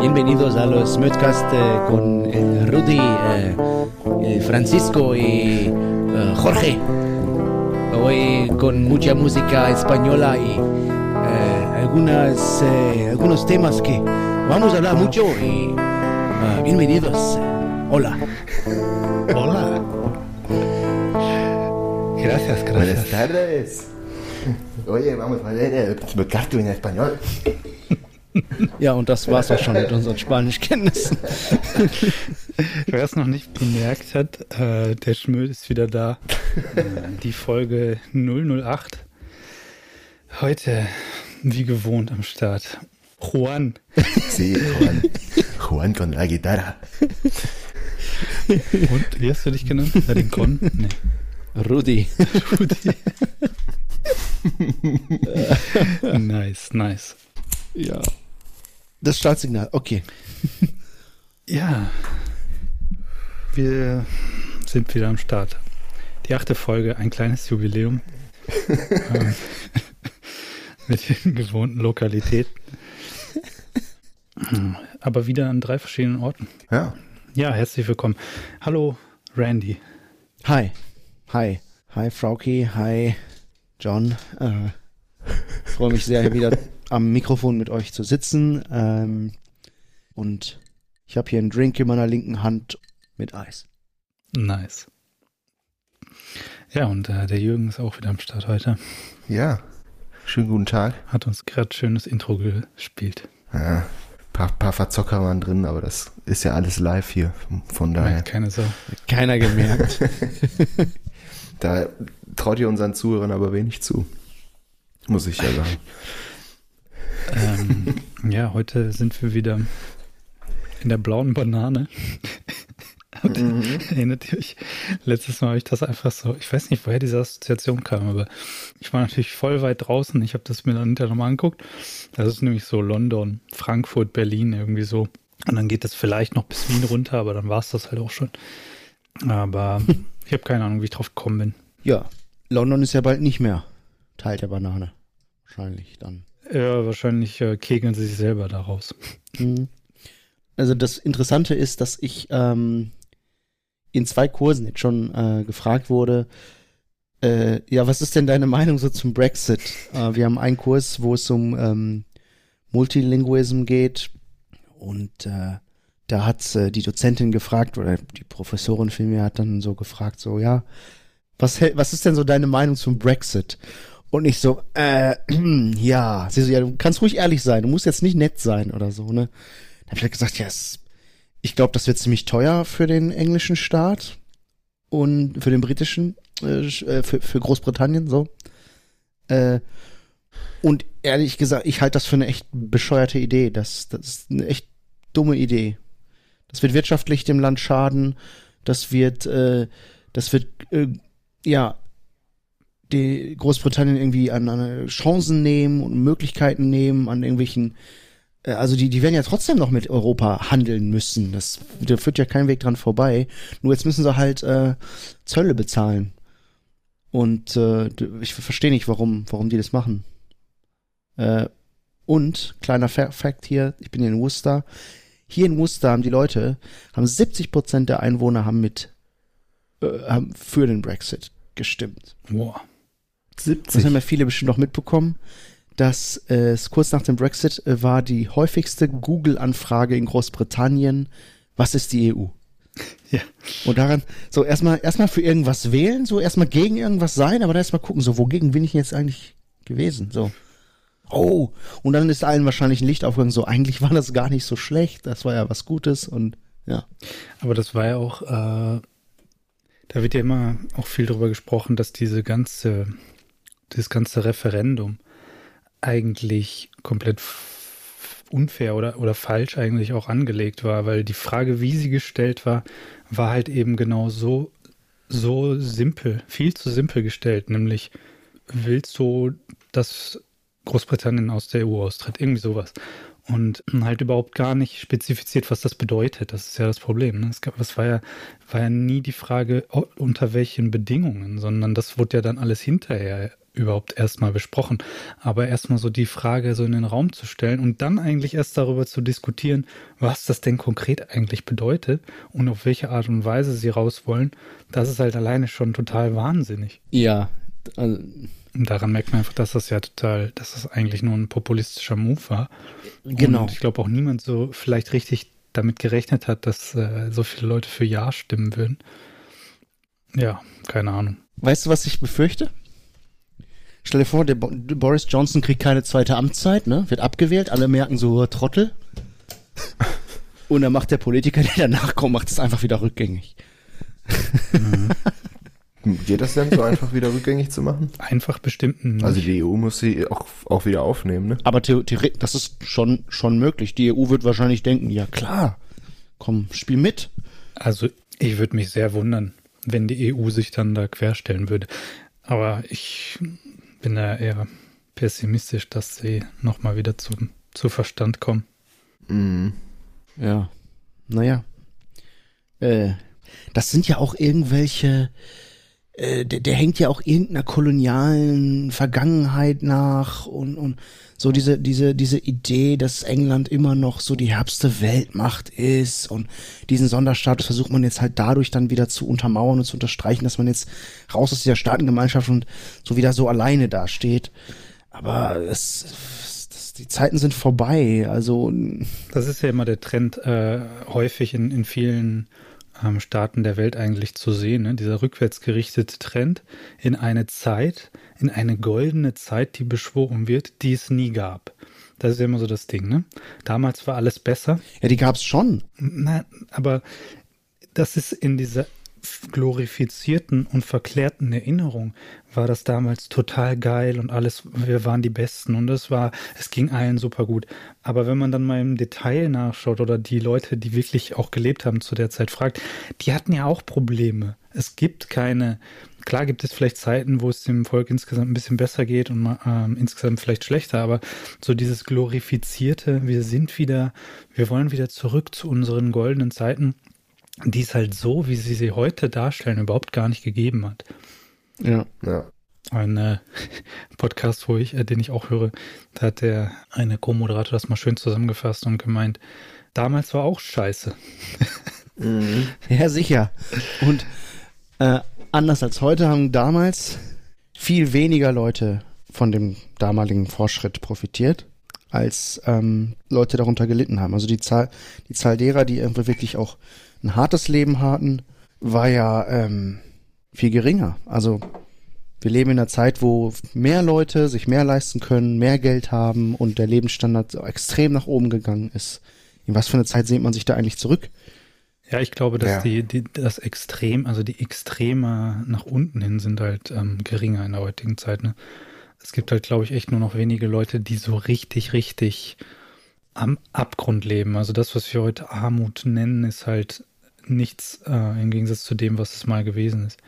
bienvenidos a los Smudcast eh, con eh, Rudy, eh, eh, Francisco y eh, Jorge. Hoy con mucha música española y eh, algunas, eh, algunos temas que vamos a hablar mucho y ah, bienvenidos. Hola. Hola. Gracias, Buenas gracias. tardes. Oye, vamos a leer el cartoon en español. Ja, und das war's auch schon mit unseren Spanischkenntnissen. Wer es noch nicht bemerkt hat, äh, der Schmöd ist wieder da. Äh, Die Folge 008. Heute, wie gewohnt, am Start. Juan. Sí, Juan. Juan con la guitarra. Und wie hast du dich genannt? Ja, den Con? Nee. Rudi. Rudi. nice, nice. Ja. Das Startsignal, okay. Ja, wir sind wieder am Start. Die achte Folge, ein kleines Jubiläum. ähm, mit den gewohnten Lokalitäten. Aber wieder an drei verschiedenen Orten. Ja, Ja, herzlich willkommen. Hallo, Randy. Hi. Hi. Hi, Frauki. Hi, John. Äh, freue mich sehr, wieder am Mikrofon mit euch zu sitzen. Ähm, und ich habe hier einen Drink in meiner linken Hand mit Eis. Nice. Ja, und äh, der Jürgen ist auch wieder am Start heute. ja. Schönen guten Tag. Hat uns gerade schönes Intro gespielt. Ja, paar, paar Verzocker waren drin, aber das ist ja alles live hier. Von daher, Merkt keine Sau. Keiner gemerkt. da traut ihr unseren Zuhörern aber wenig zu. Muss ich ja sagen. Ähm, ja, heute sind wir wieder in der blauen Banane. Und Erinnert ihr euch? Letztes Mal habe ich das einfach so, ich weiß nicht, woher diese Assoziation kam, aber ich war natürlich voll weit draußen. Ich habe das mir dann hinterher nochmal angeguckt. Das ist nämlich so London, Frankfurt, Berlin irgendwie so. Und dann geht das vielleicht noch bis Wien runter, aber dann war es das halt auch schon. Aber ich habe keine Ahnung, wie ich drauf gekommen bin. ja, London ist ja bald nicht mehr Teil der Banane. Wahrscheinlich dann. Ja, wahrscheinlich äh, kegeln sie sich selber daraus. Mhm. Also das Interessante ist, dass ich ähm, in zwei Kursen jetzt schon äh, gefragt wurde, äh, ja, was ist denn deine Meinung so zum Brexit? Äh, wir haben einen Kurs, wo es um ähm, Multilinguism geht und äh, da hat äh, die Dozentin gefragt oder die Professorin vielmehr hat dann so gefragt, so ja, was, was ist denn so deine Meinung zum Brexit? Und ich so, äh, ja, sie so, ja, du kannst ruhig ehrlich sein, du musst jetzt nicht nett sein oder so, ne? Da habe ich halt gesagt, ja, es, ich glaube, das wird ziemlich teuer für den englischen Staat und für den britischen, äh, äh, für, für Großbritannien, so. Äh, und ehrlich gesagt, ich halte das für eine echt bescheuerte Idee. Das, das ist eine echt dumme Idee. Das wird wirtschaftlich dem Land schaden. Das wird, äh, das wird, äh, ja, die Großbritannien irgendwie an, an Chancen nehmen und Möglichkeiten nehmen, an irgendwelchen, äh, also die, die werden ja trotzdem noch mit Europa handeln müssen. Das, da führt ja kein Weg dran vorbei. Nur jetzt müssen sie halt äh, Zölle bezahlen. Und äh, ich verstehe nicht, warum, warum die das machen. Äh, und, kleiner Fa Fact hier, ich bin hier in Worcester. Hier in Worcester haben die Leute, haben 70 Prozent der Einwohner haben mit, äh, haben für den Brexit gestimmt. Boah. Das 70. haben ja viele bestimmt noch mitbekommen, dass äh, es kurz nach dem Brexit äh, war die häufigste Google-Anfrage in Großbritannien, was ist die EU? Ja. Und daran, so erstmal erstmal für irgendwas wählen, so erstmal gegen irgendwas sein, aber dann erstmal gucken, so wogegen bin ich jetzt eigentlich gewesen? So. Oh, und dann ist allen wahrscheinlich ein Licht aufgegangen, so eigentlich war das gar nicht so schlecht, das war ja was Gutes und ja. Aber das war ja auch, äh, da wird ja immer auch viel drüber gesprochen, dass diese ganze, das ganze Referendum eigentlich komplett unfair oder, oder falsch eigentlich auch angelegt war, weil die Frage, wie sie gestellt war, war halt eben genau so, so simpel, viel zu simpel gestellt, nämlich willst du, dass Großbritannien aus der EU austritt, irgendwie sowas. Und halt überhaupt gar nicht spezifiziert, was das bedeutet. Das ist ja das Problem. Ne? Es, gab, es war, ja, war ja nie die Frage, unter welchen Bedingungen, sondern das wurde ja dann alles hinterher überhaupt erstmal besprochen. Aber erstmal so die Frage so in den Raum zu stellen und dann eigentlich erst darüber zu diskutieren, was das denn konkret eigentlich bedeutet und auf welche Art und Weise sie raus wollen, das ist halt alleine schon total wahnsinnig. Ja. Also, und daran merkt man einfach, dass das ja total, dass das eigentlich nur ein populistischer Move war. genau. Und ich glaube auch niemand so vielleicht richtig damit gerechnet hat, dass äh, so viele Leute für Ja stimmen würden. Ja, keine Ahnung. Weißt du, was ich befürchte? Stell dir vor, der Bo Boris Johnson kriegt keine zweite Amtszeit, ne? Wird abgewählt, alle merken so Trottel. Und dann macht der Politiker, der danach kommt, macht es einfach wieder rückgängig. Geht das denn so einfach wieder rückgängig zu machen? Einfach bestimmten. Also die EU muss sie auch, auch wieder aufnehmen, ne? Aber theoretisch, das ist schon, schon möglich. Die EU wird wahrscheinlich denken, ja klar, komm, spiel mit. Also ich würde mich sehr wundern, wenn die EU sich dann da querstellen würde. Aber ich bin da eher pessimistisch, dass sie nochmal wieder zu, zu Verstand kommen. Mhm. Ja. Naja. Äh, das sind ja auch irgendwelche, äh, der, der hängt ja auch irgendeiner kolonialen Vergangenheit nach und, und so diese, diese, diese Idee, dass England immer noch so die herbste Weltmacht ist und diesen Sonderstatus versucht man jetzt halt dadurch dann wieder zu untermauern und zu unterstreichen, dass man jetzt raus aus dieser Staatengemeinschaft und so wieder so alleine dasteht. Aber es, es, die Zeiten sind vorbei. Also das ist ja immer der Trend äh, häufig in, in vielen ähm, Staaten der Welt eigentlich zu sehen. Ne? Dieser rückwärtsgerichtete Trend in eine Zeit, in eine goldene Zeit, die beschworen wird, die es nie gab. Das ist ja immer so das Ding, ne? Damals war alles besser. Ja, die gab's schon. Na, aber das ist in dieser glorifizierten und verklärten Erinnerung war das damals total geil und alles, wir waren die Besten und es war, es ging allen super gut. Aber wenn man dann mal im Detail nachschaut oder die Leute, die wirklich auch gelebt haben zu der Zeit fragt, die hatten ja auch Probleme. Es gibt keine, klar gibt es vielleicht Zeiten, wo es dem Volk insgesamt ein bisschen besser geht und ähm, insgesamt vielleicht schlechter, aber so dieses glorifizierte, wir sind wieder, wir wollen wieder zurück zu unseren goldenen Zeiten, die es halt so, wie sie sie heute darstellen, überhaupt gar nicht gegeben hat. Ja. Ja. Ein äh, Podcast, wo ich, äh, den ich auch höre, da hat der eine Co-Moderator das mal schön zusammengefasst und gemeint, damals war auch scheiße. Mhm. Ja, sicher. Und äh, anders als heute haben damals viel weniger Leute von dem damaligen Fortschritt profitiert, als ähm, Leute darunter gelitten haben. Also die Zahl, die Zahl derer, die irgendwie wirklich auch ein hartes Leben hatten, war ja ähm, viel geringer. Also wir leben in einer Zeit, wo mehr Leute sich mehr leisten können, mehr Geld haben und der Lebensstandard so extrem nach oben gegangen ist. In was für eine Zeit sehnt man sich da eigentlich zurück? Ja, ich glaube, dass Ja. die, die das Extrem, also die Extreme nach unten hin sind halt ähm, geringer in der heutigen Zeit. Ne? Es gibt halt, glaube ich, echt nur noch wenige Leute, die so richtig, richtig am Abgrund leben. Also das, was wir heute Armut nennen, ist halt nichts äh, im Gegensatz zu dem, was es mal gewesen ist.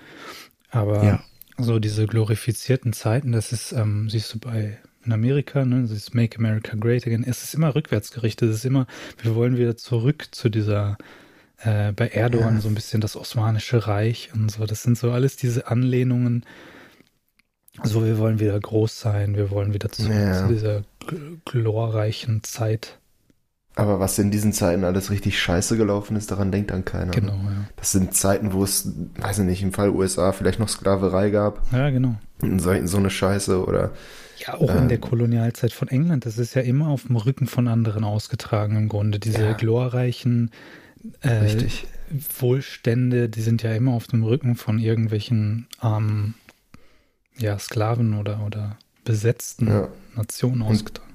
Aber Ja. so diese glorifizierten Zeiten, das ist, ähm, siehst du bei in Amerika, ne, das ist Make America Great Again. Es ist immer rückwärts gerichtet. Es ist immer, wir wollen wieder zurück zu dieser, äh, bei Erdogan Ja. so ein bisschen das Osmanische Reich und so. Das sind so alles diese Anlehnungen. So, wir wollen wieder groß sein, wir wollen wieder zurück Ja. zu dieser gl- glorreichen Zeit. Aber was in diesen Zeiten alles richtig scheiße gelaufen ist, daran denkt dann keiner. Genau, Ne? ja. Das sind Zeiten, wo es, weiß ich nicht, im Fall USA vielleicht noch Sklaverei gab. Ja, genau. Und So, so eine Scheiße oder Ja, auch in Ähm. der Kolonialzeit von England, das ist ja immer auf dem Rücken von anderen ausgetragen im Grunde. Diese Ja. glorreichen äh, richtig. Wohlstände, die sind ja immer auf dem Rücken von irgendwelchen armen ja, Sklaven oder, oder besetzten Ja. Nationen ausgetragen.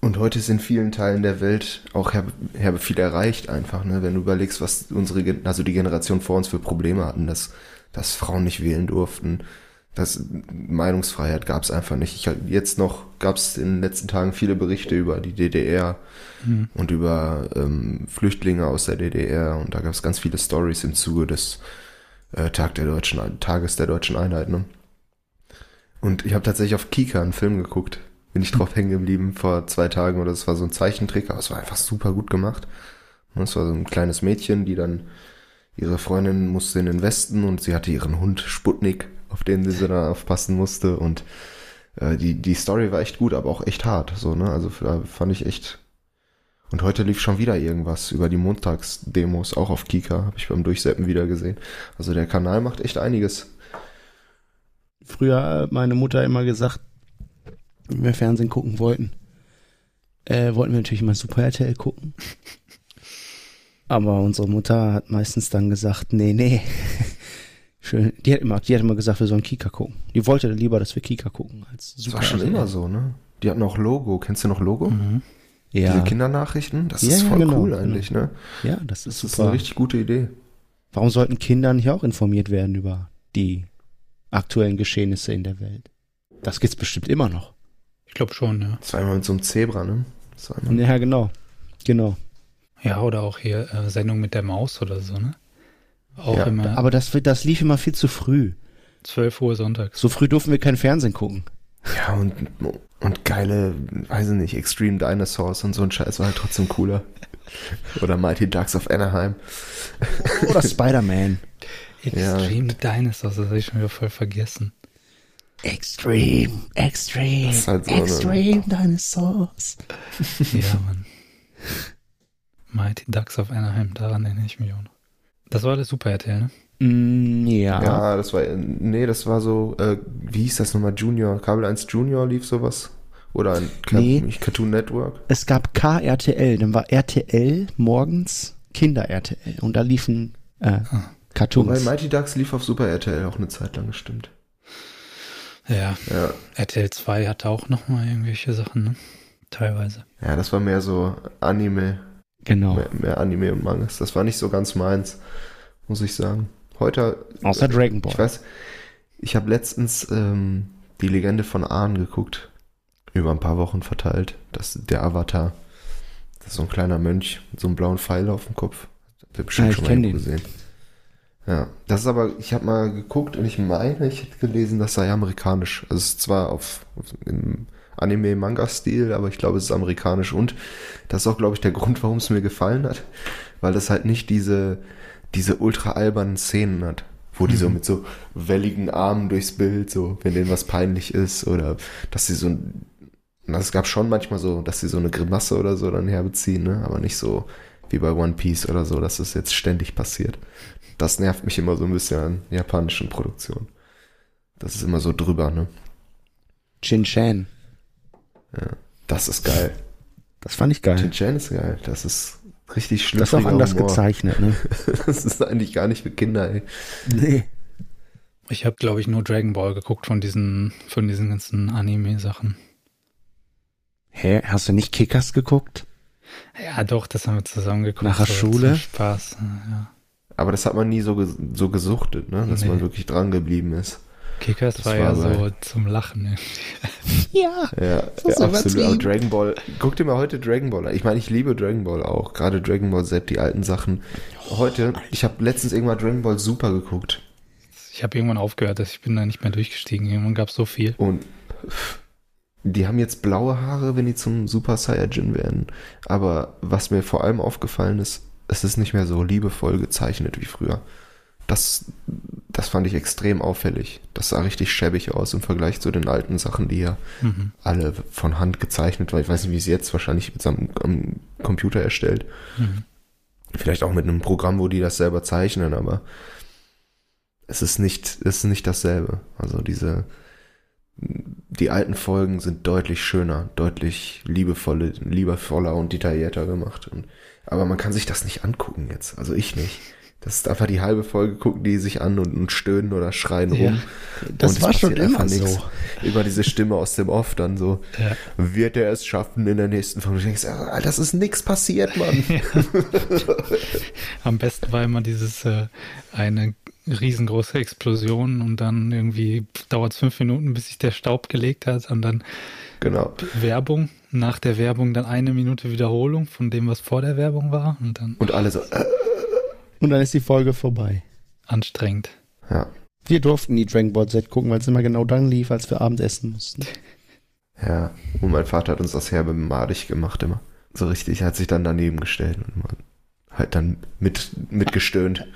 Und heute ist in vielen Teilen der Welt auch herbe, herbe viel erreicht einfach, ne? Wenn du überlegst, was unsere, also die Generation vor uns für Probleme hatten, dass, dass Frauen nicht wählen durften, dass Meinungsfreiheit gab es einfach nicht. Ich, jetzt noch gab es in den letzten Tagen viele Berichte über die DDR Mhm. und über ähm, Flüchtlinge aus der DDR und da gab es ganz viele Stories im Zuge des äh, Tag der deutschen Tages der deutschen Einheit, ne? Und ich habe tatsächlich auf Kika einen Film geguckt, bin ich drauf hängen geblieben vor zwei Tagen oder es war so ein Zeichentrick, aber es war einfach super gut gemacht. Und es war so ein kleines Mädchen, die dann ihre Freundin musste in den Westen und sie hatte ihren Hund Sputnik auf denen sie dann aufpassen musste. Und äh, die, die Story war echt gut, aber auch echt hart. So, ne? Also äh, fand ich echt. Und heute lief schon wieder irgendwas über die Montagsdemos, auch auf Kika, habe ich beim Durchseppen wieder gesehen. Also der Kanal macht echt einiges. Früher hat meine Mutter immer gesagt, wenn wir Fernsehen gucken wollten, äh, wollten wir natürlich mal Super RTL gucken. Aber unsere Mutter hat meistens dann gesagt, nee, nee. Schön. Die hat immer, die hat immer gesagt, wir sollen Kika gucken. Die wollte lieber, dass wir Kika gucken als Das Super war schon RTL. immer so, ne? Die hatten auch Logo. Kennst du noch Logo? Mhm. Ja, Diese Kindernachrichten? Das Ja, ist voll genau, cool genau. eigentlich, ne? ja, das ist Das ist super. eine richtig gute Idee. Warum sollten Kinder nicht auch informiert werden über die aktuellen Geschehnisse in der Welt? Das gibt's bestimmt immer noch. Ich glaube schon, ja. Das war immer mit so einem Zebra, ne? Immer Ja, genau. Genau. Ja, oder auch hier äh, Sendung mit der Maus oder so, ne? Auch Ja, immer Aber das, das lief immer viel zu früh. 12 Uhr sonntags. So früh durften wir kein Fernsehen gucken. Ja, und, und geile, weiß ich nicht, Extreme Dinosaurs und so ein Scheiß war halt trotzdem cooler. Oder Mighty Ducks of Anaheim. Oder Spider-Man. Extreme Dinosaurs, das habe ich schon wieder voll vergessen. Extreme, extreme, halt so eine- extreme Dinosaurs. ja, Mann. Mighty Ducks of Anaheim, daran erinnere ich mich auch noch. Das war alles Super RTL, ne? Mm, ja. Ja, das war, nee, das war so, äh, wie hieß das nochmal, Junior, Kabel 1 Junior lief sowas? Oder ein Nee. Cartoon Network? Es gab KRTL, dann war RTL morgens Kinder-RTL und da liefen äh, Ah. Wobei Cartoons. Mighty Ducks lief auf Super RTL auch eine Zeit lang, stimmt. Ja, Ja. RTL 2 hatte auch nochmal irgendwelche Sachen, ne? Teilweise. Ja, das war mehr so Anime, Genau. mehr, mehr Anime und Mangas. Das war nicht so ganz meins, muss ich sagen. Heute, Außer Dragon Ball. ich weiß, ich habe letztens ähm, die Legende von Ahn geguckt. Über ein paar Wochen verteilt. Das der Avatar. Das ist so ein kleiner Mönch mit so einem blauen Pfeil auf dem Kopf. Habt ihr bestimmt Ja, ich schon mal gesehen. Ja, das ist aber, ich habe mal geguckt und ich meine, ich hätte gelesen, das sei amerikanisch. Also es ist zwar auf, auf im Anime-Manga-Stil, aber ich glaube, es ist amerikanisch und das ist auch, glaube ich, der Grund, warum es mir gefallen hat, weil das halt nicht diese, diese ultra albernen Szenen hat, wo die so mit so welligen Armen durchs Bild, so, wenn denen was peinlich ist oder dass sie so ein, es gab schon manchmal so, dass sie so eine Grimasse oder so dann herbeziehen, ne, aber nicht so wie bei One Piece oder so, dass es jetzt ständig passiert. Das nervt mich immer so ein bisschen an japanischen Produktionen. Das ist immer so drüber, ne? Chin-Chan. Das ist geil. Das fand ich geil. Chin-Chan ist geil. Das ist richtig schlimm. Das ist auch anders gezeichnet, ne? Das ist eigentlich gar nicht für Kinder, ey. Nee. Ich habe, glaube ich, nur Dragon Ball geguckt von diesen, von diesen ganzen Anime-Sachen. Hä, hast du nicht Kickers geguckt? Ja, doch, das haben wir zusammen geguckt. Nach der so Schule? Spaß, ja. Aber das hat man nie so, ges so gesuchtet, ne? Dass Nee. man wirklich dran geblieben ist. Kickers Das war, ja bei- so zum Lachen. Ne? Ja. Ja, Das ja absolut. Aber. Dragon Ball, guck dir mal heute Dragon Ball an. Ich meine, ich liebe Dragon Ball auch. Gerade Dragon Ball Z, die alten Sachen. Heute, ich habe letztens irgendwann Dragon Ball Super geguckt. Ich habe irgendwann aufgehört, dass ich bin da nicht mehr durchgestiegen. Irgendwann gab es so viel. Und die haben jetzt blaue Haare, wenn die zum Super Saiyajin werden. Aber was mir vor allem aufgefallen ist, es ist nicht mehr so liebevoll gezeichnet wie früher. Das, das fand ich extrem auffällig. Das sah richtig schäbig aus im Vergleich zu den alten Sachen, die ja Mhm. alle von Hand gezeichnet waren. Ich weiß nicht, wie es jetzt wahrscheinlich mit am, am Computer erstellt. Mhm. Vielleicht auch mit einem Programm, wo die das selber zeichnen, aber es ist nicht, es ist nicht dasselbe. Also diese, die alten Folgen sind deutlich schöner, deutlich liebevolle, liebevoller und detaillierter gemacht. Und, aber man kann sich das nicht angucken jetzt. Also ich nicht. Das ist einfach die halbe Folge, gucken die sich an und, und stöhnen oder schreien Ja. rum. Das Und war schon immer so. Über diese Stimme aus dem Off dann so, Ja. wird er es schaffen in der nächsten Folge? Du denkst, ah, das ist nix passiert, Mann. Am besten war immer dieses äh, eine riesengroße Explosion und dann irgendwie dauert es fünf Minuten, bis sich der Staub gelegt hat und dann genau. Werbung. Nach der Werbung dann eine Minute Wiederholung von dem, was vor der Werbung war und dann Und alle so, äh, Und dann ist die Folge vorbei. anstrengend. ja. Wir durften nie Dragon Ball Z gucken, weil es immer genau dann lief, als wir Abend essen mussten. Ja, und mein Vater hat uns das herbe madig gemacht immer. So richtig, er hat sich dann daneben gestellt und immer halt dann mit, mitgestöhnt.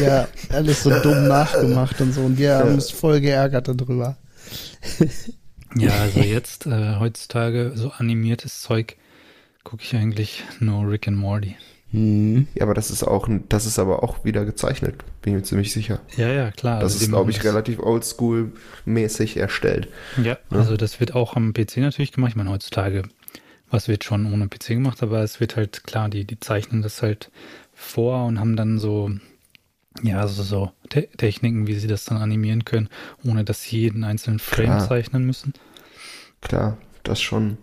Ja, alles so dumm nachgemacht und so. Und wir haben uns voll geärgert darüber. Ja, also jetzt, äh, heutzutage, so animiertes Zeug, gucke ich eigentlich nur Rick and Morty. Hm. Ja, aber das ist auch, das ist aber auch wieder gezeichnet, bin ich mir ziemlich sicher. Ja, ja, klar. Das also ist, glaube ich, relativ oldschool-mäßig erstellt. Ja, also das wird auch am PC natürlich gemacht. Ich meine, heutzutage, was wird schon ohne PC gemacht, aber es wird halt klar, die, die zeichnen das halt vor und haben dann so, ja, so, so Te Techniken, wie sie das dann animieren können, ohne dass sie jeden einzelnen Frame Klar. zeichnen müssen. Klar, das schon.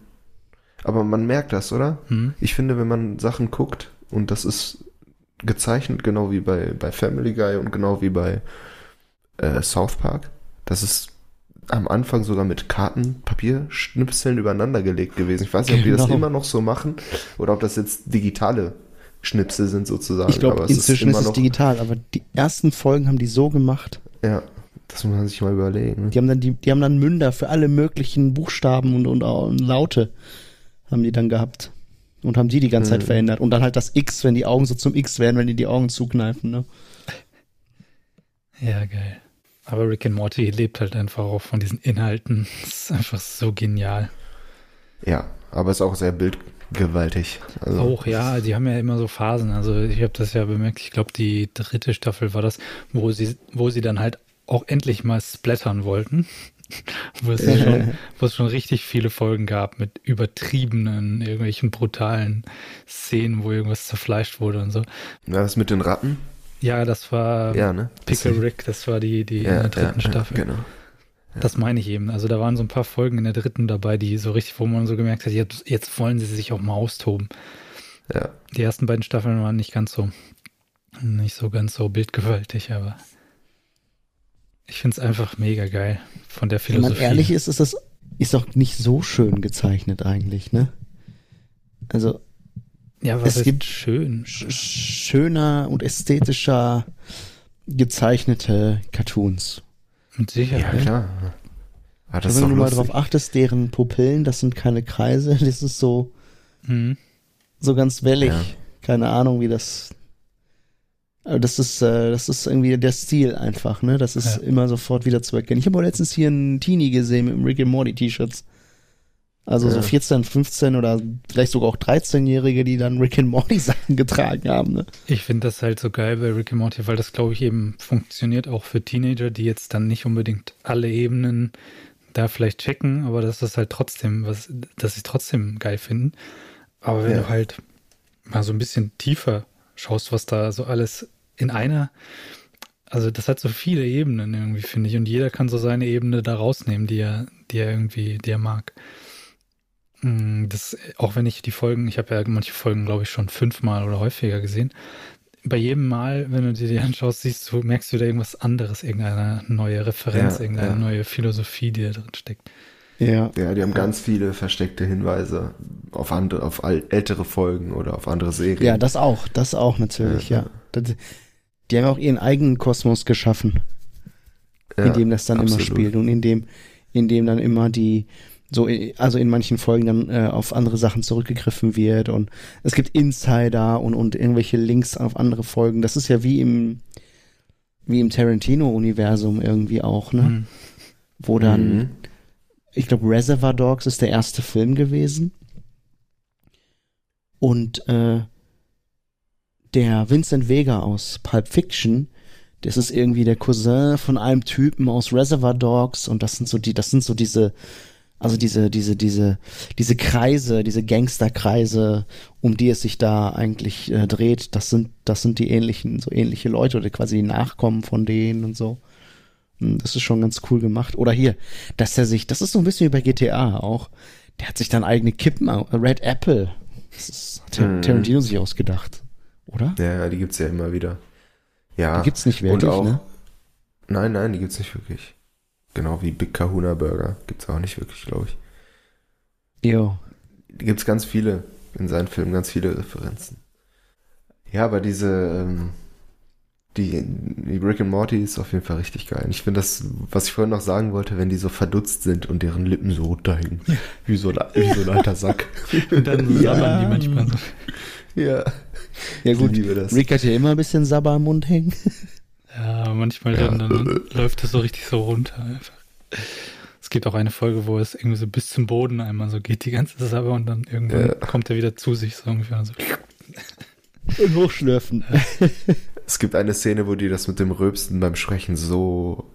Aber man merkt das, oder? Hm? Ich finde, wenn man Sachen guckt und das ist gezeichnet, genau wie bei, bei Family Guy und genau wie bei äh, South Park, das ist am Anfang sogar mit Karten, Papierschnipseln übereinander gelegt gewesen. Ich weiß nicht, ob die das Genau. immer noch so machen oder ob das jetzt digitale Schnipsel sind sozusagen. Ich glaube, Aber inzwischen ist, immer es digital, aber die ersten Folgen haben die so gemacht. Ja, das muss man sich mal überlegen. Die haben dann, die, die haben dann Münder für alle möglichen Buchstaben und, und, und Laute haben die dann gehabt. Und haben die die ganze Zeit Mhm. verändert. Und dann halt das X, wenn die Augen so zum X werden, wenn die die Augen zukneifen, ne? Ja, geil. Aber Rick and Morty lebt halt einfach auch von diesen Inhalten. Das ist einfach so genial. Ja, aber ist auch sehr bildgewaltig. Also, Auch, ja, die haben ja immer so Phasen. Also ich habe das ja bemerkt, ich glaube, die dritte Staffel war das, wo sie, wo sie dann halt auch endlich mal splattern wollten. wo, es Ja. schon, wo es schon richtig viele Folgen gab mit übertriebenen, irgendwelchen brutalen Szenen, wo irgendwas zerfleischt wurde und so. Ja, das mit den Ratten? Ja, das war Ja, ne? Pickle Rick, das war die, die in der dritten Staffel. Genau. Das meine ich eben. Also da waren so ein paar Folgen in der dritten dabei, die so richtig, wo man so gemerkt hat, jetzt, jetzt wollen sie sich auch mal austoben. Ja. Die ersten beiden Staffeln waren nicht ganz so, nicht so ganz so bildgewaltig, aber ich finde es einfach mega geil von der Wenn man Philosophie. ehrlich ist, ist das ist doch nicht so schön gezeichnet eigentlich, ne? Also ja, was es gibt- schön. sch schöner und ästhetischer gezeichnete Cartoons. Mit Sicherheit. Ja, klar. Ah, das ist Wenn du mal lustig. drauf achtest, deren Pupillen, das sind keine Kreise, das ist so, Mhm. so ganz wellig. Ja. Keine Ahnung, wie das. Aber das ist, äh, das ist irgendwie der Stil einfach, ne? Das ist Ja. immer sofort wieder zu erkennen. Ich habe letztens hier einen Teenie gesehen mit dem Rick and Morty T-Shirts. Also so Ja. 14, 15 oder vielleicht sogar auch 13-Jährige, die dann Rick and Morty Sachen getragen haben, ne? Ich finde das halt so geil bei Rick and Morty, weil das, glaube ich, eben funktioniert auch für Teenager, die jetzt dann nicht unbedingt alle Ebenen da vielleicht checken, aber dass das halt trotzdem, was, dass sie trotzdem geil finden. Aber wenn Ja. du halt mal so ein bisschen tiefer schaust, was da so alles in einer, also das hat so viele Ebenen irgendwie, finde ich, und jeder kann so seine Ebene da rausnehmen, die er, die er irgendwie, die er mag. Mm, Das, auch wenn ich die Folgen, ich habe ja manche Folgen, glaube ich, schon fünfmal oder häufiger gesehen. Bei jedem Mal, wenn du dir die anschaust, siehst du, merkst du da irgendwas anderes, irgendeine neue Referenz, Ja, irgendeine ja. neue Philosophie, die da drin steckt. Ja. Ja, die haben ganz viele versteckte Hinweise auf andere, auf ältere Folgen oder auf andere Serien. Ja, das auch, das auch natürlich, Ja, ja. Das, die haben auch ihren eigenen Kosmos geschaffen, Ja, in dem das dann absolut. immer spielt und in dem, in dem dann immer die, so, also in manchen Folgen dann äh, auf andere Sachen zurückgegriffen wird und es gibt Insider und, und irgendwelche Links auf andere Folgen. Das ist ja wie im, wie im Tarantino-Universum irgendwie auch, ne? Mhm. Wo dann, Mhm. ich glaube, Reservoir Dogs ist der erste Film gewesen. Und äh, der Vincent Vega aus Pulp Fiction, das ist irgendwie der Cousin von einem Typen aus Reservoir Dogs und das sind so die, das sind so diese, also diese, diese, diese, diese Kreise, diese Gangsterkreise, um die es sich da eigentlich äh, dreht, das sind, das sind die ähnlichen, so ähnliche Leute oder quasi die Nachkommen von denen und so. Hm, Das ist schon ganz cool gemacht. Oder hier, dass er sich, das ist so ein bisschen wie bei GTA auch, der hat sich dann eigene Kippen, äh, Red Apple, das ist, hat Mhm. Tarantino sich ausgedacht, oder? Ja, die gibt's ja immer wieder. Ja. Die gibt's nicht wirklich, auch, ne? Nein, nein, die gibt's nicht wirklich. Genau wie Big Kahuna Burger. Gibt's auch nicht wirklich, glaube ich. Jo. Die gibt's ganz viele in seinen Filmen, ganz viele Referenzen. Ja, aber diese, ähm, die, die Rick and Morty ist auf jeden Fall richtig geil. Und Ich finde das, was ich vorhin noch sagen wollte, wenn die so verdutzt sind und deren Lippen so runterhängen. Wie so, ein- wie so ein alter Sack. Und dann Ja. sabbern die manchmal so. ja. Ja Ich gut, liebe das. Rick hat ja immer ein bisschen Sabber im Mund hängen. Ja, manchmal Dann, dann läuft es so richtig so runter einfach. Es gibt auch eine Folge, wo es irgendwie so bis zum Boden einmal so geht, die ganze Sache und dann irgendwann Ja. kommt er wieder zu sich so ungefähr. So. Und hochschlürfen. Es gibt eine Szene, wo die das mit dem Röpsten beim Sprechen so,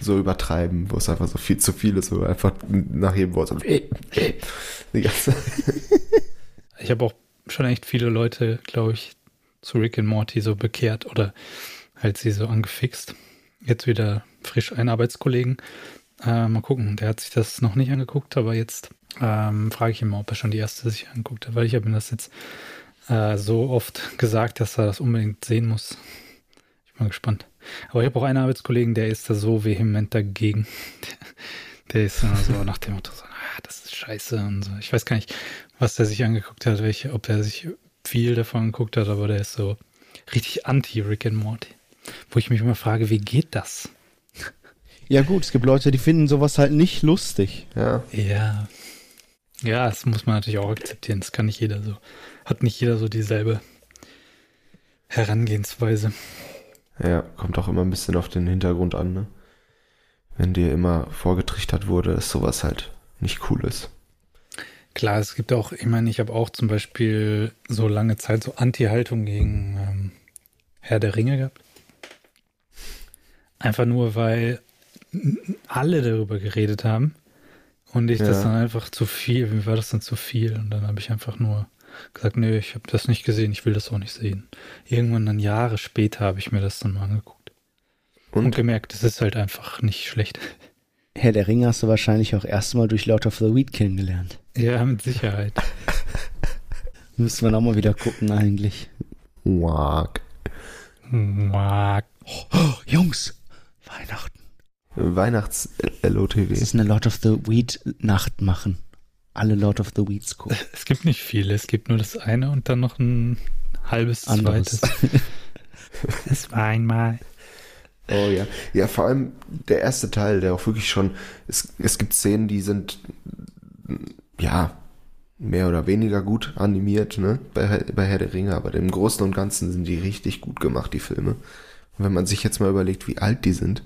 so übertreiben, wo es einfach so viel zu viel ist, so einfach nach jedem Wort so die ganze Ich habe auch schon echt viele Leute, glaube ich, zu Rick and Morty so bekehrt oder halt sie so angefixt. Jetzt wieder frisch einen Arbeitskollegen. Äh, mal gucken, der hat sich das noch nicht angeguckt, aber jetzt ähm, frage ich ihn mal, ob er schon die erste sich angeguckt hat, weil ich habe ihm das jetzt äh, so oft gesagt, dass er das unbedingt sehen muss. Ich bin mal gespannt. Aber ich habe auch einen Arbeitskollegen, der ist da so vehement dagegen. Der, der ist immer so nach dem Motto so, ah, das ist scheiße und so. Ich weiß gar nicht, was der sich angeguckt hat, welche, ob er sich viel davon angeguckt hat, aber der ist so richtig anti-Rick and Morty. Wo ich mich immer frage, wie geht das? Ja gut, es gibt Leute, die finden sowas halt nicht lustig. Ja, Ja. Ja, das muss man natürlich auch akzeptieren. Das kann nicht jeder so. Hat nicht jeder so dieselbe Herangehensweise. ja, kommt auch immer ein bisschen auf den Hintergrund an, ne? Wenn dir immer vorgetrichtert wurde, dass sowas halt nicht cool ist. Klar, es gibt auch, ich meine, ich habe auch zum Beispiel so lange Zeit so Anti-Haltung gegen ähm, Herr der Ringe gehabt. Einfach nur, weil alle darüber geredet haben und ich das Ja. dann einfach zu viel, mir war das dann zu viel und dann habe ich einfach nur gesagt, nö, ich habe das nicht gesehen, ich will das auch nicht sehen. Irgendwann dann Jahre später habe ich mir das dann mal angeguckt und, Und gemerkt, es ist halt einfach nicht schlecht. Herr der Ringe hast du wahrscheinlich auch erstmal durch Lord of the Weed kennengelernt. Ja, mit Sicherheit. Müssen wir nochmal wieder gucken eigentlich. Wack. Mag. Oh, Jungs, Weihnachten. Weihnachts-LOTW. Es ist eine Lord of the Weed Nacht machen. Alle Lord of the Weeds gucken. Es gibt nicht viele, es gibt nur das eine und dann noch ein halbes Anderes. zweites. Es war einmal. Oh ja. Ja, vor allem der erste Teil, der auch wirklich schon. Es, es gibt Szenen, die sind ja mehr oder weniger gut animiert, ne? Bei, bei Herr der Ringe, aber im Großen und Ganzen sind die richtig gut gemacht, die Filme. Und wenn man sich jetzt mal überlegt, wie alt die sind,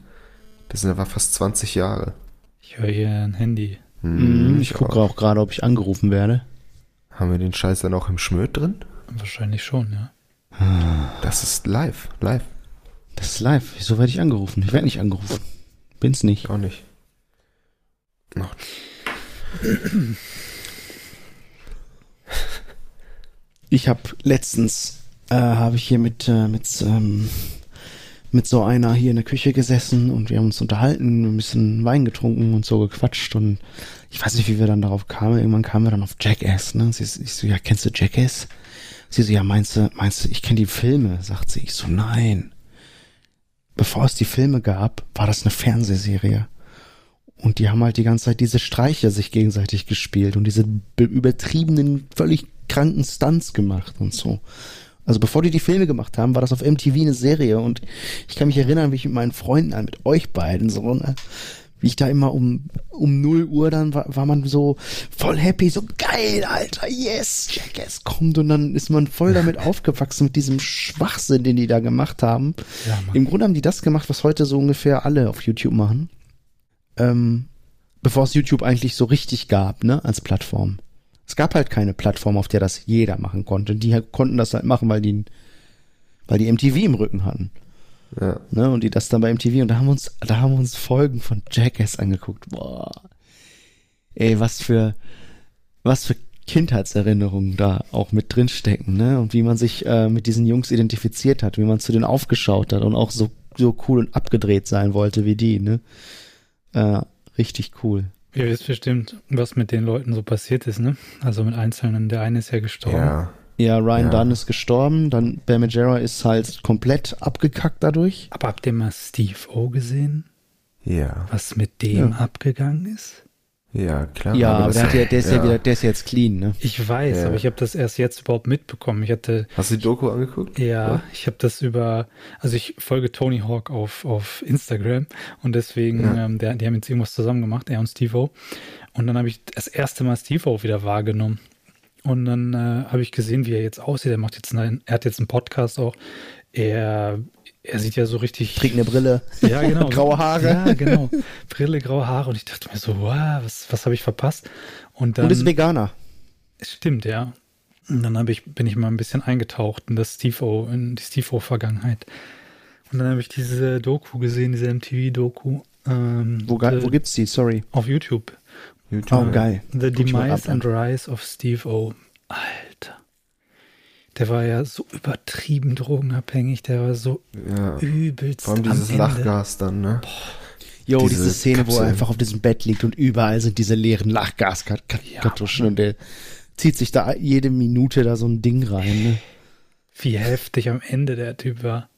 das sind aber fast 20 Jahre. Ich höre hier ein Handy. Mhm, ich gucke auch gerade, ob ich angerufen werde. Haben wir den Scheiß dann auch im Schmöd drin? Wahrscheinlich schon, ja. Das ist live, live. Das ist live. Wieso werde ich angerufen? Ich werde nicht angerufen. Bin's nicht. Auch nicht. Noch. Ich habe letztens äh, habe ich hier mit äh, mit ähm, mit so einer hier in der Küche gesessen und wir haben uns unterhalten, ein bisschen Wein getrunken und so gequatscht und ich weiß nicht, wie wir dann darauf kamen. Irgendwann kamen wir dann auf Jackass, ne? Sie, ich so, ja, kennst du Jackass? Sie so, ja, meinst du, meinst du, ich kenne die Filme? Sagt sie. Ich so, nein. Bevor es die Filme gab, war das eine Fernsehserie. Und die haben halt die ganze Zeit diese Streiche sich gegenseitig gespielt und diese be- übertriebenen, völlig kranken Stunts gemacht und so. Also bevor die die Filme gemacht haben, war das auf MTV eine Serie und ich kann mich erinnern, wie ich mit meinen Freunden, an, mit euch beiden so, ne, wie ich da immer um, um 0 Uhr dann war, war man so voll happy, so geil, Alter, yes, Jackass kommt und dann ist man voll damit aufgewachsen mit diesem Schwachsinn, den die da gemacht haben. Ja. Im Grunde haben die das gemacht, was heute so ungefähr alle auf YouTube machen. Ähm, bevor es YouTube eigentlich so richtig gab, ne, als Plattform. Es gab halt keine Plattform, auf der das jeder machen konnte. Die halt konnten das halt machen, weil die, weil die MTV im Rücken hatten. Ja. Ne, und die das dann bei MTV und da haben uns, da haben uns Folgen von Jackass angeguckt. Boah. Ey, was für, was für Kindheitserinnerungen da auch mit drinstecken, ne? Und wie man sich äh, mit diesen Jungs identifiziert hat, wie man zu denen aufgeschaut hat und auch so, so cool und abgedreht sein wollte wie die, ne? Äh, richtig cool. Ihr wisst bestimmt, was mit den Leuten so passiert ist, ne? Also mit Einzelnen. Der eine ist ja gestorben. Ja. Ja, Ryan Ja. Dunn ist gestorben, dann Bam Margera ist halt komplett abgekackt dadurch. Aber habt ihr mal Steve O gesehen? Ja. Was mit dem Ja. abgegangen ist? Ja, klar. Ja, aber das- der, hat ja, der ist ja. wieder, der ist ja jetzt clean, ne? Ich weiß, Ja. aber ich habe das erst jetzt überhaupt mitbekommen. Ich hatte, Hast du die Doku angeguckt? ja, ich habe das über, also ich folge Tony Hawk auf, auf Instagram und deswegen, Ja. ähm, der, die haben jetzt irgendwas zusammen gemacht, er und Steve O. Und dann habe ich das erste Mal Steve O wieder wahrgenommen. Und dann äh, habe ich gesehen, wie er jetzt aussieht. Er macht jetzt einen, er hat jetzt einen Podcast auch. Er, er sieht ja so richtig. Trägt eine Brille. Ja, genau. graue Haare. Ja, genau. Brille, graue Haare. Und ich dachte mir so, wow, was, was habe ich verpasst? Und dann. Und ist Veganer. Stimmt, ja. Und dann habe ich, bin ich mal ein bisschen eingetaucht in das Steve-O, in die Steve-O-Vergangenheit. Und dann habe ich diese Doku gesehen, diese MTV-Doku. Ähm, Wo, the- wo gibt's die? Sorry. Auf YouTube. Oh, geil. The Demise and Rise of Steve O. Alter. Der war ja so übertrieben drogenabhängig, der war so Ja. übelst Vor allem am dieses Ende. Lachgas dann, ne? Jo, Diese diese, Szene, wo er Kapseln. einfach auf diesem Bett liegt und überall sind diese leeren Lachgaskartuschen und der zieht sich da jede Minute da so ein Ding rein. Ne? Wie heftig am Ende der Typ war,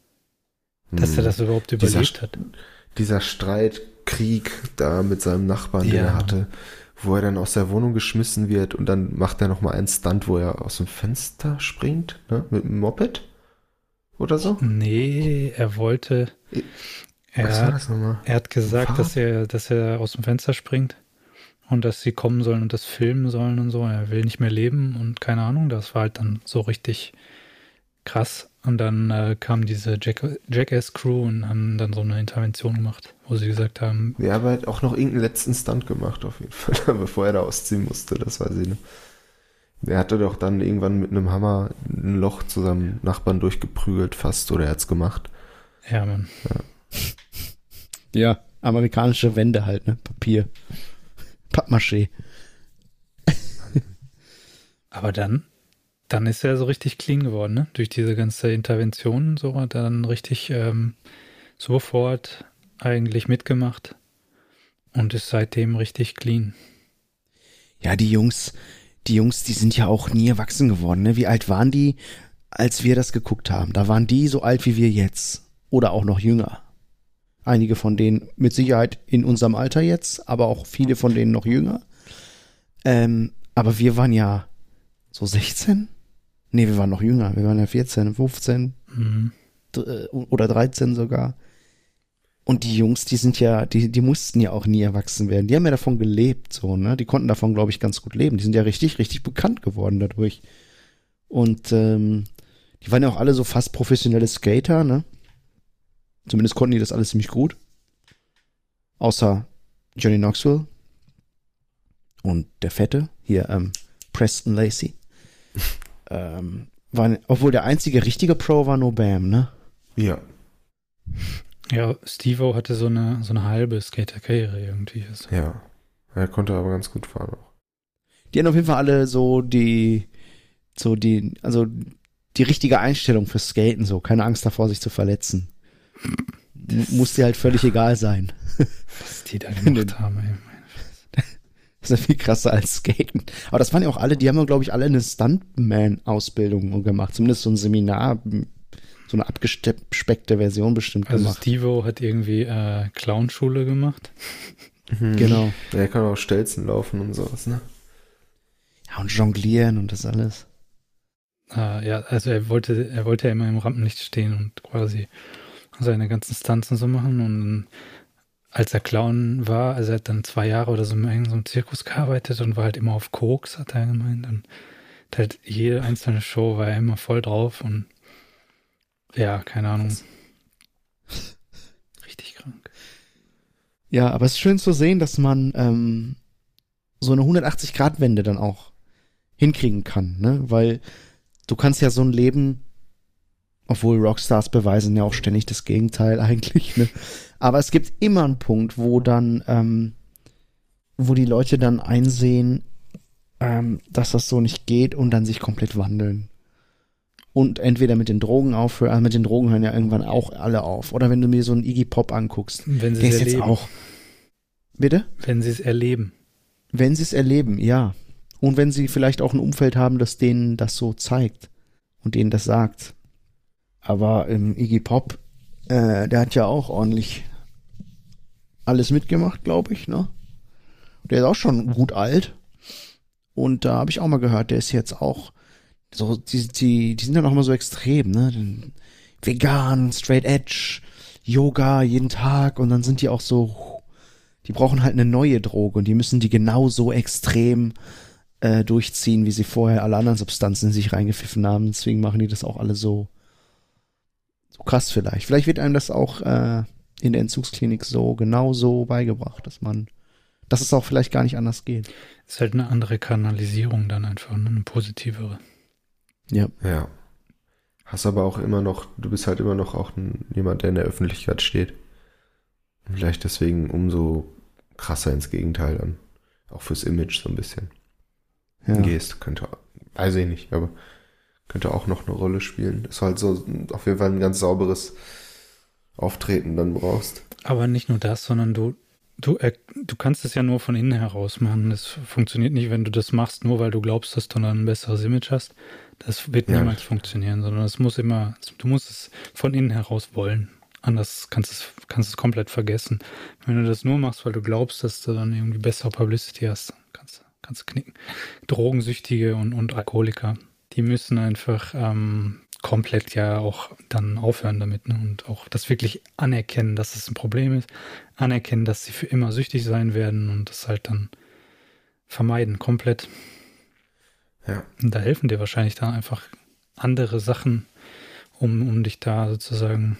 dass Hm. er das überhaupt Dieser überlebt hat. Dieser Streitkrieg da mit seinem Nachbarn, den Ja. er hatte, wo er dann aus der Wohnung geschmissen wird und dann macht er nochmal einen Stunt, wo er aus dem Fenster springt, ne? Mit einem Moped? Oder so? Nee, er wollte. Was war Er, das nochmal? er hat gesagt, Fahrrad? dass er, dass er aus dem Fenster springt und dass sie kommen sollen und das filmen sollen und so. Er will nicht mehr leben und keine Ahnung. Das war halt dann so richtig krass. Und dann äh, kam diese Jack Jackass-Crew und haben dann so eine Intervention gemacht, wo sie gesagt haben, Ja, aber er hat auch noch irgendeinen letzten Stunt gemacht, auf jeden Fall, bevor er da ausziehen musste, das weiß ich. Ne? Er hatte doch dann irgendwann mit einem Hammer ein Loch zu seinem Nachbarn durchgeprügelt, fast, oder er hat's gemacht. ja, Mann. Ja, amerikanische Wände halt, ne? Papier. Pappmaché. Aber dann, dann ist er so richtig clean geworden, ne? Durch diese ganze Intervention und so hat er dann richtig ähm, sofort eigentlich mitgemacht und ist seitdem richtig clean. Ja, die Jungs, die Jungs, die sind ja auch nie erwachsen geworden, ne? Wie alt waren die, als wir das geguckt haben? Da waren die so alt wie wir jetzt. Oder auch noch jünger. Einige von denen mit Sicherheit in unserem Alter jetzt, aber auch viele von denen noch jünger. Ähm, aber wir waren ja so 16? Nee, wir waren noch jünger. Wir waren ja 14, 15 Mhm. dr- oder 13 sogar. Und die Jungs, die sind ja, die, die mussten ja auch nie erwachsen werden. Die haben ja davon gelebt, so, ne? Die konnten davon, glaube ich, ganz gut leben. Die sind ja richtig, richtig bekannt geworden dadurch. Und ähm, die waren ja auch alle so fast professionelle Skater, ne? Zumindest konnten die das alles ziemlich gut. Außer Johnny Knoxville. Und der Fette, hier, ähm, Preston Lacey. ähm, war, obwohl der einzige richtige Pro war nur Bam, ne? Ja. Ja, Steve-O hatte so eine, so eine halbe Skater-Karriere irgendwie. Also, Ja. Er konnte aber ganz gut fahren auch. Die haben auf jeden Fall alle so die, so die, also die richtige Einstellung fürs Skaten, so keine Angst davor, sich zu verletzen. M- Muss dir halt völlig egal sein. was die da gemacht haben, ey. Das ist ja viel krasser als Skaten. Aber das waren ja auch alle, die haben ja, glaube ich, alle eine Stuntman-Ausbildung gemacht. Zumindest so ein Seminar, so eine abgespeckte Version bestimmt Also gemacht. Steve-O hat irgendwie äh, Clownschule gemacht. Genau. Ja, er kann auch Stelzen laufen und sowas, ne? Ja, und jonglieren und das alles. Äh, ja, also er wollte, er wollte ja immer im Rampenlicht stehen und quasi seine ganzen Stunts und so machen. Und dann, als er Clown war, also er hat dann zwei Jahre oder so in irgendeinem Zirkus gearbeitet und war halt immer auf Koks, hat er gemeint. Und halt jede einzelne Show war er immer voll drauf und ja, keine Ahnung. Richtig krank. Ja, aber es ist schön zu sehen, dass man ähm, so eine 180-Grad-Wende dann auch hinkriegen kann, ne? Weil du kannst ja so ein Leben, obwohl Rockstars beweisen ja auch ständig das Gegenteil eigentlich, ne? Aber es gibt immer einen Punkt, wo dann, ähm, wo die Leute dann einsehen, ähm, dass das so nicht geht und dann sich komplett wandeln. Und entweder mit den Drogen aufhören, also mit den Drogen hören ja irgendwann auch alle auf. Oder wenn du mir so einen Iggy Pop anguckst, Wenn sie es jetzt erleben. auch. Bitte? Wenn sie es erleben. Wenn sie es erleben, ja. Und wenn sie vielleicht auch ein Umfeld haben, das denen das so zeigt und denen das sagt. Aber ähm, Iggy Pop, äh, der hat ja auch ordentlich alles mitgemacht, glaube ich, ne? Der ist auch schon gut alt. Und da habe ich auch mal gehört, der ist jetzt auch so, die, die, die sind dann auch immer so extrem, ne? Vegan, straight edge, Yoga jeden Tag und dann sind die auch so die brauchen halt eine neue Droge und die müssen die genauso extrem äh, durchziehen, wie sie vorher alle anderen Substanzen in sich reingepfiffen haben. Deswegen machen die das auch alle so, so krass vielleicht. Vielleicht wird einem das auch äh, in der Entzugsklinik so genau so beigebracht, dass man, dass es auch vielleicht gar nicht anders geht. Ist halt eine andere Kanalisierung dann einfach, ne? eine positivere. Ja. Ja. Hast aber auch immer noch, du bist halt immer noch auch ein, jemand, der in der Öffentlichkeit steht. Und vielleicht deswegen umso krasser ins Gegenteil dann. Auch fürs Image so ein bisschen. ja. Gehst, könnte, weiß ich nicht, aber könnte auch noch eine Rolle spielen. Du halt so auf jeden Fall ein ganz sauberes Auftreten dann brauchst. Aber nicht nur das, sondern du, du, er, du kannst es ja nur von innen heraus machen. Das funktioniert nicht, wenn du das machst, nur weil du glaubst, dass du dann ein besseres Image hast. Das wird Ja. niemals funktionieren, sondern es muss immer, du musst es von innen heraus wollen. Anders kannst du es, kannst es komplett vergessen. Wenn du das nur machst, weil du glaubst, dass du dann irgendwie bessere Publicity hast, kannst, du- kannst du knicken. Drogensüchtige und, und Alkoholiker, die müssen einfach ähm, komplett ja auch dann aufhören damit ne? und auch das wirklich anerkennen, dass es ein Problem ist, anerkennen, dass sie für immer süchtig sein werden und das halt dann vermeiden, komplett. Ja. Und da helfen dir wahrscheinlich dann einfach andere Sachen, um, um dich da sozusagen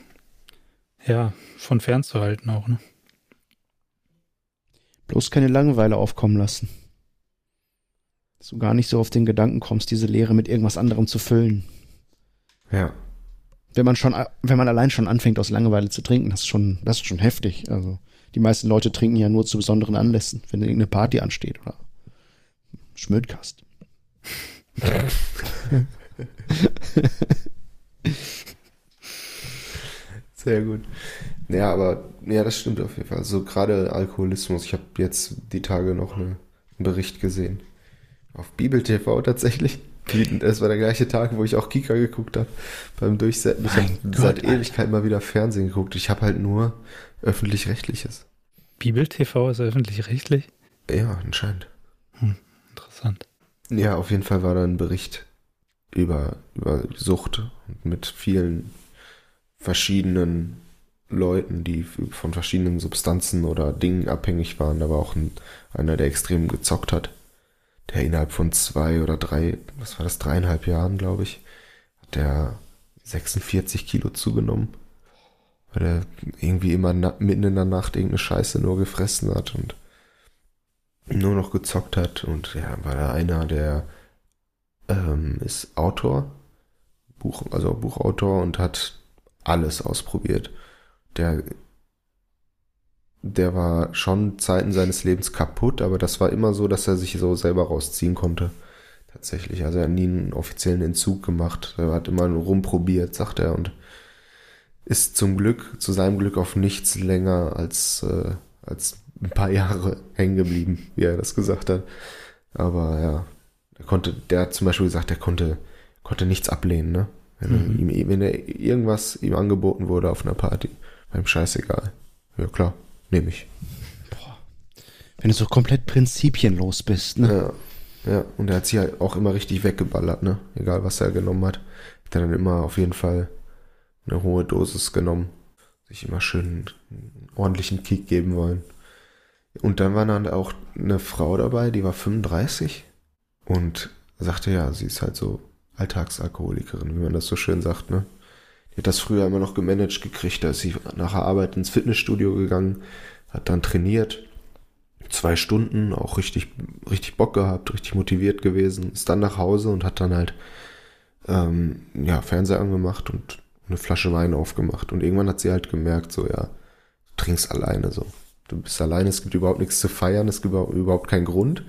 ja, von fernzuhalten auch, ne? Bloß keine Langeweile aufkommen lassen. Dass du gar nicht so auf den Gedanken kommst, diese Leere mit irgendwas anderem zu füllen. Ja. Wenn man schon, wenn man allein schon anfängt, aus Langeweile zu trinken, das ist schon, das ist schon heftig. Also, die meisten Leute trinken ja nur zu besonderen Anlässen, wenn irgendeine Party ansteht oder Schmödkast. Sehr gut. Ja, aber ja, das stimmt auf jeden Fall. Also gerade Alkoholismus. Ich habe jetzt die Tage noch eine, einen Bericht gesehen. Auf Bibel TV tatsächlich. Das war der gleiche Tag, wo ich auch Kika geguckt habe beim Durchsetzen. Ich habe seit. Ewigkeit mal wieder Fernsehen geguckt. Ich habe halt nur öffentlich-rechtliches. Bibel TV ist öffentlich-rechtlich? Ja, anscheinend. Interessant. Ja, auf jeden Fall war da ein Bericht über, über Sucht und mit vielen verschiedenen Leuten, die von verschiedenen Substanzen oder Dingen abhängig waren. Da war auch ein, einer, der extrem gezockt hat, der innerhalb von zwei oder drei, was war das, dreieinhalb Jahren, glaube ich, hat der 46 Kilo zugenommen. Weil er irgendwie immer mitten in der Nacht irgendeine Scheiße nur gefressen hat und nur noch gezockt hat. Und ja, war da einer, der ähm, ist Autor, Buch, also Buchautor und hat alles ausprobiert. Der, der war schon Zeiten seines Lebens kaputt, aber das war immer so, dass er sich so selber rausziehen konnte. Tatsächlich. Also er hat nie einen offiziellen Entzug gemacht. Er hat immer nur rumprobiert, sagt er, und ist zum Glück, zu seinem Glück auf nichts länger als, äh, als ein paar Jahre hängen geblieben, wie er das gesagt hat. Aber ja, er konnte, der hat zum Beispiel gesagt, er konnte, konnte nichts ablehnen, ne? Wenn, Mhm. ihm, wenn er irgendwas ihm angeboten wurde auf einer Party, war ihm scheißegal. Ja klar, nehme ich. Wenn du so komplett prinzipienlos bist, ne? Ja, ja, und er hat sie halt auch immer richtig weggeballert, ne? Egal was er genommen hat. Hat er dann immer auf jeden Fall eine hohe Dosis genommen. Sich immer schön einen ordentlichen Kick geben wollen. Und dann war dann auch eine Frau dabei, die war 35 und sagte, ja, sie ist halt so Alltagsalkoholikerin, wie man das so schön sagt, ne? Die hat das früher immer noch gemanagt gekriegt, da ist sie nach der Arbeit ins Fitnessstudio gegangen, hat dann trainiert, zwei Stunden, auch richtig, richtig Bock gehabt, richtig motiviert gewesen, ist dann nach Hause und hat dann halt ähm, ja, Fernseher angemacht und eine Flasche Wein aufgemacht. Und irgendwann hat sie halt gemerkt, so ja, du trinkst alleine so. Du bist alleine, es gibt überhaupt nichts zu feiern, es gibt überhaupt, keinen Grund.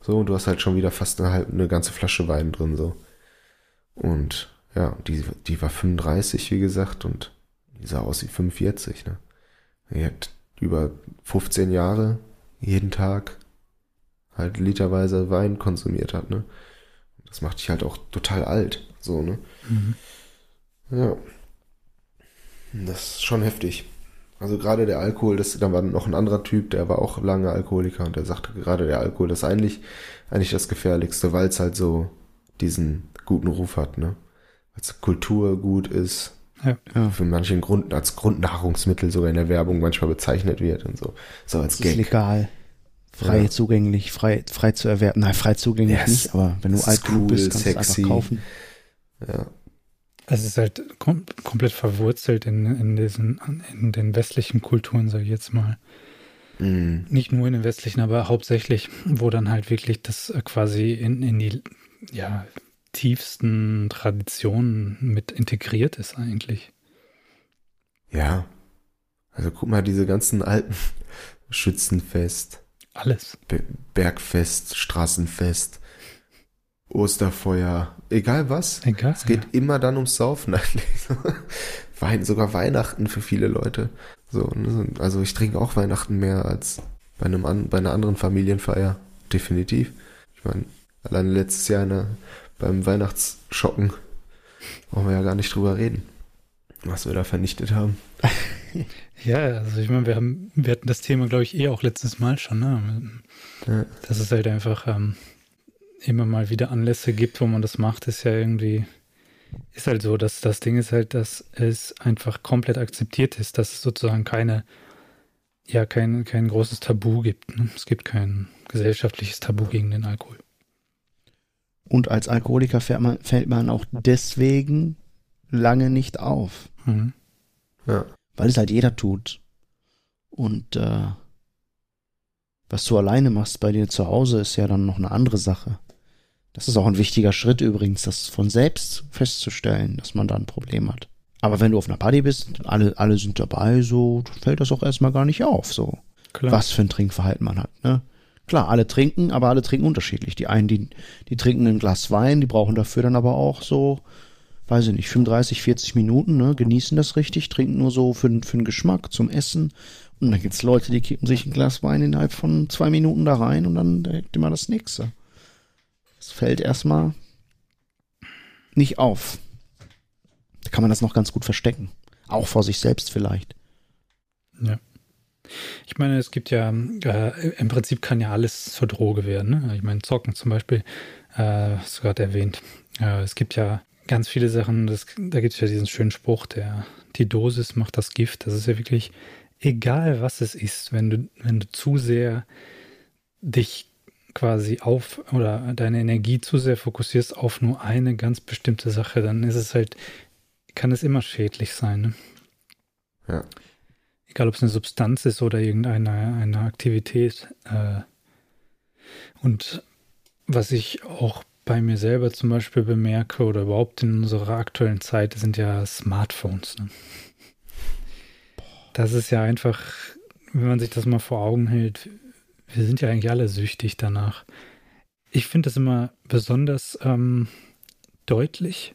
So, und du hast halt schon wieder fast eine, eine ganze Flasche Wein drin, so. Und ja, die, die war 35, wie gesagt, und die sah aus wie 45, ne? Die hat über 15 Jahre jeden Tag halt literweise Wein konsumiert hat, ne? Das macht dich halt auch total alt, so, ne? Mhm. Ja. Das ist schon heftig. Also gerade der Alkohol, das, da war noch ein anderer Typ, der war auch lange Alkoholiker und der sagte gerade der Alkohol ist eigentlich, eigentlich das Gefährlichste, weil es halt so diesen guten Ruf hat, ne? Weil es Kultur gut ist, Ja. für manche Grund, als Grundnahrungsmittel sogar in der Werbung manchmal bezeichnet wird und so. So als Gag. legal. frei Ja. zugänglich, frei, frei zu erwerben. Nein, frei zugänglich Ja, es- nicht, aber wenn du alt ist genug cool, bist, kannst du es sexy. einfach kaufen. Ja. Es ist halt kom komplett verwurzelt in, in, diesen, in den westlichen Kulturen, sage ich jetzt mal. Mhm. Nicht nur in den westlichen, aber hauptsächlich, wo dann halt wirklich das äh, quasi in, in die ja, tiefsten Traditionen mit integriert ist eigentlich. Ja. Also guck mal, diese ganzen alten Schützenfest, Alles. Be Bergfest, Straßenfest, Osterfeuer, egal was. Egal. Es geht immer dann ums Saufen eigentlich. Sogar Weihnachten für viele Leute. So, ne? Also ich trinke auch Weihnachten mehr als bei, einem an, bei einer anderen Familienfeier. Definitiv. Ich meine, alleine letztes Jahr ne, beim Weihnachtsschocken brauchen wir ja gar nicht drüber reden, was wir da vernichtet haben. Ja, also ich meine, wir haben, wir hatten das Thema, glaube ich, eh auch letztes Mal schon, ne? Ja. Dass es halt einfach ähm, immer mal wieder Anlässe gibt, wo man das macht, ist ja irgendwie, ist halt so, dass das Ding ist halt, dass es einfach komplett akzeptiert ist, dass es sozusagen keine, ja, kein, kein großes Tabu gibt. Ne? Es gibt kein gesellschaftliches Tabu gegen den Alkohol. Und als Alkoholiker fällt man, fällt man auch deswegen lange nicht auf, Mhm. Ja. weil es halt jeder tut. Und äh, was du alleine machst bei dir zu Hause, ist ja dann noch eine andere Sache. Das ist auch ein wichtiger Schritt übrigens, das von selbst festzustellen, dass man da ein Problem hat. Aber wenn du auf einer Party bist, alle, alle sind dabei, so fällt das auch erstmal gar nicht auf, so. Klar. was für ein Trinkverhalten man hat. Ne? Klar, alle trinken, aber alle trinken unterschiedlich. Die einen, die, die trinken ein Glas Wein, die brauchen dafür dann aber auch so, weiß ich nicht, 35, 40 Minuten, ne? genießen das richtig, trinken nur so für, den- für den Geschmack, zum Essen. Und dann gibt's Leute, die kippen sich ein Glas Wein innerhalb von zwei Minuten da rein und dann direkt immer das nächste. Das fällt erstmal nicht auf. Da kann man das noch ganz gut verstecken. Auch vor sich selbst vielleicht. Ja. Ich meine, es gibt ja, äh, im Prinzip kann ja alles zur Droge werden. Ne? Ich meine, Zocken zum Beispiel, äh, hast du gerade erwähnt. Äh, es gibt ja ganz viele Sachen, das, da gibt es ja diesen schönen Spruch, der die Dosis macht das Gift. Das ist ja wirklich egal, was es ist, wenn du, wenn du zu sehr dich quasi auf oder deine Energie zu sehr fokussierst auf nur eine ganz bestimmte Sache, dann ist es halt, kann es immer schädlich sein. Ne? Ja. Egal ob es eine Substanz ist oder irgendeine eine Aktivität. Äh, und was ich auch bei mir selber zum Beispiel bemerke oder überhaupt in unserer aktuellen Zeit sind ja Smartphones. Ne? Das ist ja einfach, wenn man sich das mal vor Augen hält, wir sind ja eigentlich alle süchtig danach. Ich finde das immer besonders ähm, deutlich,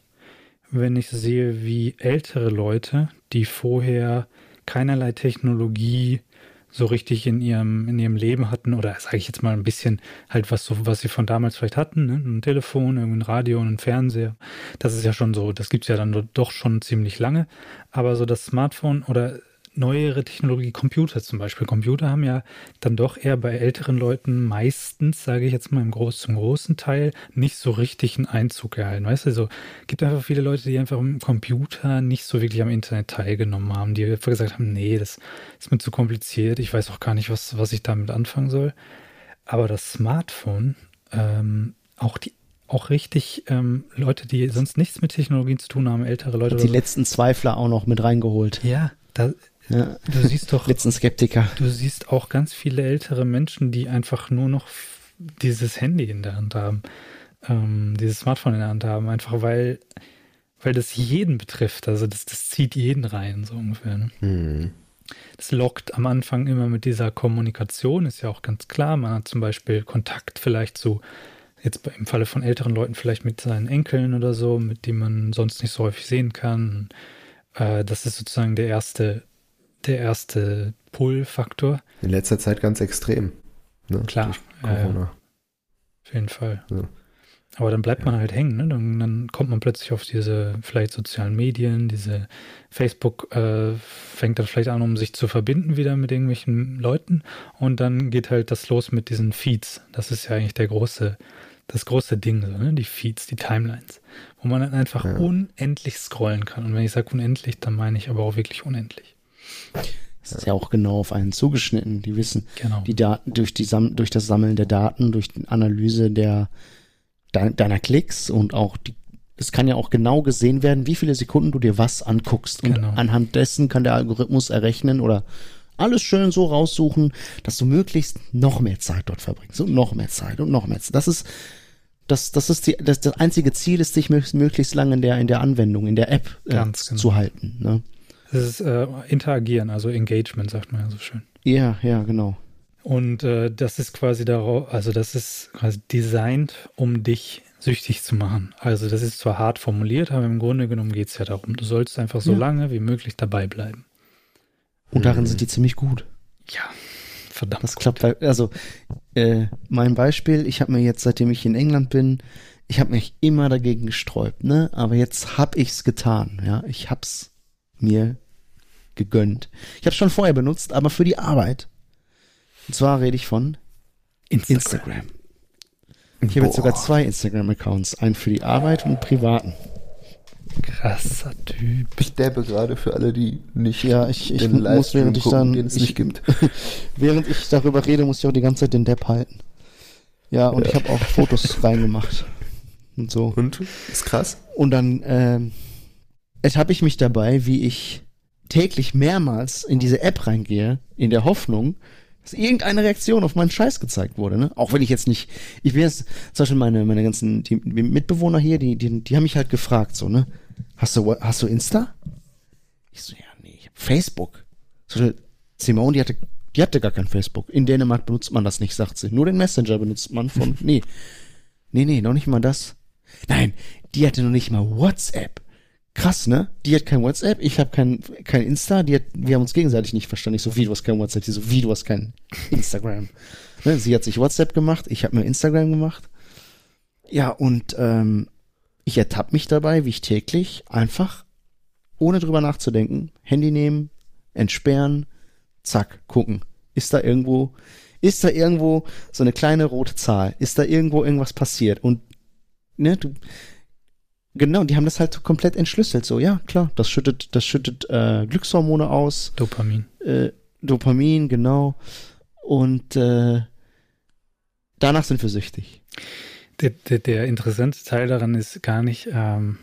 wenn ich sehe, wie ältere Leute, die vorher keinerlei Technologie so richtig in ihrem, in ihrem Leben hatten, oder sage ich jetzt mal ein bisschen halt was so, was sie von damals vielleicht hatten, ne? ein Telefon, ein Radio und ein Fernseher. Das ist ja schon so, das gibt's ja dann doch schon ziemlich lange. Aber so das Smartphone oder neuere Technologie, Computer zum Beispiel. Computer haben ja dann doch eher bei älteren Leuten meistens, sage ich jetzt mal im Groß, zum großen Teil, nicht so richtig einen Einzug erhalten. Weißt du, so gibt einfach viele Leute, die einfach im Computer nicht so wirklich am Internet teilgenommen haben, die einfach gesagt haben, nee, das ist mir zu kompliziert, ich weiß auch gar nicht, was, was ich damit anfangen soll. Aber das Smartphone, ähm, auch die auch richtig ähm, Leute, die sonst nichts mit Technologien zu tun haben, ältere Leute. Die oder letzten Zweifler auch noch mit reingeholt. so. Ja, da, Ja. du siehst doch, Letzten Skeptiker. du siehst auch ganz viele ältere Menschen, die einfach nur noch dieses Handy in der Hand haben, ähm, dieses Smartphone in der Hand haben, einfach weil, weil das jeden betrifft. Also das, das zieht jeden rein, so ungefähr. Ne? Hm. Das lockt am Anfang immer mit dieser Kommunikation, ist ja auch ganz klar. Man hat zum Beispiel Kontakt vielleicht zu, jetzt im Falle von älteren Leuten vielleicht mit seinen Enkeln oder so, mit denen man sonst nicht so häufig sehen kann. Äh, das ist sozusagen der erste, der erste Pull-Faktor. In letzter Zeit ganz extrem. Ne? Klar, ja, ja. Corona. Auf jeden Fall. Ja. Aber dann bleibt man halt hängen, ne? Dann, dann kommt man plötzlich auf diese vielleicht sozialen Medien, diese Facebook äh, fängt dann vielleicht an, um sich zu verbinden wieder mit irgendwelchen Leuten und dann geht halt das los mit diesen Feeds. Das ist ja eigentlich der große, das große Ding, so, ne? Die Feeds, die Timelines, wo man dann einfach Ja. unendlich scrollen kann. Und wenn ich sage unendlich, dann meine ich aber auch wirklich unendlich. Es ist ja auch genau auf einen zugeschnitten. Die wissen, Genau. die Daten durch die Sam durch das Sammeln der Daten, durch die Analyse der de deiner Klicks und auch die es kann ja auch genau gesehen werden, wie viele Sekunden du dir was anguckst. Und Genau. anhand dessen kann der Algorithmus errechnen oder alles schön so raussuchen, dass du möglichst noch mehr Zeit dort verbringst und noch mehr Zeit und noch mehr Zeit. Das ist das, das ist die, das, das einzige Ziel ist, dich möglichst, lange in der, in der Anwendung, in der App äh, genau. zu halten. Ne? Das ist äh, Interagieren, also Engagement, sagt man ja so schön. Ja, ja, genau. Und äh, das ist quasi darauf, also das ist quasi designt, um dich süchtig zu machen. Also das ist zwar hart formuliert, aber im Grunde genommen geht es ja darum, du sollst einfach so Ja. lange wie möglich dabei bleiben. Und darin sind die ziemlich gut. Ja, verdammt. Das klappt, weil- also äh, mein Beispiel, ich habe mir jetzt, seitdem ich in England bin, ich habe mich immer dagegen gesträubt, ne? Aber jetzt hab ich's getan, ja. Ich hab's mir gegönnt. Ich habe schon vorher benutzt, aber für die Arbeit. Und zwar rede ich von Instagram. Ich habe jetzt sogar zwei Instagram-Accounts, einen für die Arbeit und einen privaten. Krasser Typ. Ich dabbe gerade für alle, die nicht Ja, ich, ich den muss, Livestream während ich gucken, dann, den es ich, nicht gibt. während ich darüber rede, muss ich auch die ganze Zeit den Depp halten. Ja, und ich habe auch Fotos reingemacht und so. Und? Ist krass. Und dann ähm, ertappe ich mich dabei, wie ich täglich mehrmals in diese App reingehe, in der Hoffnung, dass irgendeine Reaktion auf meinen Scheiß gezeigt wurde. Ne? Auch wenn ich jetzt nicht, ich bin jetzt, zum Beispiel meine, meine ganzen die, die Mitbewohner hier, die, die, die haben mich halt gefragt, so, ne? Hast du, hast du Insta? Ich so, ja, nee, ich hab Facebook. So, Simone, die hatte, die hatte gar kein Facebook. In Dänemark benutzt man das nicht, sagt sie. Nur den Messenger benutzt man von, nee. Nee, nee, noch nicht mal das. Nein, die hatte noch nicht mal WhatsApp. Krass, ne? Die hat kein WhatsApp, ich habe kein, kein Insta, die hat, wir haben uns gegenseitig nicht verstanden. Ich so, wie, du hast kein WhatsApp? Die so, wie, du hast kein Instagram? Ne? Sie hat sich WhatsApp gemacht, ich habe mir Instagram gemacht. Ja, und ähm, ich ertappe mich dabei, wie ich täglich einfach, ohne drüber nachzudenken, Handy nehmen, entsperren, zack, gucken. Ist da irgendwo, ist da irgendwo so eine kleine rote Zahl? Ist da irgendwo irgendwas passiert? Und ne, du, genau, die haben das halt komplett entschlüsselt. So, ja, klar, das schüttet, das schüttet äh, Glückshormone aus, Dopamin. äh, Dopamin, genau. Und äh, danach sind wir süchtig. Der, der, der interessante Teil daran ist gar nicht, ähm,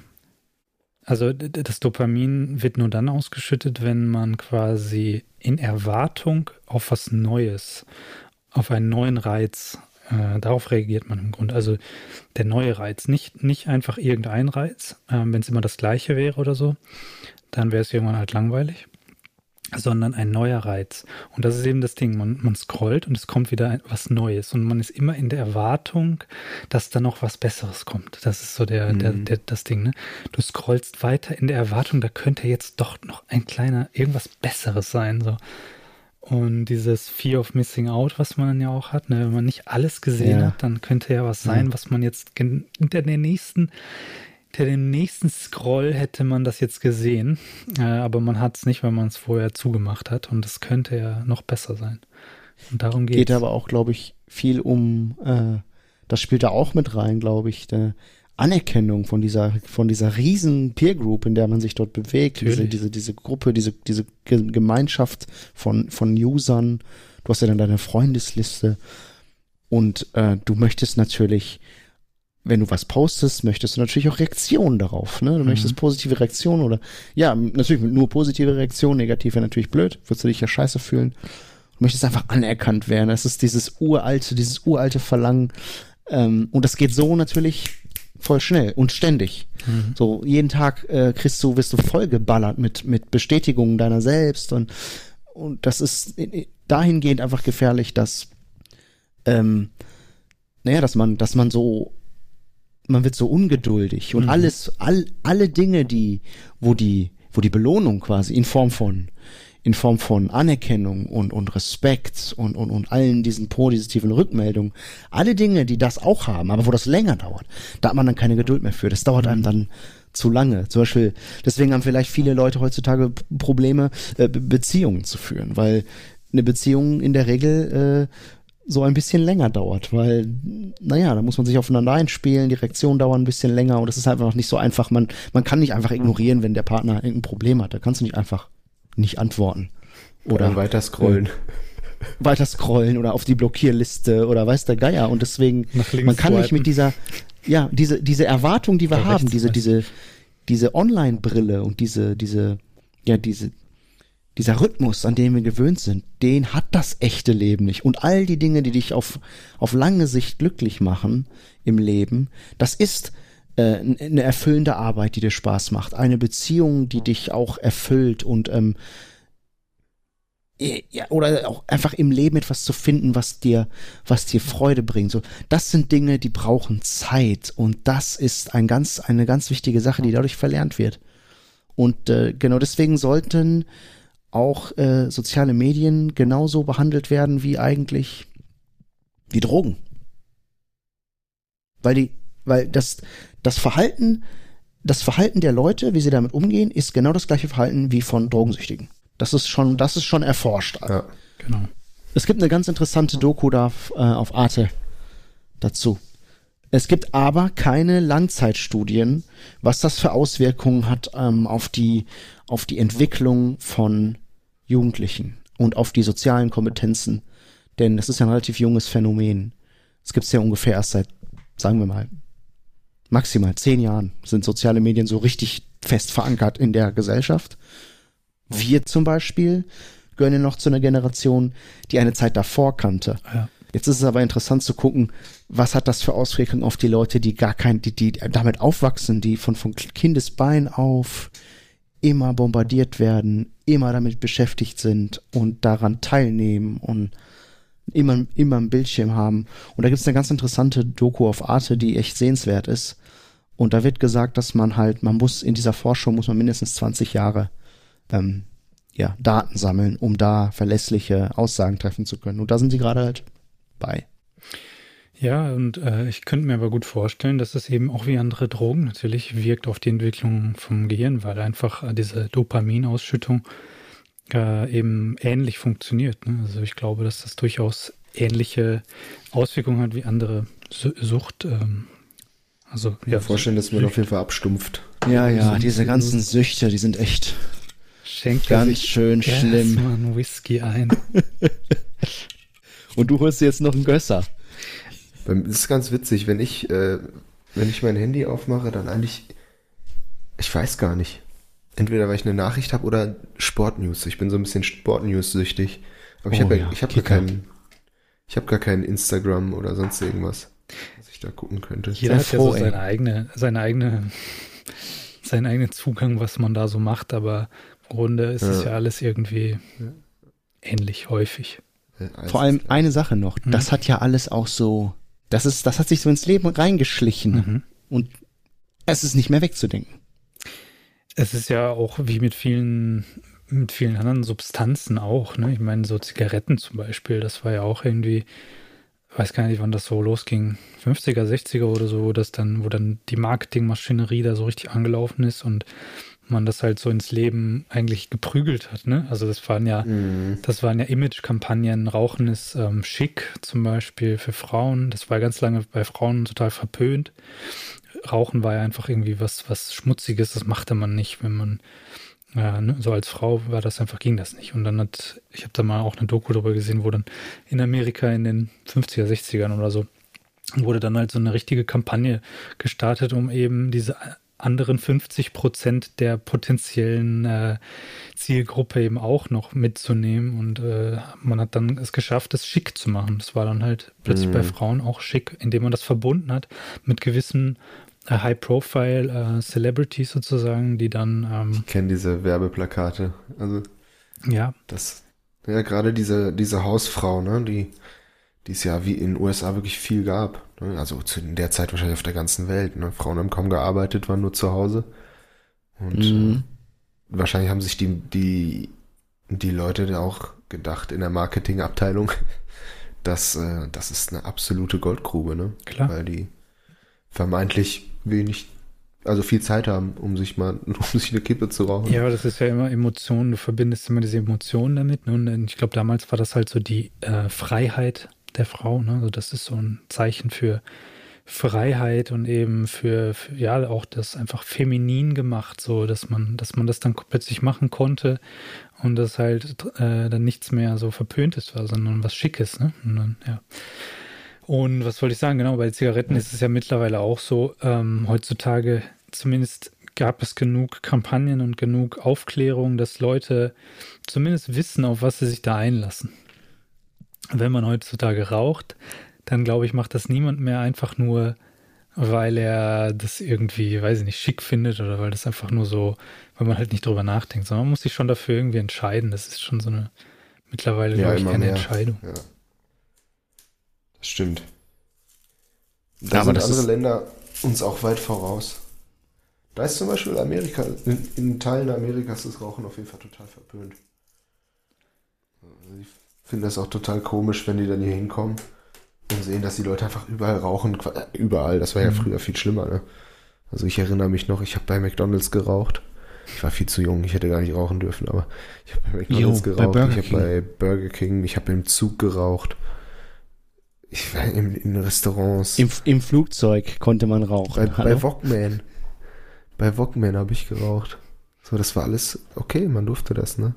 also das Dopamin wird nur dann ausgeschüttet, wenn man quasi in Erwartung auf was Neues, auf einen neuen Reiz, äh, darauf reagiert man im Grunde. Also der neue Reiz, nicht, nicht einfach irgendein Reiz, ähm, wenn es immer das gleiche wäre oder so, dann wäre es irgendwann halt langweilig sondern ein neuer Reiz. Und das ist eben das Ding. Man, man scrollt und es kommt wieder ein, was Neues. Und man ist immer in der Erwartung, dass da noch was Besseres kommt. Das ist so der, der, Mhm. der, das Ding. Ne? Du scrollst weiter in der Erwartung, da könnte jetzt doch noch ein kleiner, irgendwas Besseres sein. So. Und dieses Fear of Missing Out, was man dann ja auch hat, ne? wenn man nicht alles gesehen Ja. hat, dann könnte ja was sein, Ja. was man jetzt hinter der nächsten hinter dem nächsten Scroll hätte man das jetzt gesehen, äh, aber man hat es nicht, weil man es vorher zugemacht hat und es könnte ja noch besser sein. Und darum geht's. Geht aber auch, glaube ich, viel um, äh, das spielt da auch mit rein, glaube ich, der Anerkennung von dieser, von dieser riesen Peer Group, in der man sich dort bewegt, diese, diese, diese Gruppe, diese, diese Ge- Gemeinschaft von, von Usern. Du hast ja dann deine Freundesliste und äh, du möchtest natürlich wenn du was postest, möchtest du natürlich auch Reaktionen darauf. Ne? Du Mhm. möchtest positive Reaktionen oder ja, natürlich nur positive Reaktionen, negativ wäre natürlich blöd, würdest du dich ja scheiße fühlen. Du möchtest einfach anerkannt werden. Das ist dieses uralte, dieses uralte Verlangen. Ähm, und das geht so natürlich voll schnell und ständig. Mhm. So jeden Tag äh, kriegst du, wirst du vollgeballert mit mit Bestätigungen deiner selbst und und das ist in- in- dahingehend einfach gefährlich, dass ähm, naja, dass man, dass man so man wird so ungeduldig und Mhm. alles, all, alle Dinge, die, wo die, wo die Belohnung quasi in Form von, in Form von Anerkennung und, und Respekt und, und, und allen diesen positiven Rückmeldungen, alle Dinge, die das auch haben, aber wo das länger dauert, da hat man dann keine Geduld mehr für. Das dauert einem dann zu lange. Zum Beispiel, deswegen haben vielleicht viele Leute heutzutage Probleme, äh, Be- Beziehungen zu führen, weil eine Beziehung in der Regel äh, so ein bisschen länger dauert, weil, naja, da muss man sich aufeinander einspielen, die Reaktionen dauern ein bisschen länger und es ist einfach nicht so einfach. Man, man kann nicht einfach ignorieren, wenn der Partner irgendein Problem hat. Da kannst du nicht einfach nicht antworten. Oder weiter scrollen. weiter scrollen oder auf die Blockierliste oder weiß der Geier. Und deswegen, man kann nicht mit dieser, ja, diese, diese Erwartung, die wir haben, diese, diese, diese Online-Brille und diese, diese, ja, diese, dieser Rhythmus, an den wir gewöhnt sind, den hat das echte Leben nicht. Und all die Dinge, die dich auf, auf lange Sicht glücklich machen im Leben, das ist eine erfüllende Arbeit, die dir Spaß macht. Eine Beziehung, die dich auch erfüllt und ähm, ja, oder auch einfach im Leben etwas zu finden, was dir, was dir Freude bringt. So, das sind Dinge, die brauchen Zeit und das ist ein ganz, eine ganz wichtige Sache, die dadurch verlernt wird. Und äh, genau deswegen sollten auch äh, soziale Medien genauso behandelt werden wie eigentlich wie Drogen. Weil die, weil das, das Verhalten, das Verhalten der Leute, wie sie damit umgehen, ist genau das gleiche Verhalten wie von Drogensüchtigen. Das ist schon, das ist schon erforscht. Ja, genau. Es gibt eine ganz interessante Doku da äh, auf Arte dazu. Es gibt aber keine Langzeitstudien, was das für Auswirkungen hat ähm, auf die auf die Entwicklung von Jugendlichen und auf die sozialen Kompetenzen, denn das ist ja ein relativ junges Phänomen. Es gibt es ja ungefähr erst seit, sagen wir mal, maximal zehn Jahren sind soziale Medien so richtig fest verankert in der Gesellschaft. Wir zum Beispiel gehören noch zu einer Generation, die eine Zeit davor kannte. Ja. Jetzt ist es aber interessant zu gucken, was hat das für Auswirkungen auf die Leute, die gar kein, die, die damit aufwachsen, die von, von Kindesbein auf immer bombardiert werden, immer damit beschäftigt sind und daran teilnehmen und immer, immer ein Bildschirm haben. Und da gibt es eine ganz interessante Doku auf Arte, die echt sehenswert ist. Und da wird gesagt, dass man halt, man muss in dieser Forschung muss man mindestens 20 Jahre ähm, ja, Daten sammeln, um da verlässliche Aussagen treffen zu können. Und da sind sie gerade halt bei. Ja, und äh, ich könnte mir aber gut vorstellen, dass es eben auch wie andere Drogen natürlich wirkt auf die Entwicklung vom Gehirn, weil einfach äh, diese Dopaminausschüttung äh, eben ähnlich funktioniert. Ne? Also ich glaube, dass das durchaus ähnliche Auswirkungen hat wie andere Sucht. Ähm, also ja, ja vorstellen, dass man auf jeden Fall abstumpft. Ja, ja, diese ganzen Süchte, die sind echt Schenkt ganz schön schlimm. Mal einen Whisky ein. Und du holst jetzt noch einen Gösser. Das ist ganz witzig, wenn ich, äh, wenn ich mein Handy aufmache, dann eigentlich, ich weiß gar nicht. Entweder weil ich eine Nachricht habe oder Sportnews. Ich bin so ein bisschen Sportnews-süchtig. Aber ich oh, habe ja, ich hab gar keinen, ich habe gar keinen Instagram oder sonst irgendwas, was ich da gucken könnte. Jeder hat ja so seine eigene, seine eigene, seinen eigenen Zugang, was man da so macht, aber im Grunde ist ja. es ja alles irgendwie ja. ähnlich häufig. Vor allem eine Sache noch, mhm. das hat ja alles auch so das ist, das hat sich so ins Leben reingeschlichen mhm. und es ist nicht mehr wegzudenken. Es ist ja auch wie mit vielen, mit vielen anderen Substanzen auch, ne? Ich meine, so Zigaretten zum Beispiel, das war ja auch irgendwie, weiß gar nicht, wann das so losging, 50er, 60er oder so, wo das dann, wo dann die Marketingmaschinerie da so richtig angelaufen ist und man das halt so ins Leben eigentlich geprügelt hat. Ne? Also das waren ja, mhm. das waren ja Image-Kampagnen. Rauchen ist ähm, schick, zum Beispiel für Frauen. Das war ganz lange bei Frauen total verpönt. Rauchen war ja einfach irgendwie was, was Schmutziges. Das machte man nicht, wenn man ja, ne, so als Frau war das einfach, ging das nicht. Und dann hat, ich habe da mal auch eine Doku darüber gesehen, wo dann in Amerika in den 50er, 60ern oder so, wurde dann halt so eine richtige Kampagne gestartet, um eben diese anderen 50 Prozent der potenziellen äh, Zielgruppe eben auch noch mitzunehmen. Und äh, man hat dann es geschafft, es schick zu machen. Das war dann halt plötzlich mhm. bei Frauen auch schick, indem man das verbunden hat mit gewissen äh, High-Profile äh, Celebrities sozusagen, die dann. Ähm, ich kenne diese Werbeplakate. Also ja. Das, ja, gerade diese, diese Hausfrau, ne, die die es ja wie in den USA wirklich viel gab. Ne? Also zu der Zeit wahrscheinlich auf der ganzen Welt. Ne? Frauen haben kaum gearbeitet, waren nur zu Hause. Und mhm. äh, wahrscheinlich haben sich die, die, die Leute da auch gedacht in der Marketingabteilung, dass äh, das ist eine absolute Goldgrube, ne? Klar. Weil die vermeintlich wenig, also viel Zeit haben, um sich mal, um sich eine Kippe zu rauchen. Ja, das ist ja immer Emotionen, du verbindest immer diese Emotionen damit. Ne? Und ich glaube, damals war das halt so die äh, Freiheit der Frau. Ne? Also das ist so ein Zeichen für, Freiheit und eben für, für, ja auch das einfach feminin gemacht, so dass man, dass man das dann plötzlich machen konnte und das halt äh, dann nichts mehr so verpöntes war, sondern was Schickes, ne? Dann, ja. Und was wollte ich sagen? Genau, bei Zigaretten ist es ja mittlerweile auch so, ähm, heutzutage zumindest gab es genug Kampagnen und genug Aufklärung, dass Leute zumindest wissen, auf was sie sich da einlassen. Wenn man heutzutage raucht, dann glaube ich, macht das niemand mehr einfach nur, weil er das irgendwie, weiß ich nicht, schick findet oder weil das einfach nur so, weil man halt nicht drüber nachdenkt, sondern man muss sich schon dafür irgendwie entscheiden. Das ist schon so eine mittlerweile, ja, glaube ich, eine mehr. Entscheidung. Ja. Das stimmt. Da ja, sind andere Länder uns auch weit voraus. Da ist zum Beispiel Amerika, in, in Teilen Amerikas ist Rauchen auf jeden Fall total verpönt. Ich finde das auch total komisch, wenn die dann hier hinkommen und sehen, dass die Leute einfach überall rauchen. Überall, das war ja mhm. früher viel schlimmer. Ne? Also ich erinnere mich noch, ich habe bei McDonald's geraucht. Ich war viel zu jung, ich hätte gar nicht rauchen dürfen, aber ich habe bei McDonald's jo, geraucht, bei ich habe bei Burger King, ich habe im Zug geraucht. Ich war in, in Restaurants. Im, Im, Flugzeug konnte man rauchen. Bei, bei Walkman. Bei Walkman habe ich geraucht. So, das war alles okay, man durfte das, ne?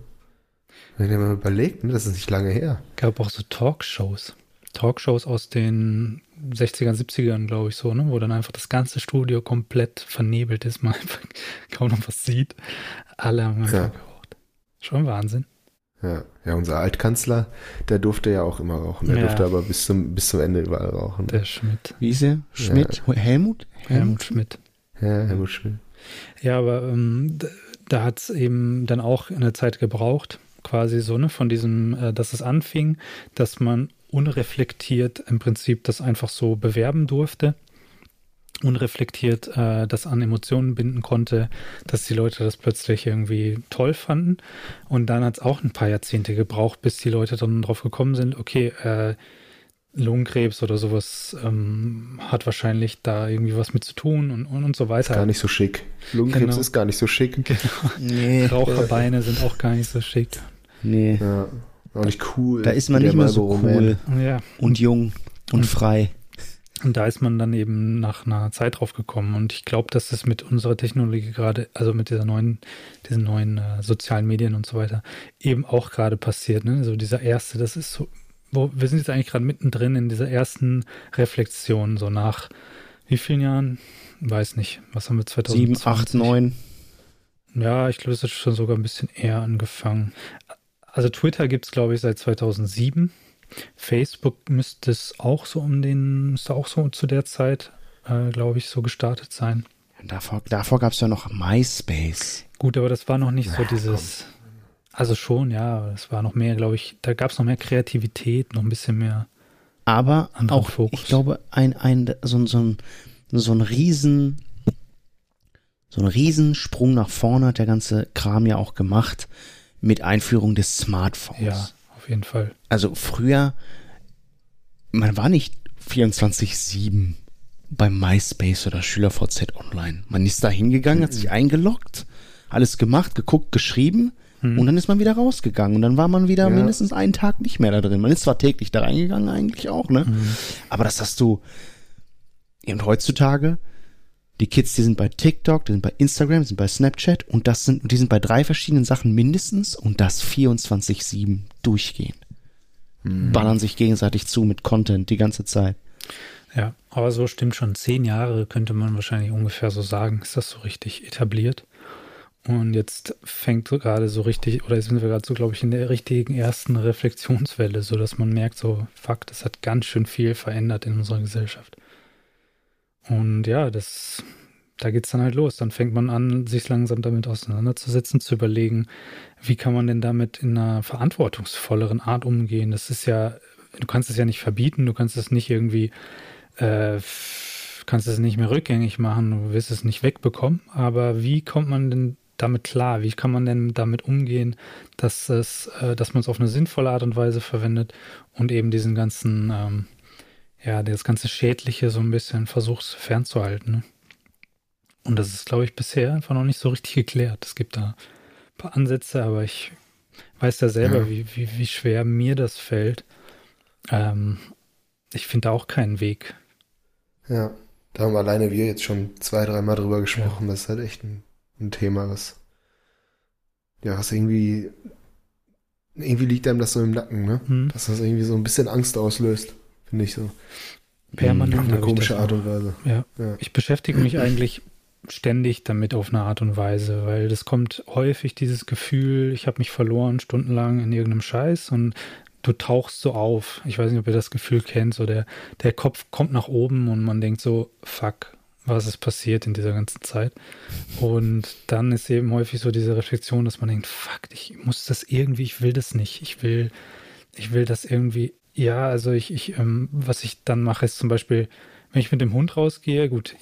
Wenn ihr mal überlegt, ne, das ist nicht lange her. Gab auch so Talkshows. Talkshows aus den 60ern, 70ern, glaube ich, so, ne? Wo dann einfach das ganze Studio komplett vernebelt ist, man einfach kaum noch was sieht. Alle haben einfach ja. geraucht. Schon Wahnsinn. Ja, ja, unser Altkanzler, der durfte ja auch immer rauchen. Der ja. durfte aber bis zum, bis zum Ende überall rauchen. Der Schmidt. Wie ist er? Schmidt? Ja. Helmut? Helmut? Helmut Schmidt. Ja, Helmut Schmidt. Ja, aber ähm, da hat es eben dann auch eine Zeit gebraucht, quasi so, ne, von diesem, äh, dass es anfing, dass man unreflektiert im Prinzip das einfach so bewerben durfte unreflektiert äh, das an Emotionen binden konnte, dass die Leute das plötzlich irgendwie toll fanden. Und dann hat es auch ein paar Jahrzehnte gebraucht, bis die Leute dann drauf gekommen sind, okay, äh, Lungenkrebs oder sowas ähm, hat wahrscheinlich da irgendwie was mit zu tun und, und, und so weiter. Ist gar nicht so schick. Lungenkrebs genau. ist gar nicht so schick. Genau. Nee. Raucherbeine sind auch gar nicht so schick. Nee. Ja, auch nicht cool. Da ist man nicht mehr so cool ja. und jung und, und frei. Und da ist man dann eben nach einer Zeit drauf gekommen. Und ich glaube, dass das mit unserer Technologie gerade, also mit dieser neuen, diesen neuen äh, sozialen Medien und so weiter, eben auch gerade passiert. Ne? So dieser erste, das ist so, wo, wir sind jetzt eigentlich gerade mittendrin in dieser ersten Reflexion, so nach wie vielen Jahren? Weiß nicht. Was haben wir 2020? 7, 8, 9. Ja, ich glaube, es hat schon sogar ein bisschen eher angefangen. Also Twitter gibt es, glaube ich, seit 2007. Facebook müsste es auch so um den, müsste auch so zu der Zeit, äh, glaube ich, so gestartet sein. Davor, davor gab es ja noch MySpace. Gut, aber das war noch nicht ja, so dieses. Komm. Also schon, ja, es war noch mehr, glaube ich, da gab es noch mehr Kreativität, noch ein bisschen mehr. Aber auch, Fokus. ich glaube, ein, ein, so, so, ein, so ein Riesen, so ein Riesensprung nach vorne hat der ganze Kram ja auch gemacht mit Einführung des Smartphones. Ja, jeden Fall. Also früher, man war nicht 24-7 beim MySpace oder SchülerVZ online. Man ist da hingegangen, hat sich mhm. eingeloggt, alles gemacht, geguckt, geschrieben hm. und dann ist man wieder rausgegangen und dann war man wieder ja. mindestens einen Tag nicht mehr da drin. Man ist zwar täglich da reingegangen eigentlich auch, ne? Hm. Aber das hast du und heutzutage die Kids, die sind bei TikTok, die sind bei Instagram, die sind bei Snapchat und das sind, die sind bei drei verschiedenen Sachen mindestens und das 24-7 durchgehend. Mhm. Ballern sich gegenseitig zu mit Content die ganze Zeit. Ja, aber so stimmt schon. Zehn Jahre könnte man wahrscheinlich ungefähr so sagen, ist das so richtig etabliert. Und jetzt fängt gerade so richtig, oder sind wir gerade so, glaube ich, in der richtigen ersten Reflexionswelle, so dass man merkt, so, fuck, das hat ganz schön viel verändert in unserer Gesellschaft. Und ja, das, da geht's dann halt los. Dann fängt man an, sich langsam damit auseinanderzusetzen, zu überlegen, wie kann man denn damit in einer verantwortungsvolleren Art umgehen. Das ist ja, du kannst es ja nicht verbieten, du kannst es nicht irgendwie, äh, kannst es nicht mehr rückgängig machen, du wirst es nicht wegbekommen. Aber wie kommt man denn damit klar? Wie kann man denn damit umgehen, dass es, äh, dass man es auf eine sinnvolle Art und Weise verwendet und eben diesen ganzen ähm, ja, das ganze Schädliche so ein bisschen versucht fernzuhalten. Ne? Und das ist, glaube ich, bisher einfach noch nicht so richtig geklärt. Es gibt da ein paar Ansätze, aber ich weiß ja selber, ja. Wie, wie, wie schwer mir das fällt. Ähm, ich finde da auch keinen Weg. Ja, da haben alleine wir jetzt schon zwei, dreimal drüber gesprochen. Ja. Das ist halt echt ein, ein Thema, was ja, was irgendwie irgendwie liegt einem das so im Nacken, ne? Hm. Dass das irgendwie so ein bisschen Angst auslöst, finde ich so. Permanent. Auf eine komische Art und Weise. Ja. ja. Ich beschäftige mich eigentlich ständig damit auf eine Art und Weise, weil das kommt häufig dieses Gefühl, ich habe mich verloren stundenlang in irgendeinem Scheiß und du tauchst so auf. Ich weiß nicht, ob ihr das Gefühl kennt, so der, der Kopf kommt nach oben und man denkt so, fuck, was ist passiert in dieser ganzen Zeit. Und dann ist eben häufig so diese Reflexion, dass man denkt, fuck, ich muss das irgendwie, ich will das nicht. Ich will, ich will das irgendwie, ja, also ich, ich, ähm, was ich dann mache, ist zum Beispiel, wenn ich mit dem Hund rausgehe, gut,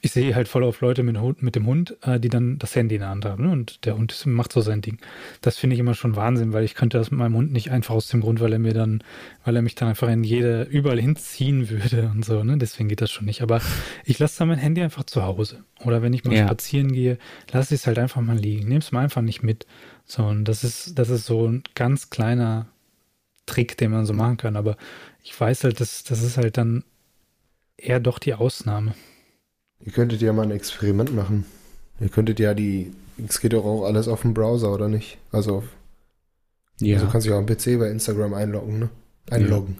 ich sehe halt voll auf Leute mit, Hund, mit dem Hund, äh, die dann das Handy in der Hand haben. Ne? Und der Hund macht so sein Ding. Das finde ich immer schon Wahnsinn, weil ich könnte das mit meinem Hund nicht einfach aus dem Grund, weil er mir dann, weil er mich dann einfach in jede, überall hinziehen würde und so. Ne? Deswegen geht das schon nicht. Aber ich lasse dann mein Handy einfach zu Hause. Oder wenn ich mal ja. spazieren gehe, lasse ich es halt einfach mal liegen. Nehme es mal einfach nicht mit. So, und das ist, das ist so ein ganz kleiner Trick, den man so machen kann. Aber ich weiß halt, dass das ist halt dann eher doch die Ausnahme. Ihr könntet ja mal ein Experiment machen. Ihr könntet ja die, es geht doch auch alles auf dem Browser, oder nicht? Also auf, ja. Also kannst du ja auch am PC bei Instagram einloggen, ne? Einloggen.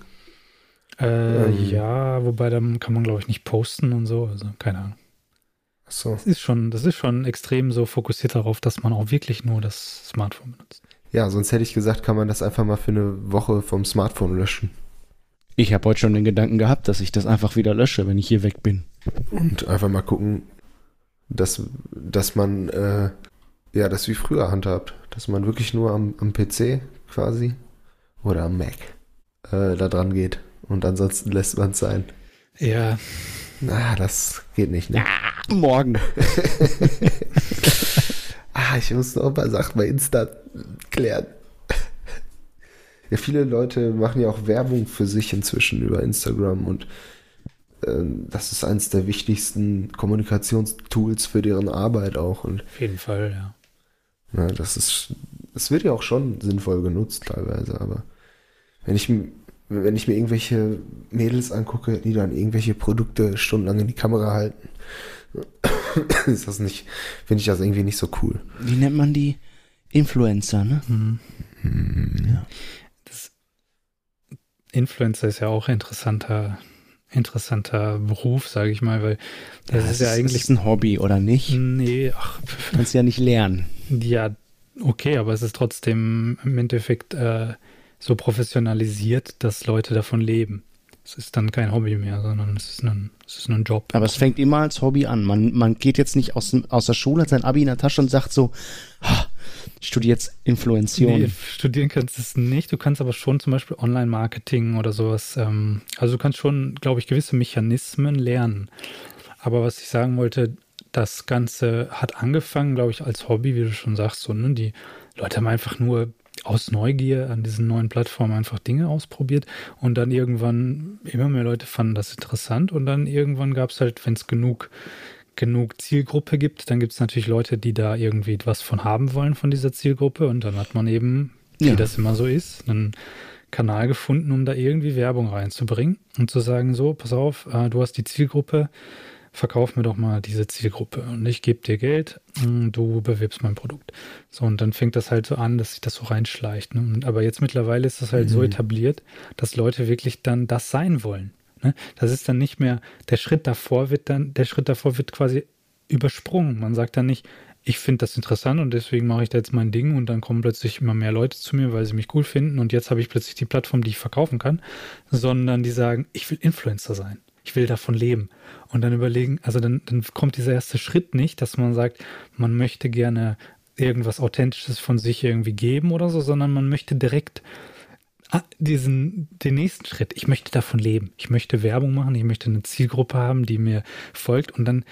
Ja, äh, ähm, ja wobei dann kann man, glaube ich, nicht posten und so, also keine Ahnung. Ach so. Das ist schon, das ist schon extrem so fokussiert darauf, dass man auch wirklich nur das Smartphone benutzt. Ja, sonst hätte ich gesagt, kann man das einfach mal für eine Woche vom Smartphone löschen. Ich habe heute schon den Gedanken gehabt, dass ich das einfach wieder lösche, wenn ich hier weg bin. Und einfach mal gucken, dass, dass man äh, ja das wie früher handhabt. Dass man wirklich nur am, am PC quasi oder am Mac äh, da dran geht. Und ansonsten lässt man es sein. Ja. Na, das geht nicht, ne? Ja, morgen. ah, ich muss noch paar Sachen bei Insta klären. Ja, viele Leute machen ja auch Werbung für sich inzwischen über Instagram und ähm, das ist eines der wichtigsten Kommunikationstools für deren Arbeit auch. Und, Auf jeden Fall, ja. ja. Das ist, es wird ja auch schon sinnvoll genutzt teilweise, aber wenn ich, wenn ich mir irgendwelche Mädels angucke, die dann irgendwelche Produkte stundenlang in die Kamera halten, ist das nicht, finde ich das irgendwie nicht so cool. Wie nennt man die? Influencer, ne? Mhm. Ja. Das Influencer ist ja auch interessanter interessanter Beruf, sage ich mal, weil das ja, ist ja eigentlich ist ein Hobby oder nicht? Nee, ach, kannst ja nicht lernen. Ja, okay, aber es ist trotzdem im Endeffekt äh, so professionalisiert, dass Leute davon leben. Es ist dann kein Hobby mehr, sondern es ist ein, es ist ein Job. Aber es fängt immer als Hobby an. Man, man geht jetzt nicht aus, aus der Schule, hat sein Abi in der Tasche und sagt so, ich studiere jetzt Influenzion. Nee, studieren kannst du es nicht. Du kannst aber schon zum Beispiel Online-Marketing oder sowas. Ähm, also du kannst schon, glaube ich, gewisse Mechanismen lernen. Aber was ich sagen wollte, das Ganze hat angefangen, glaube ich, als Hobby, wie du schon sagst. So, ne? Die Leute haben einfach nur aus Neugier an diesen neuen Plattformen einfach Dinge ausprobiert und dann irgendwann immer mehr Leute fanden das interessant und dann irgendwann gab es halt, wenn es genug genug Zielgruppe gibt, dann gibt es natürlich Leute, die da irgendwie was von haben wollen von dieser Zielgruppe und dann hat man eben, wie ja. das immer so ist, einen Kanal gefunden, um da irgendwie Werbung reinzubringen und zu sagen, so, pass auf, äh, du hast die Zielgruppe, verkauf mir doch mal diese Zielgruppe und ich gebe dir Geld, mm, du bewirbst mein Produkt. So, und dann fängt das halt so an, dass sich das so reinschleicht. Ne? aber jetzt mittlerweile ist das halt mhm. so etabliert, dass Leute wirklich dann das sein wollen. Ne? Das ist dann nicht mehr, der Schritt davor wird dann, der Schritt davor wird quasi übersprungen. Man sagt dann nicht, ich finde das interessant und deswegen mache ich da jetzt mein Ding und dann kommen plötzlich immer mehr Leute zu mir, weil sie mich cool finden und jetzt habe ich plötzlich die Plattform, die ich verkaufen kann, sondern die sagen, ich will Influencer sein. Ich will davon leben. Und dann überlegen, also dann, dann kommt dieser erste Schritt nicht, dass man sagt, man möchte gerne irgendwas Authentisches von sich irgendwie geben oder so, sondern man möchte direkt Ah, diesen, den nächsten Schritt. Ich möchte davon leben. Ich möchte Werbung machen. Ich möchte eine Zielgruppe haben, die mir folgt. Und dann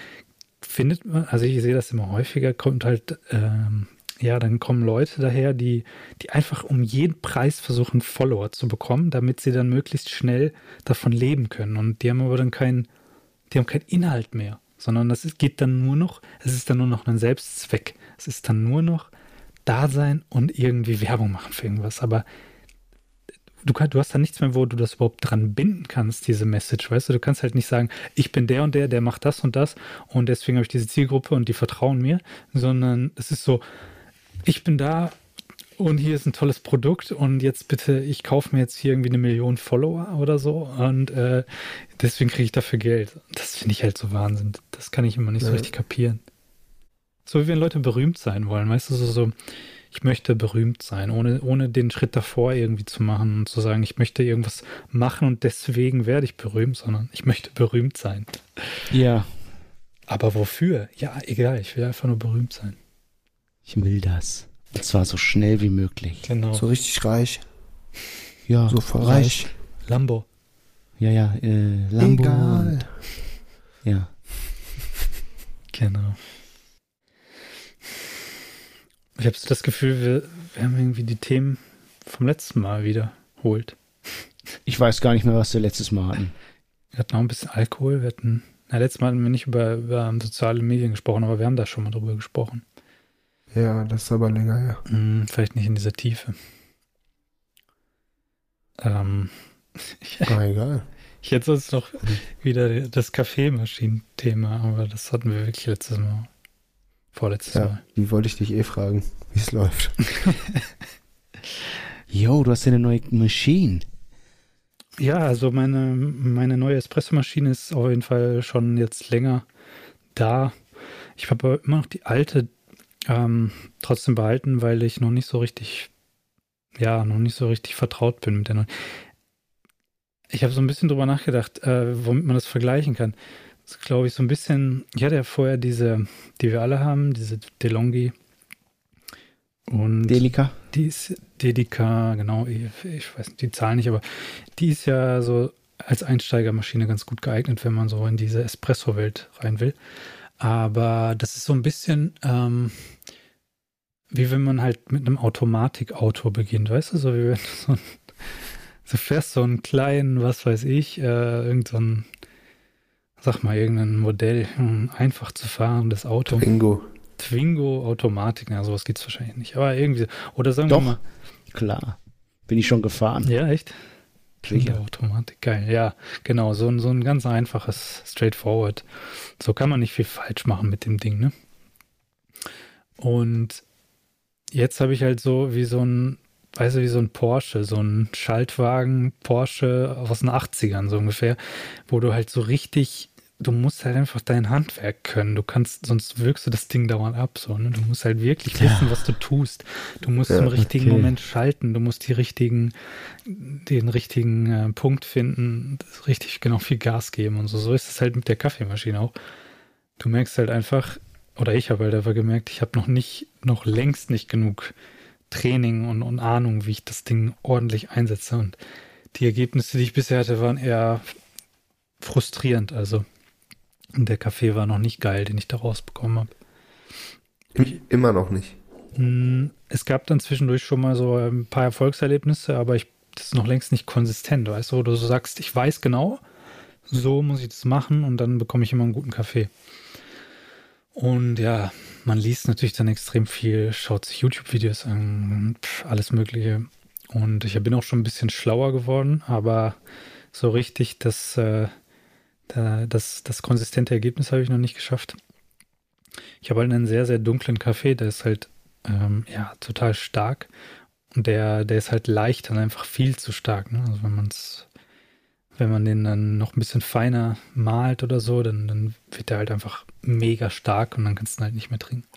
findet man, also ich sehe das immer häufiger, kommt halt, ähm, ja, dann kommen Leute daher, die, die einfach um jeden Preis versuchen, Follower zu bekommen, damit sie dann möglichst schnell davon leben können. Und die haben aber dann keinen, die haben keinen Inhalt mehr, sondern das ist, geht dann nur noch, es ist dann nur noch ein Selbstzweck. Es ist dann nur noch da sein und irgendwie Werbung machen für irgendwas. Aber du, kann, du hast da nichts mehr, wo du das überhaupt dran binden kannst, diese Message, weißt du? Du kannst halt nicht sagen, ich bin der und der, der macht das und das und deswegen habe ich diese Zielgruppe und die vertrauen mir, sondern es ist so, ich bin da und hier ist ein tolles Produkt und jetzt bitte, ich kaufe mir jetzt hier irgendwie eine Million Follower oder so und äh, deswegen kriege ich dafür Geld. Das finde ich halt so Wahnsinn. Das kann ich immer nicht so richtig kapieren. So wie wenn Leute berühmt sein wollen, weißt du, so, so ich möchte berühmt sein, ohne, ohne den Schritt davor irgendwie zu machen und zu sagen, ich möchte irgendwas machen und deswegen werde ich berühmt, sondern ich möchte berühmt sein. Ja. Aber wofür? Ja, egal, ich will einfach nur berühmt sein. Ich will das. Und zwar so schnell wie möglich. Genau. So richtig reich. Ja, So voll reich. Lambo. Ja, ja, äh, Lambo. Egal. Ja. Genau. Ich habe so das Gefühl, wir, wir haben irgendwie die Themen vom letzten Mal wiederholt. Ich weiß gar nicht mehr, was wir letztes Mal hatten. Wir hatten auch ein bisschen Alkohol. Wir hatten, na, letztes Mal hatten wir nicht über, über soziale Medien gesprochen, aber wir haben da schon mal drüber gesprochen. Ja, das ist aber länger her. Hm, vielleicht nicht in dieser Tiefe. Ähm, ich, Ah, egal. ich hätte sonst noch wieder das Kaffeemaschinen-Thema, aber das hatten wir wirklich letztes Mal. Vorletztes Ja, Mal. die wollte ich dich eh fragen, wie es läuft. Yo, du hast ja eine neue Maschine. Ja, also meine, meine neue Espressomaschine ist auf jeden Fall schon jetzt länger da. Ich habe aber immer noch die alte ähm, trotzdem behalten, weil ich noch nicht so richtig, ja, noch nicht so richtig vertraut bin mit der neuen. Ich habe so ein bisschen drüber nachgedacht, äh, womit man das vergleichen kann. Das glaube ich, so ein bisschen, ich hatte ja vorher diese, die wir alle haben, diese DeLonghi. Und Delika. die ist Dedica, genau, ich, ich weiß die Zahl nicht, aber die ist ja so als Einsteigermaschine ganz gut geeignet, wenn man so in diese Espresso-Welt rein will. Aber das ist so ein bisschen ähm, wie wenn man halt mit einem Automatikauto beginnt, weißt du, so wie wenn du so, ein, so fährst so einen kleinen, was weiß ich, äh, irgend so ein, sag mal, irgendein Modell, hm, einfach zu fahren, das Auto. Bingo. Twingo Automatik, na, sowas gibt's wahrscheinlich nicht. Aber irgendwie, oder sagen Doch. wir mal. Klar. Bin ich schon gefahren. Ja, echt? Twingo Automatik, geil. Ja, genau, so ein, so ein ganz einfaches, straightforward. So kann man nicht viel falsch machen mit dem Ding, ne? Und jetzt habe ich halt so wie so ein, weißt du, wie so ein Porsche, so ein Schaltwagen Porsche aus den 80ern so ungefähr, wo du halt so richtig, du musst halt einfach dein Handwerk können. Du kannst, sonst wirkst du das Ding dauernd ab, so, ne? Du musst halt wirklich Ja. wissen, was du tust. Du musst Ja, im richtigen okay. Moment schalten, du musst die richtigen, den richtigen äh, Punkt finden, richtig genau viel Gas geben und so. So ist es halt mit der Kaffeemaschine auch. Du merkst halt einfach, oder ich habe halt einfach gemerkt, ich habe noch nicht, noch längst nicht genug Training und, und Ahnung, wie ich das Ding ordentlich einsetze. Und die Ergebnisse, die ich bisher hatte, waren eher frustrierend. Also der Kaffee war noch nicht geil, den ich da rausbekommen habe. Im, immer noch nicht. Mm, Es gab dann zwischendurch schon mal so ein paar Erfolgserlebnisse, aber ich, das ist noch längst nicht konsistent, weißt du, wo du so sagst, ich weiß genau, so muss ich das machen und dann bekomme ich immer einen guten Kaffee. Und ja, man liest natürlich dann extrem viel, schaut sich YouTube-Videos an, pf, alles Mögliche. Und ich bin auch schon ein bisschen schlauer geworden, aber so richtig das, äh, da, das, das konsistente Ergebnis habe ich noch nicht geschafft. Ich habe halt einen sehr, sehr dunklen Kaffee, der ist halt ähm, ja total stark. Und der, der ist halt leicht und einfach viel zu stark. Ne? Also wenn man es, wenn man den dann noch ein bisschen feiner malt oder so, dann, dann wird der halt einfach mega stark und dann kannst du ihn halt nicht mehr trinken.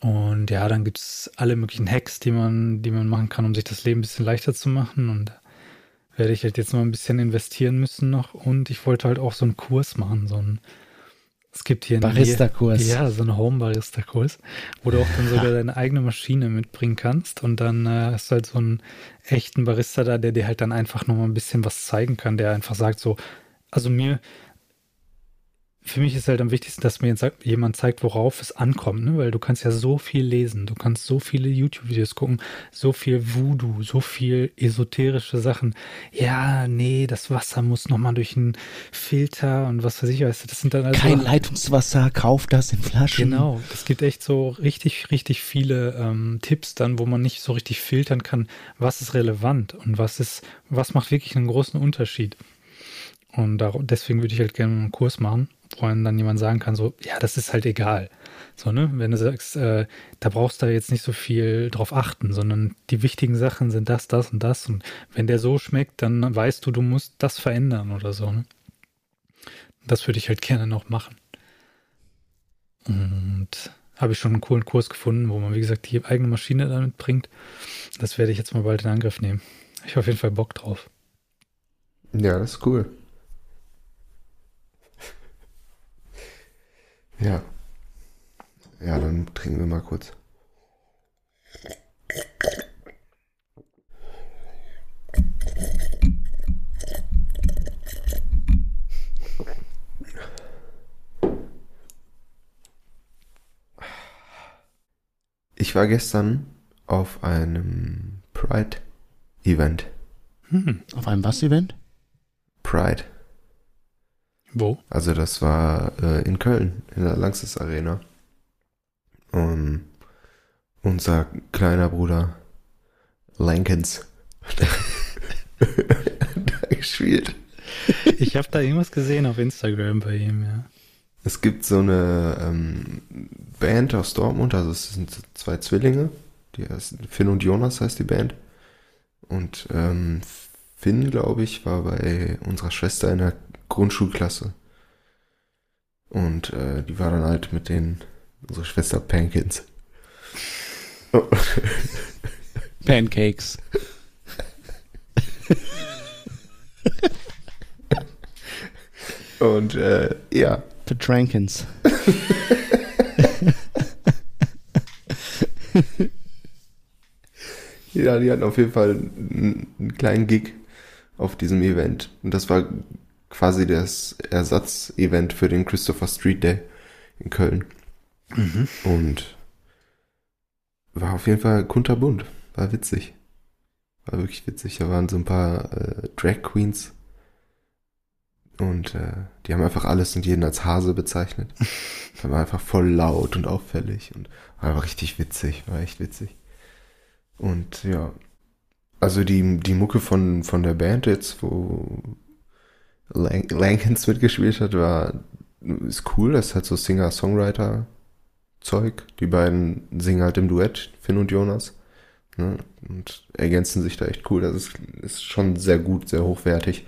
Und ja, dann gibt es alle möglichen Hacks, die man, die man machen kann, um sich das Leben ein bisschen leichter zu machen. Und werde ich halt jetzt mal ein bisschen investieren müssen noch. Und ich wollte halt auch so einen Kurs machen, so einen es gibt hier einen Barista-Kurs. Ja, so einen Home-Barista-Kurs, wo du auch dann sogar deine eigene Maschine mitbringen kannst und dann äh, hast du halt so einen echten Barista da, der dir halt dann einfach nochmal ein bisschen was zeigen kann, der einfach sagt so, also mir, für mich ist halt am wichtigsten, dass mir jetzt jemand zeigt, worauf es ankommt, ne? weil du kannst ja so viel lesen, du kannst so viele YouTube-Videos gucken, so viel Voodoo, so viel esoterische Sachen. Ja, nee, das Wasser muss nochmal durch einen Filter und was weiß ich, weißt du, das sind dann also Kein Leitungswasser, kauf das in Flaschen. Genau, es gibt echt so richtig, richtig viele ähm, Tipps dann, wo man nicht so richtig filtern kann, was ist relevant und was ist, was macht wirklich einen großen Unterschied. Und deswegen würde ich halt gerne einen Kurs machen wo dann jemand sagen kann, so, ja, das ist halt egal. So, ne? Wenn du sagst, äh, da brauchst du jetzt nicht so viel drauf achten, sondern die wichtigen Sachen sind das, das und das. Und wenn der so schmeckt, dann weißt du, du musst das verändern oder so, ne? Das würde ich halt gerne noch machen. Und habe ich schon einen coolen Kurs gefunden, wo man, wie gesagt, die eigene Maschine damit bringt. Das werde ich jetzt mal bald in Angriff nehmen. Ich habe auf jeden Fall Bock drauf. Ja, das ist cool. Ja. Ja, dann trinken wir mal kurz. Ich war gestern auf einem Pride-Event. Hm, auf einem was-Event? Pride. Wo? Also das war äh, in Köln, in der Langsys Arena. Und unser kleiner Bruder Lankens da gespielt. Ich habe da irgendwas gesehen auf Instagram bei ihm, ja. Es gibt so eine ähm, Band aus Dortmund, also es sind zwei Zwillinge, die heißt Finn und Jonas heißt die Band. Und ähm, Finn, glaube ich, war bei unserer Schwester in der Grundschulklasse. Und äh, die war dann halt mit den, unsere Schwester Pankins. Oh. Pancakes. Und äh, ja. Petrankins. ja, die hatten auf jeden Fall einen, einen kleinen Gig auf diesem Event. Und das war quasi das Ersatzevent für den Christopher Street Day in Köln. Mhm. Und war auf jeden Fall kunterbunt. War witzig. War wirklich witzig. Da waren so ein paar äh, Drag Queens. Und äh, die haben einfach alles und jeden als Hase bezeichnet. Das war einfach voll laut und auffällig und war einfach richtig witzig. War echt witzig. Und ja, also die, die Mucke von, von der Band jetzt, wo, Lang Lankins mitgespielt hat, war ist cool. Das ist halt so Singer-Songwriter-Zeug. Die beiden singen halt im Duett, Finn und Jonas. Ne? Und ergänzen sich da echt cool. Das ist, ist schon sehr gut, sehr hochwertig.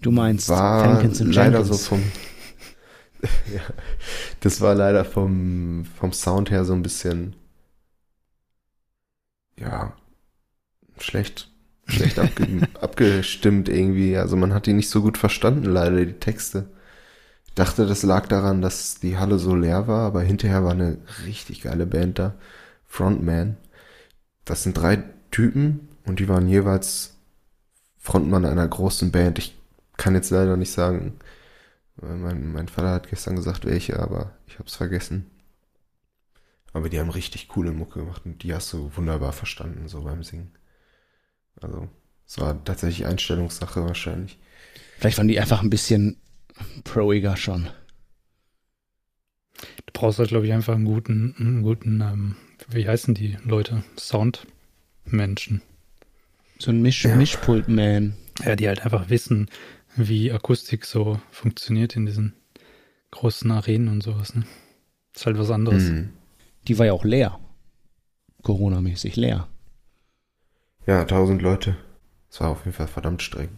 Du meinst war Fankins und leider Jenkins. so vom ja, das war leider vom, vom Sound her so ein bisschen ja schlecht schlecht abge abgestimmt irgendwie. Also man hat die nicht so gut verstanden, leider, die Texte. Ich dachte, das lag daran, dass die Halle so leer war, aber hinterher war eine richtig geile Band da. Frontman. Das sind drei Typen und die waren jeweils Frontmann einer großen Band. Ich kann jetzt leider nicht sagen, mein, mein Vater hat gestern gesagt, welche, aber ich hab's vergessen. Aber die haben richtig coole Mucke gemacht und die hast du wunderbar verstanden, so beim Singen. Also, es war tatsächlich Einstellungssache wahrscheinlich. Vielleicht waren die einfach ein bisschen proiger schon. Du brauchst halt, glaube ich, einfach einen guten, einen guten, ähm, wie heißen die Leute? Soundmenschen. So ein Misch ja. Mischpult-Man. Ja, die halt einfach wissen, wie Akustik so funktioniert in diesen großen Arenen und sowas, ne? ist halt was anderes. Mhm. Die war ja auch leer. Corona-mäßig leer. Ja, 1000 Leute. Das war auf jeden Fall verdammt streng.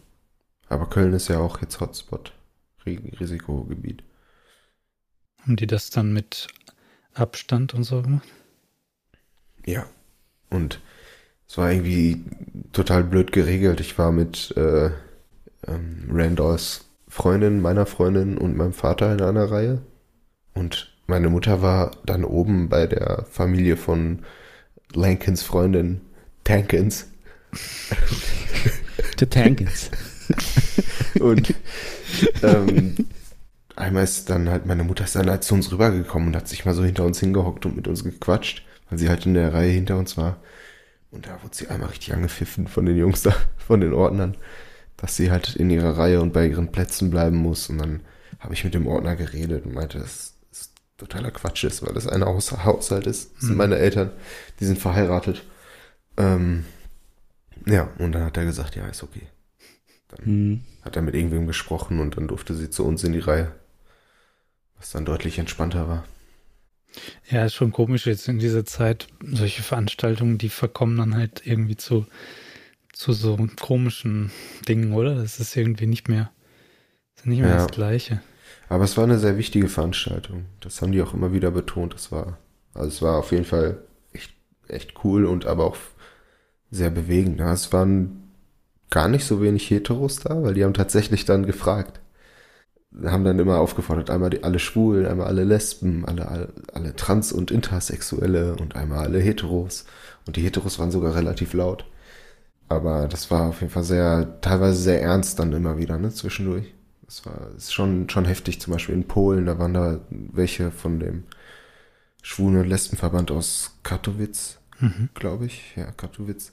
Aber Köln ist ja auch jetzt Hotspot. Risikogebiet. Haben die das dann mit Abstand und so gemacht? Ja. Und es war irgendwie total blöd geregelt. Ich war mit äh, ähm, Randolphs Freundin, meiner Freundin und meinem Vater in einer Reihe. Und meine Mutter war dann oben bei der Familie von Lankins Freundin Tankins. The Tankins. Und ähm, einmal ist dann halt, meine Mutter ist dann halt zu uns rübergekommen und hat sich mal so hinter uns hingehockt und mit uns gequatscht, weil sie halt in der Reihe hinter uns war. Und da wurde sie einmal richtig angepfiffen von den Jungs da, von den Ordnern, dass sie halt in ihrer Reihe und bei ihren Plätzen bleiben muss. Und dann habe ich mit dem Ordner geredet und meinte, dass das totaler Quatsch ist, weil das ein Haus Haushalt ist. Das sind Mhm. meine Eltern, die sind verheiratet. Ähm, ja, und dann hat er gesagt, ja, ist okay. Hm. Hat er mit irgendwem gesprochen und dann durfte sie zu uns in die Reihe. Was dann deutlich entspannter war. Ja, ist schon komisch jetzt in dieser Zeit. Solche Veranstaltungen, die verkommen dann halt irgendwie zu, zu so komischen Dingen, oder? Das ist irgendwie nicht mehr, das nicht mehr Ja. das Gleiche. Aber es war eine sehr wichtige Veranstaltung. Das haben die auch immer wieder betont. Es war, also es war auf jeden Fall echt, echt cool und aber auch sehr bewegend. Ja, es waren gar nicht so wenig Heteros da, weil die haben tatsächlich dann gefragt. Haben dann immer aufgefordert, einmal die, alle Schwulen, einmal alle Lesben, alle, alle, alle Trans- und Intersexuelle und einmal alle Heteros. Und die Heteros waren sogar relativ laut. Aber das war auf jeden Fall sehr, teilweise sehr ernst dann immer wieder, ne, zwischendurch. Das war ist schon, schon heftig, zum Beispiel in Polen, da waren da welche von dem Schwulen- und Lesbenverband aus Katowice, Mhm. glaube ich. Ja, Katowice.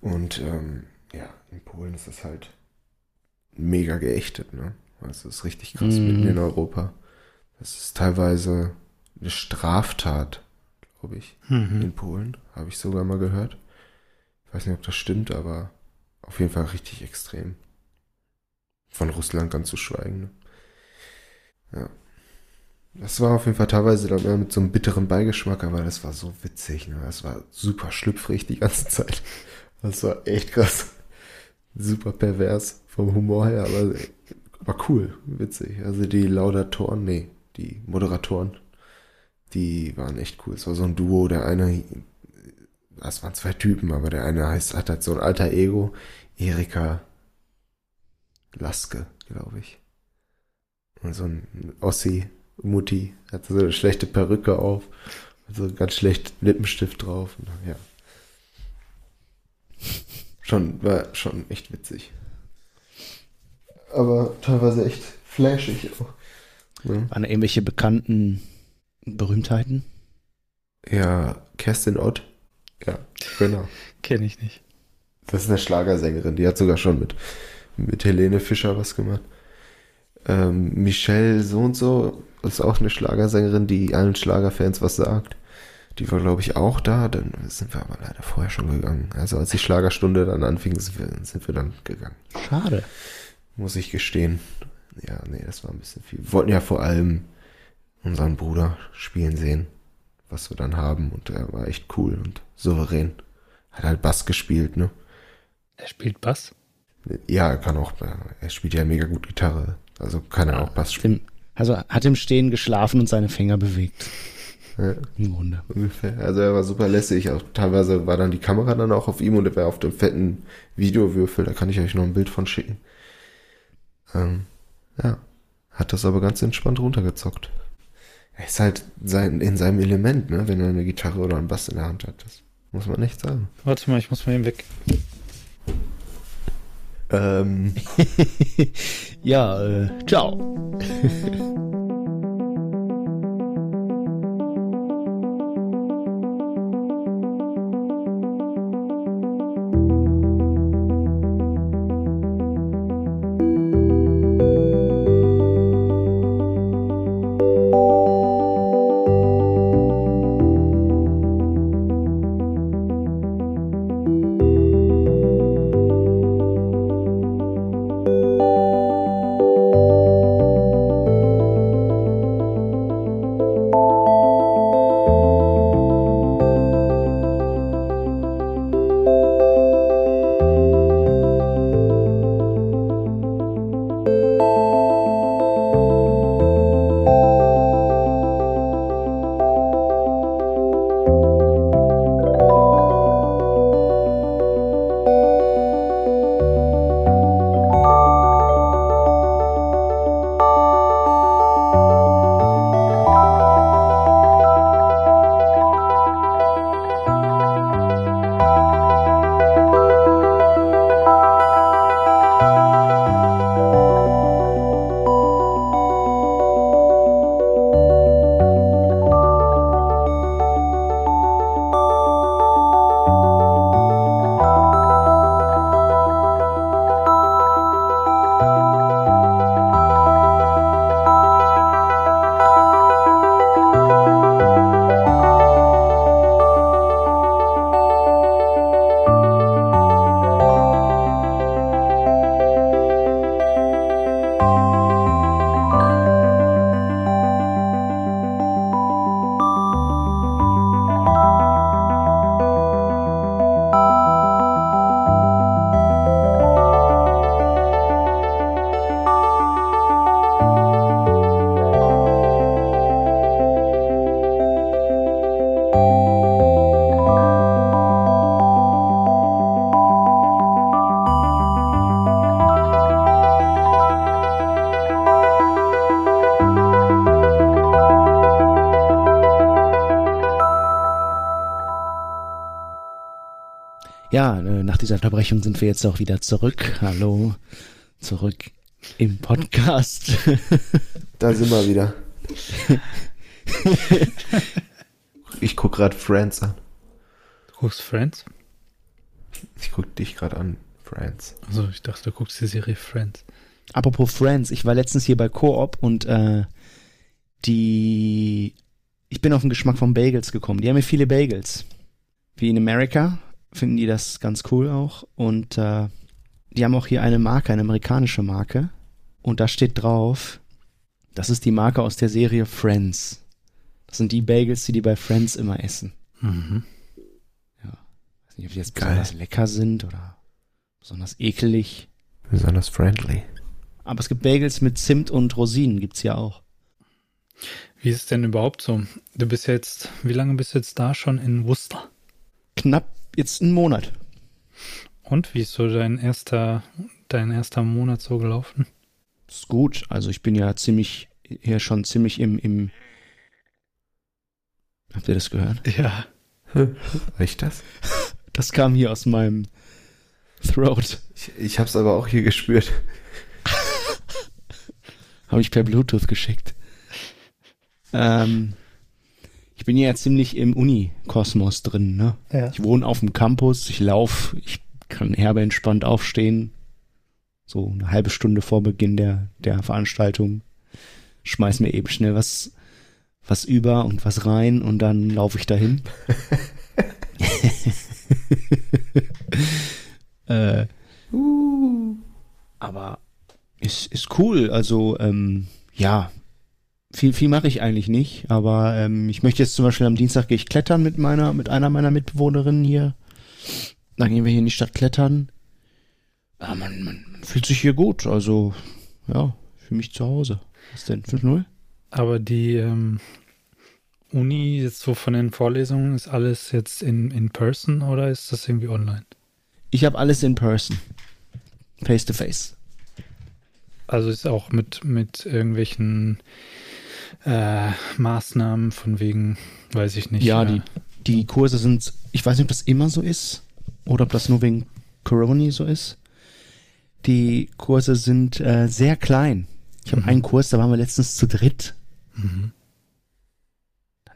Und ähm, ja, in Polen ist das halt mega geächtet, ne? Das ist richtig krass Mhm. mitten in Europa. Das ist teilweise eine Straftat, glaube ich, Mhm. in Polen. Habe ich sogar mal gehört. Ich weiß nicht, ob das stimmt, aber auf jeden Fall richtig extrem. Von Russland ganz zu schweigen. Ne? Ja. Das war auf jeden Fall teilweise dann mit so einem bitteren Beigeschmack, aber das war so witzig. Ne? Das war super schlüpfrig die ganze Zeit. Das war echt krass. Super pervers vom Humor her, aber, aber cool, witzig. Also die Laudatoren, nee, die Moderatoren, die waren echt cool. Es war so ein Duo, der eine, das waren zwei Typen, aber der eine heißt, hat halt so ein alter Ego, Erika Laske, glaube ich. Und so ein Ossi, Mutti, hat so eine schlechte Perücke auf, so ganz schlecht Lippenstift drauf. Und, ja. Schon, war schon echt witzig. Aber teilweise echt flashig auch. Ne? Waren irgendwelche bekannten Berühmtheiten? Ja, Kerstin Ott. Ja, genau. Kenne ich nicht. Das ist eine Schlagersängerin, die hat sogar schon mit, mit Helene Fischer was gemacht. Ähm, Michelle so und so ist auch eine Schlagersängerin, die allen Schlagerfans was sagt. Die war, glaube ich, auch da, dann sind wir aber leider vorher schon gegangen. Also als die Schlagerstunde dann anfing, sind wir, sind wir dann gegangen. Schade. Muss ich gestehen. Ja, nee, das war ein bisschen viel. Wir wollten ja vor allem unseren Bruder spielen sehen, was wir dann haben. Und er war echt cool und souverän. Hat halt Bass gespielt, ne? Er spielt Bass. Ja, er kann auch, er spielt ja mega gut Gitarre. Also kann er auch Bass spielen. Im, also hat im Stehen geschlafen und seine Finger bewegt. Ja, Im Grunde. ungefähr. Also er war super lässig. Auch teilweise war dann die Kamera dann auch auf ihm und er war auf dem fetten Videowürfel. Da kann ich euch noch ein Bild von schicken. Ähm, ja. Hat das aber ganz entspannt runtergezockt. Er ist halt sein, in seinem Element, ne? Wenn er eine Gitarre oder einen Bass in der Hand hat. Das muss man echt sagen. Warte mal, ich muss mal eben weg. Ähm, ja, äh, ciao. Ja, äh, nach dieser Unterbrechung sind wir jetzt auch wieder zurück. Hallo, zurück im Podcast. Da sind wir wieder. ich guck gerade Friends an. Du guckst Friends? Ich guck dich gerade an, Friends. Also ich dachte, du guckst die Serie Friends. Apropos Friends, ich war letztens hier bei Coop und äh, die ich bin auf den Geschmack von Bagels gekommen. Die haben ja viele Bagels. Wie in Amerika finden die das ganz cool auch. Und äh, die haben auch hier eine Marke, eine amerikanische Marke. Und da steht drauf, das ist die Marke aus der Serie Friends. Das sind die Bagels, die die bei Friends immer essen. Mhm. weiß nicht, ob die jetzt Geil. besonders lecker sind oder besonders ekelig. Besonders friendly. Aber es gibt Bagels mit Zimt und Rosinen, gibt's ja auch. Wie ist es denn überhaupt so? Du bist ja jetzt, wie lange bist du jetzt da schon in Worcester? Knapp jetzt einen Monat. Und wie ist so dein erster, dein erster Monat so gelaufen? ist gut. Also ich bin ja ziemlich, hier schon ziemlich im, im Habt ihr das gehört? Ja. Ich das? Das kam hier aus meinem Throat. Ich, ich hab's aber auch hier gespürt. Habe ich per Bluetooth geschickt. Ähm, ich bin ja ziemlich im Uni-Kosmos drin, ne? Ja. Ich wohne auf dem Campus, ich laufe, ich kann herbe entspannt aufstehen. So eine halbe Stunde vor Beginn der, der Veranstaltung. Schmeiß mir eben schnell was, was über und was rein und dann laufe ich dahin. äh, aber ist, ist cool. Also, ähm, ja, viel, viel mache ich eigentlich nicht, aber ähm, ich möchte jetzt zum Beispiel am Dienstag gehe ich klettern mit meiner, mit einer meiner Mitbewohnerinnen hier. Dann gehen wir hier in die Stadt klettern. Man, man, man fühlt sich hier gut, also ja, für mich zu Hause. Was denn? 5-0? Aber die ähm, Uni, jetzt so von den Vorlesungen, ist alles jetzt in, in person oder ist das irgendwie online? Ich habe alles in person. Face to face. Also ist auch mit, mit irgendwelchen äh, Maßnahmen von wegen, weiß ich nicht. Ja, äh, die, die Kurse sind, ich weiß nicht, ob das immer so ist oder ob das nur wegen Corona so ist. Die Kurse sind äh, sehr klein. Ich habe Mhm. einen Kurs, da waren wir letztens zu dritt. Mhm.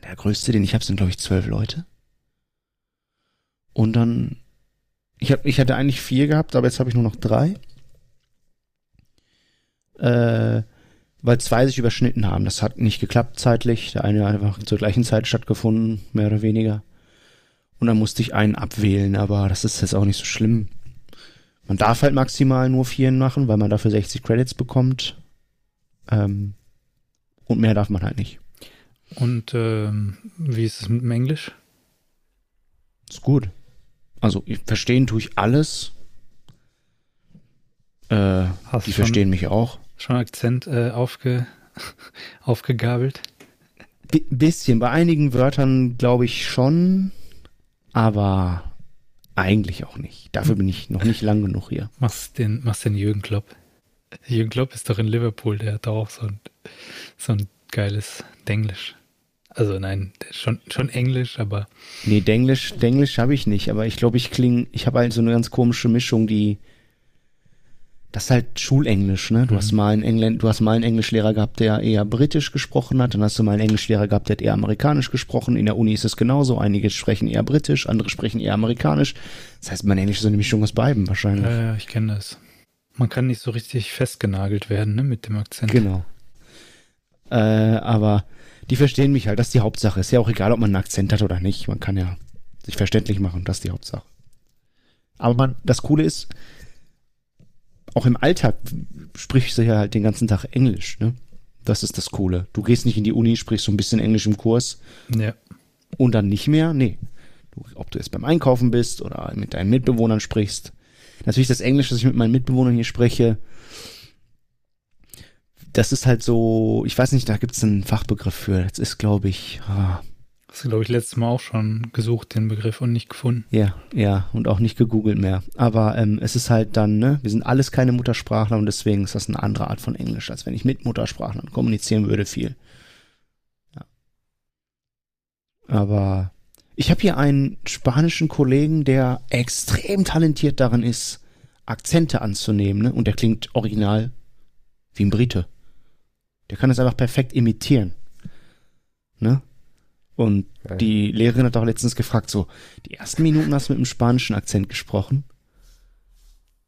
Der größte, den ich habe, sind glaube ich zwölf Leute. Und dann, ich hab, ich hatte eigentlich vier gehabt, aber jetzt habe ich nur noch drei. Äh, weil zwei sich überschnitten haben. Das hat nicht geklappt zeitlich. Der eine hat einfach zur gleichen Zeit stattgefunden, mehr oder weniger. Und dann musste ich einen abwählen, aber das ist jetzt auch nicht so schlimm. Man darf halt maximal nur vier machen, weil man dafür 60 Credits bekommt. Ähm, und mehr darf man halt nicht. Und ähm, wie ist es mit dem Englisch? Ist gut. Also verstehen tue ich alles. Äh, die verstehen mich auch. Schon Akzent äh, aufge, aufgegabelt? Bi bisschen. Bei einigen Wörtern glaube ich schon, aber eigentlich auch nicht. Dafür bin ich noch nicht lang genug hier. Machst den, machst den Jürgen Klopp. Jürgen Klopp ist doch in Liverpool, der hat doch auch so ein, so ein geiles Denglisch. Also nein, schon, schon Englisch, aber Nee, Denglisch, Denglisch habe ich nicht, aber ich glaube, ich klinge, ich habe halt so eine ganz komische Mischung, die das ist halt Schulenglisch, ne? Du Mhm. hast mal einen Engländ, du hast mal einen Englischlehrer gehabt, der eher britisch gesprochen hat, dann hast du mal einen Englischlehrer gehabt, der hat eher amerikanisch gesprochen. In der Uni ist es genauso, einige sprechen eher britisch, andere sprechen eher amerikanisch. Das heißt, mein Englisch ist so eine Mischung aus beiden wahrscheinlich. äh, ich kenne das. Man kann nicht so richtig festgenagelt werden, ne, mit dem Akzent. Genau. Äh, aber die verstehen mich halt, das ist die Hauptsache. Ist ja auch egal, ob man einen Akzent hat oder nicht. Man kann ja sich verständlich machen, das ist die Hauptsache. Aber man, das Coole ist, auch im Alltag sprichst du ja halt den ganzen Tag Englisch, ne? Das ist das Coole. Du gehst nicht in die Uni, sprichst so ein bisschen Englisch im Kurs Ja. und dann nicht mehr. Nee. Du, ob du jetzt beim Einkaufen bist oder mit deinen Mitbewohnern sprichst. Natürlich das Englisch, das ich mit meinen Mitbewohnern hier spreche, das ist halt so, ich weiß nicht, da gibt es einen Fachbegriff für. Das ist, glaube ich, ah, Hast glaube ich, letztes Mal auch schon gesucht, den Begriff, und nicht gefunden. ja, ja, und auch nicht gegoogelt mehr. Aber ähm, es ist halt dann, ne, wir sind alles keine Muttersprachler und deswegen ist das eine andere Art von Englisch, als wenn ich mit Muttersprachlern kommunizieren würde viel. Ja. Aber Ich habe hier einen spanischen Kollegen, der extrem talentiert darin ist, Akzente anzunehmen, ne? Und der klingt original wie ein Brite. Der kann das einfach perfekt imitieren. Ne? Und Ja. die Lehrerin hat auch letztens gefragt, so, die ersten Minuten hast du mit einem spanischen Akzent gesprochen.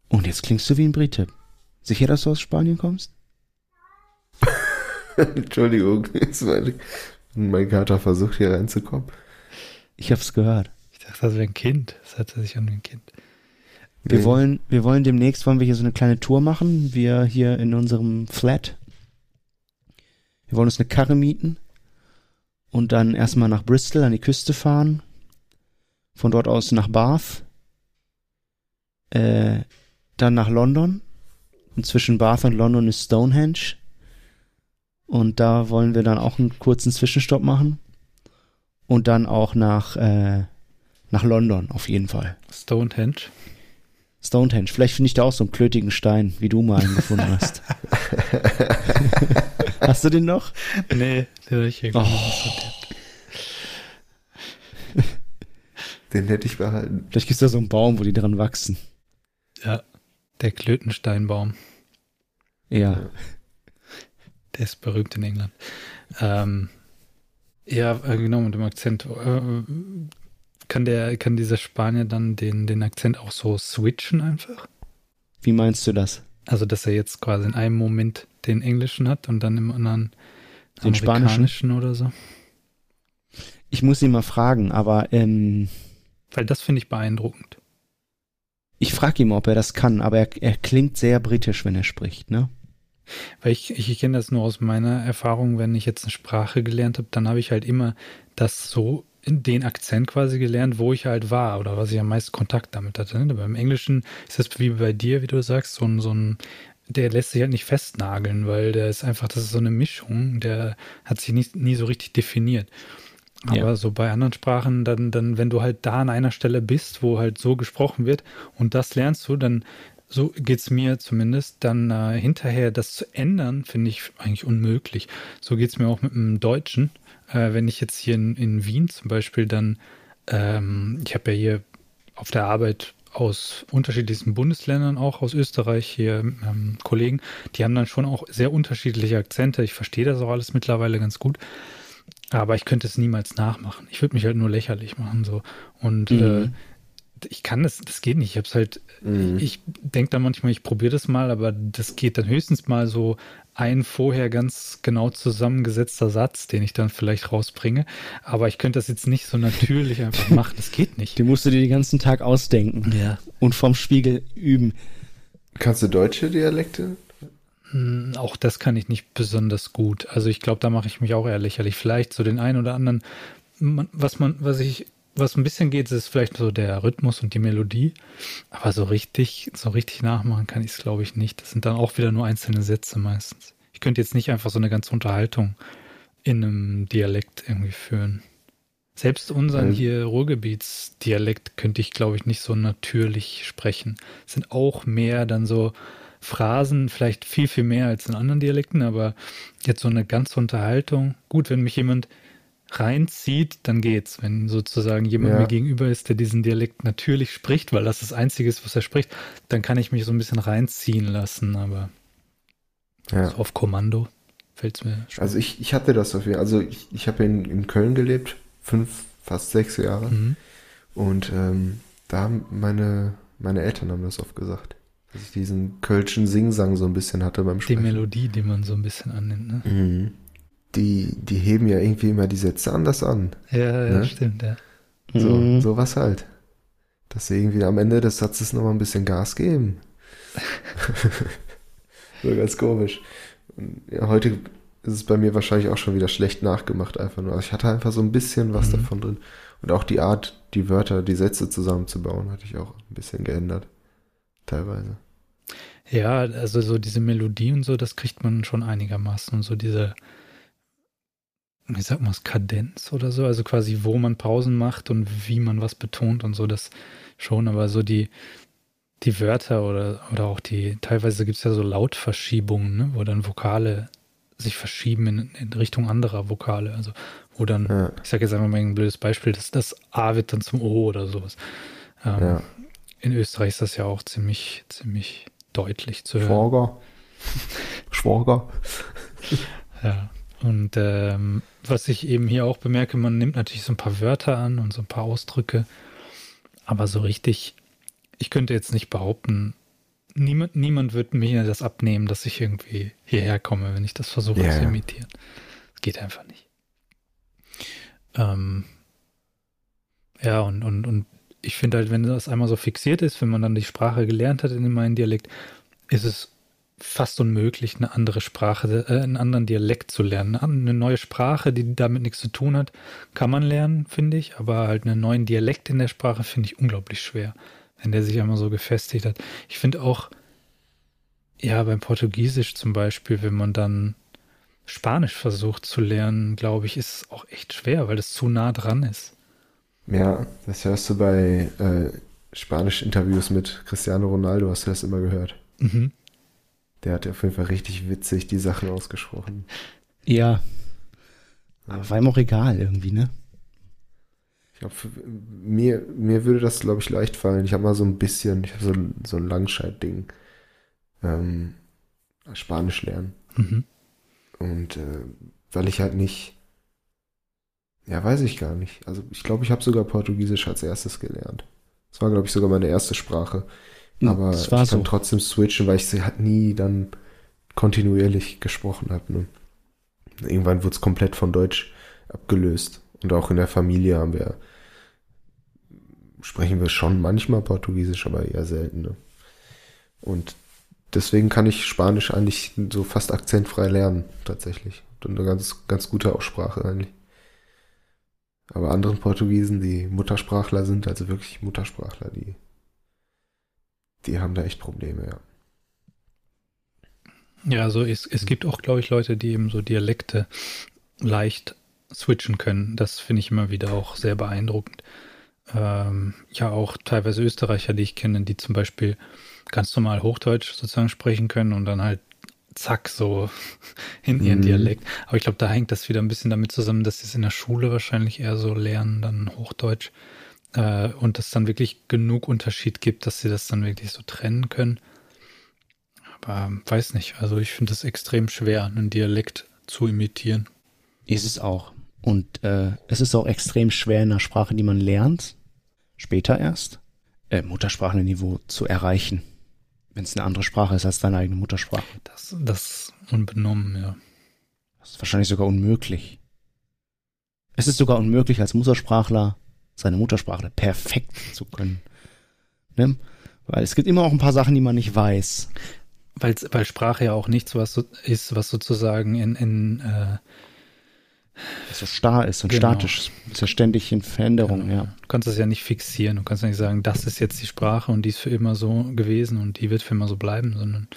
Und jetzt klingst du wie ein Brite. Sicher, dass du aus Spanien kommst? Entschuldigung, mein, mein Kater versucht hier reinzukommen. Ich hab's gehört. Ich dachte, das wäre ein Kind. Das hört sich an wie ein Kind. Wir Nee. wollen, wir wollen demnächst, wollen wir hier so eine kleine Tour machen. Wir hier in unserem Flat. Wir wollen uns eine Karre mieten und dann erstmal nach Bristol an die Küste fahren. Von dort aus nach Bath. Äh, dann nach London. Und zwischen Bath und London ist Stonehenge. Und da wollen wir dann auch einen kurzen Zwischenstopp machen. Und dann auch nach, äh, nach London auf jeden Fall. Stonehenge. Stonehenge. Vielleicht finde ich da auch so einen klötigen Stein, wie du mal einen gefunden hast. hast du den noch? Nee, der ich hier Oh. Den hätte ich behalten. Vielleicht gibt es da so einen Baum, wo die dran wachsen. Ja, der Klötensteinbaum. Ja. Der ist berühmt in England. Ähm, ja, äh, genau, mit dem Akzent. Kann der, kann dieser Spanier dann den, den Akzent auch so switchen einfach? Wie meinst du das? Also, dass er jetzt quasi in einem Moment den englischen hat und dann im anderen Den spanischen? oder so? Ich muss ihn mal fragen, aber ähm, Weil das finde ich beeindruckend. ich frage ihn mal, ob er das kann, aber er, er klingt sehr britisch, wenn er spricht, ne? Weil ich, ich, ich kenne das nur aus meiner Erfahrung, wenn ich jetzt eine Sprache gelernt habe, dann habe ich halt immer das so den Akzent quasi gelernt, wo ich halt war oder was ich am meisten Kontakt damit hatte. Ne? Beim Englischen ist das wie bei dir, wie du sagst, so ein, so ein, der lässt sich halt nicht festnageln, weil der ist einfach, das ist so eine Mischung, der hat sich nicht, nie so richtig definiert. Aber Ja. so bei anderen Sprachen, dann, dann, wenn du halt da an einer Stelle bist, wo halt so gesprochen wird und das lernst du, dann so geht's mir zumindest, dann äh, hinterher das zu ändern, finde ich eigentlich unmöglich. So geht's mir auch mit dem Deutschen. Äh, wenn ich jetzt hier in, in Wien zum Beispiel dann, ähm, ich habe ja hier auf der Arbeit aus unterschiedlichsten Bundesländern, auch aus Österreich hier ähm, Kollegen, die haben dann schon auch sehr unterschiedliche Akzente. Ich verstehe das auch alles mittlerweile ganz gut. Aber ich könnte es niemals nachmachen. Ich würde mich halt nur lächerlich machen so. Und Mhm. äh, ich kann das, das geht nicht. Ich hab's halt, Mhm. ich denke dann manchmal, ich probiere das mal, aber das geht dann höchstens mal so ein vorher ganz genau zusammengesetzter Satz, den ich dann vielleicht rausbringe. Aber ich könnte das jetzt nicht so natürlich einfach machen. Das geht nicht. Den musst du dir den ganzen Tag ausdenken Ja. und vom Spiegel üben. Kannst du deutsche Dialekte? Hm, Auch das kann ich nicht besonders gut. Also ich glaube, da mache ich mich auch eher lächerlich. Vielleicht so den einen oder anderen, was man, was ich, was ein bisschen geht, ist vielleicht so der Rhythmus und die Melodie. Aber so richtig, so richtig nachmachen kann ich es, glaube ich, nicht. Das sind dann auch wieder nur einzelne Sätze meistens. Ich könnte jetzt nicht einfach so eine ganze Unterhaltung in einem Dialekt irgendwie führen. Selbst unseren hier Ruhrgebietsdialekt könnte ich, glaube ich, nicht so natürlich sprechen. Es sind auch mehr dann so Phrasen, vielleicht viel, viel mehr als in anderen Dialekten, aber jetzt so eine ganze Unterhaltung. Gut, wenn mich jemand reinzieht, dann geht's. Wenn sozusagen jemand Ja. mir gegenüber ist, der diesen Dialekt natürlich spricht, weil das das Einzige ist, was er spricht, dann kann ich mich so ein bisschen reinziehen lassen, aber Ja. so auf Kommando fällt's mir schwer. Also ich, ich hatte das auf jeden Fall. Also ich, ich habe in, in Köln gelebt, fünf, fast sechs Jahre. Mhm. Und ähm, da haben meine, meine Eltern haben das oft gesagt. Dass ich diesen kölschen Singsang so ein bisschen hatte beim Die Sprechen. Melodie, die man so ein bisschen annimmt, ne? Mhm. Die, die heben ja irgendwie immer die Sätze anders an. Ja, ja, Ne? stimmt, ja. So, Mhm. so was halt. Dass sie irgendwie am Ende des Satzes nochmal ein bisschen Gas geben. so ganz komisch. Und ja, heute ist es bei mir wahrscheinlich auch schon wieder schlecht nachgemacht, einfach nur. Also ich hatte einfach so ein bisschen was Mhm. davon drin. Und auch die Art, die Wörter, die Sätze zusammenzubauen, hatte ich auch ein bisschen geändert. Teilweise. Ja, also so diese Melodie und so, das kriegt man schon einigermaßen. Und so diese, wie sagt man es, Kadenz oder so, also quasi, wo man Pausen macht und wie man was betont und so, das schon, aber so die, die Wörter oder, oder auch die, teilweise gibt es ja so Lautverschiebungen, ne, wo dann Vokale sich verschieben in, in Richtung anderer Vokale, also Oder, ein, Ja. ich sage jetzt einfach mal ein blödes Beispiel, dass das A wird dann zum O oder sowas. Ähm, Ja. In Österreich ist das ja auch ziemlich, ziemlich deutlich zu hören. Schwager. Schwager. Ja. Und ähm, was ich eben hier auch bemerke, man nimmt natürlich so ein paar Wörter an und so ein paar Ausdrücke, aber so richtig, ich könnte jetzt nicht behaupten, niemand, niemand wird mir das abnehmen, dass ich irgendwie hierher komme, wenn ich das versuche Ja, zu imitieren. Das geht einfach nicht. Ähm, ja, und, und, und ich finde halt, wenn das einmal so fixiert ist, wenn man dann die Sprache gelernt hat in dem einen Dialekt, ist es fast unmöglich, eine andere Sprache, äh, einen anderen Dialekt zu lernen. Eine neue Sprache, die damit nichts zu tun hat, kann man lernen, finde ich, aber halt einen neuen Dialekt in der Sprache finde ich unglaublich schwer, wenn der sich einmal so gefestigt hat. Ich finde auch, ja, beim Portugiesisch zum Beispiel, wenn man dann Spanisch versucht zu lernen, glaube ich, ist es auch echt schwer, weil es zu nah dran ist. Ja, das hörst du bei äh, Spanisch-Interviews mit Cristiano Ronaldo, hast du das immer gehört. Mhm. Der hat auf jeden Fall richtig witzig die Sachen ausgesprochen. Ja. Aber war ihm auch egal irgendwie, ne? Ich glaube, mir, mir würde das, glaube ich, leicht fallen. Ich habe mal so ein bisschen, ich habe so, ein- so ein Langscheid-Ding. Ähm, Spanisch lernen. Mhm. Und äh, weil ich halt nicht, ja, weiß ich gar nicht. Also ich glaube, ich habe sogar Portugiesisch als erstes gelernt. Das war, glaube ich, sogar meine erste Sprache. Aber das war ich kann so. trotzdem switchen, weil ich sie halt nie dann kontinuierlich gesprochen habe. Ne? Irgendwann wurde es komplett von Deutsch abgelöst. Und auch in der Familie haben wir, sprechen wir schon manchmal Portugiesisch, aber eher selten. Ne? Und deswegen kann ich Spanisch eigentlich so fast akzentfrei lernen, tatsächlich. Und eine ganz, ganz gute Aussprache eigentlich. Aber anderen Portugiesen, die Muttersprachler sind, also wirklich Muttersprachler, die, die haben da echt Probleme, ja. Ja, also es, es gibt auch, glaube ich, Leute, die eben so Dialekte leicht switchen können. Das finde ich immer wieder auch sehr beeindruckend. Ähm, ja, auch teilweise Österreicher, die ich kenne, die zum Beispiel ganz normal Hochdeutsch sozusagen sprechen können und dann halt zack so in ihren Mhm. Dialekt. Aber ich glaube, da hängt das wieder ein bisschen damit zusammen, dass sie es in der Schule wahrscheinlich eher so lernen, dann Hochdeutsch. Äh, und es dann wirklich genug Unterschied gibt, dass sie das dann wirklich so trennen können. Aber ähm, weiß nicht, also ich finde es extrem schwer, einen Dialekt zu imitieren. Ist es auch. Und äh, es ist auch extrem schwer in einer Sprache, die man lernt, später erst, äh, Muttersprachlerniveau zu erreichen. Wenn es eine andere Sprache ist als deine eigene Muttersprache. Das, das unbenommen, ja. Das ist wahrscheinlich sogar unmöglich. Es ist sogar unmöglich, als Muttersprachler seine Muttersprache perfekt zu können. Ne? Weil es gibt immer auch ein paar Sachen, die man nicht weiß. Weil, weil Sprache ja auch nichts was so, ist, was sozusagen in, in äh, Was so starr ist und Genau. statisch ist. Ja ständig in Veränderung, ja. Du kannst das ja nicht fixieren. Du kannst ja nicht sagen, das ist jetzt die Sprache und die ist für immer so gewesen und die wird für immer so bleiben, sondern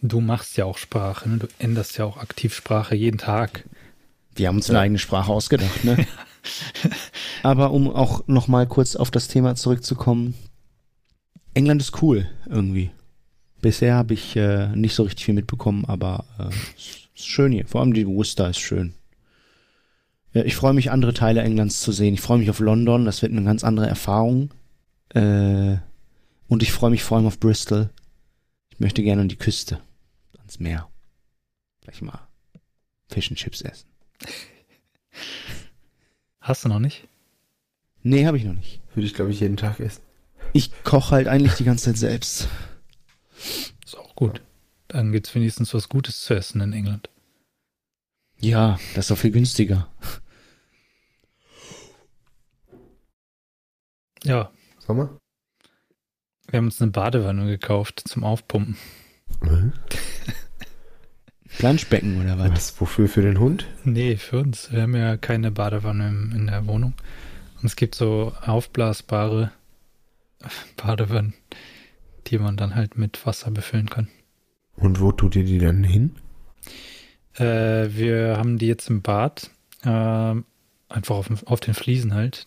du machst ja auch Sprache. Ne? Du änderst ja auch aktiv Sprache jeden Tag. Wir haben uns eine eigene Sprache ausgedacht, ne? Aber um auch noch mal kurz auf das Thema zurückzukommen. England ist cool, irgendwie. Bisher habe ich äh, nicht so richtig viel mitbekommen, aber äh, es ist schön hier. Vor allem die Worcester ist schön. Ja, ich freue mich, andere Teile Englands zu sehen. Ich freue mich auf London, das wird eine ganz andere Erfahrung. Äh, und ich freue mich vor allem auf Bristol. Ich möchte gerne an die Küste, ans Meer. Gleich mal Fish and Chips essen. Hast du noch nicht? Nee, habe ich noch nicht. Würde ich, glaube ich, jeden Tag essen. Ich koche halt eigentlich die ganze Zeit selbst. Ist auch gut. Dann gibt es wenigstens was Gutes zu essen in England. Ja, das ist doch viel günstiger. Ja, Sommer? wir haben uns eine Badewanne gekauft zum Aufpumpen. Planschbecken oder was? Was? Wofür? Für den Hund? Nee, für uns. Wir haben ja keine Badewanne in der Wohnung. Und es gibt so aufblasbare Badewannen, die man dann halt mit Wasser befüllen kann. Und wo tut ihr die dann hin? Äh, wir haben die jetzt im Bad, ähm, einfach auf, auf den Fliesen halt.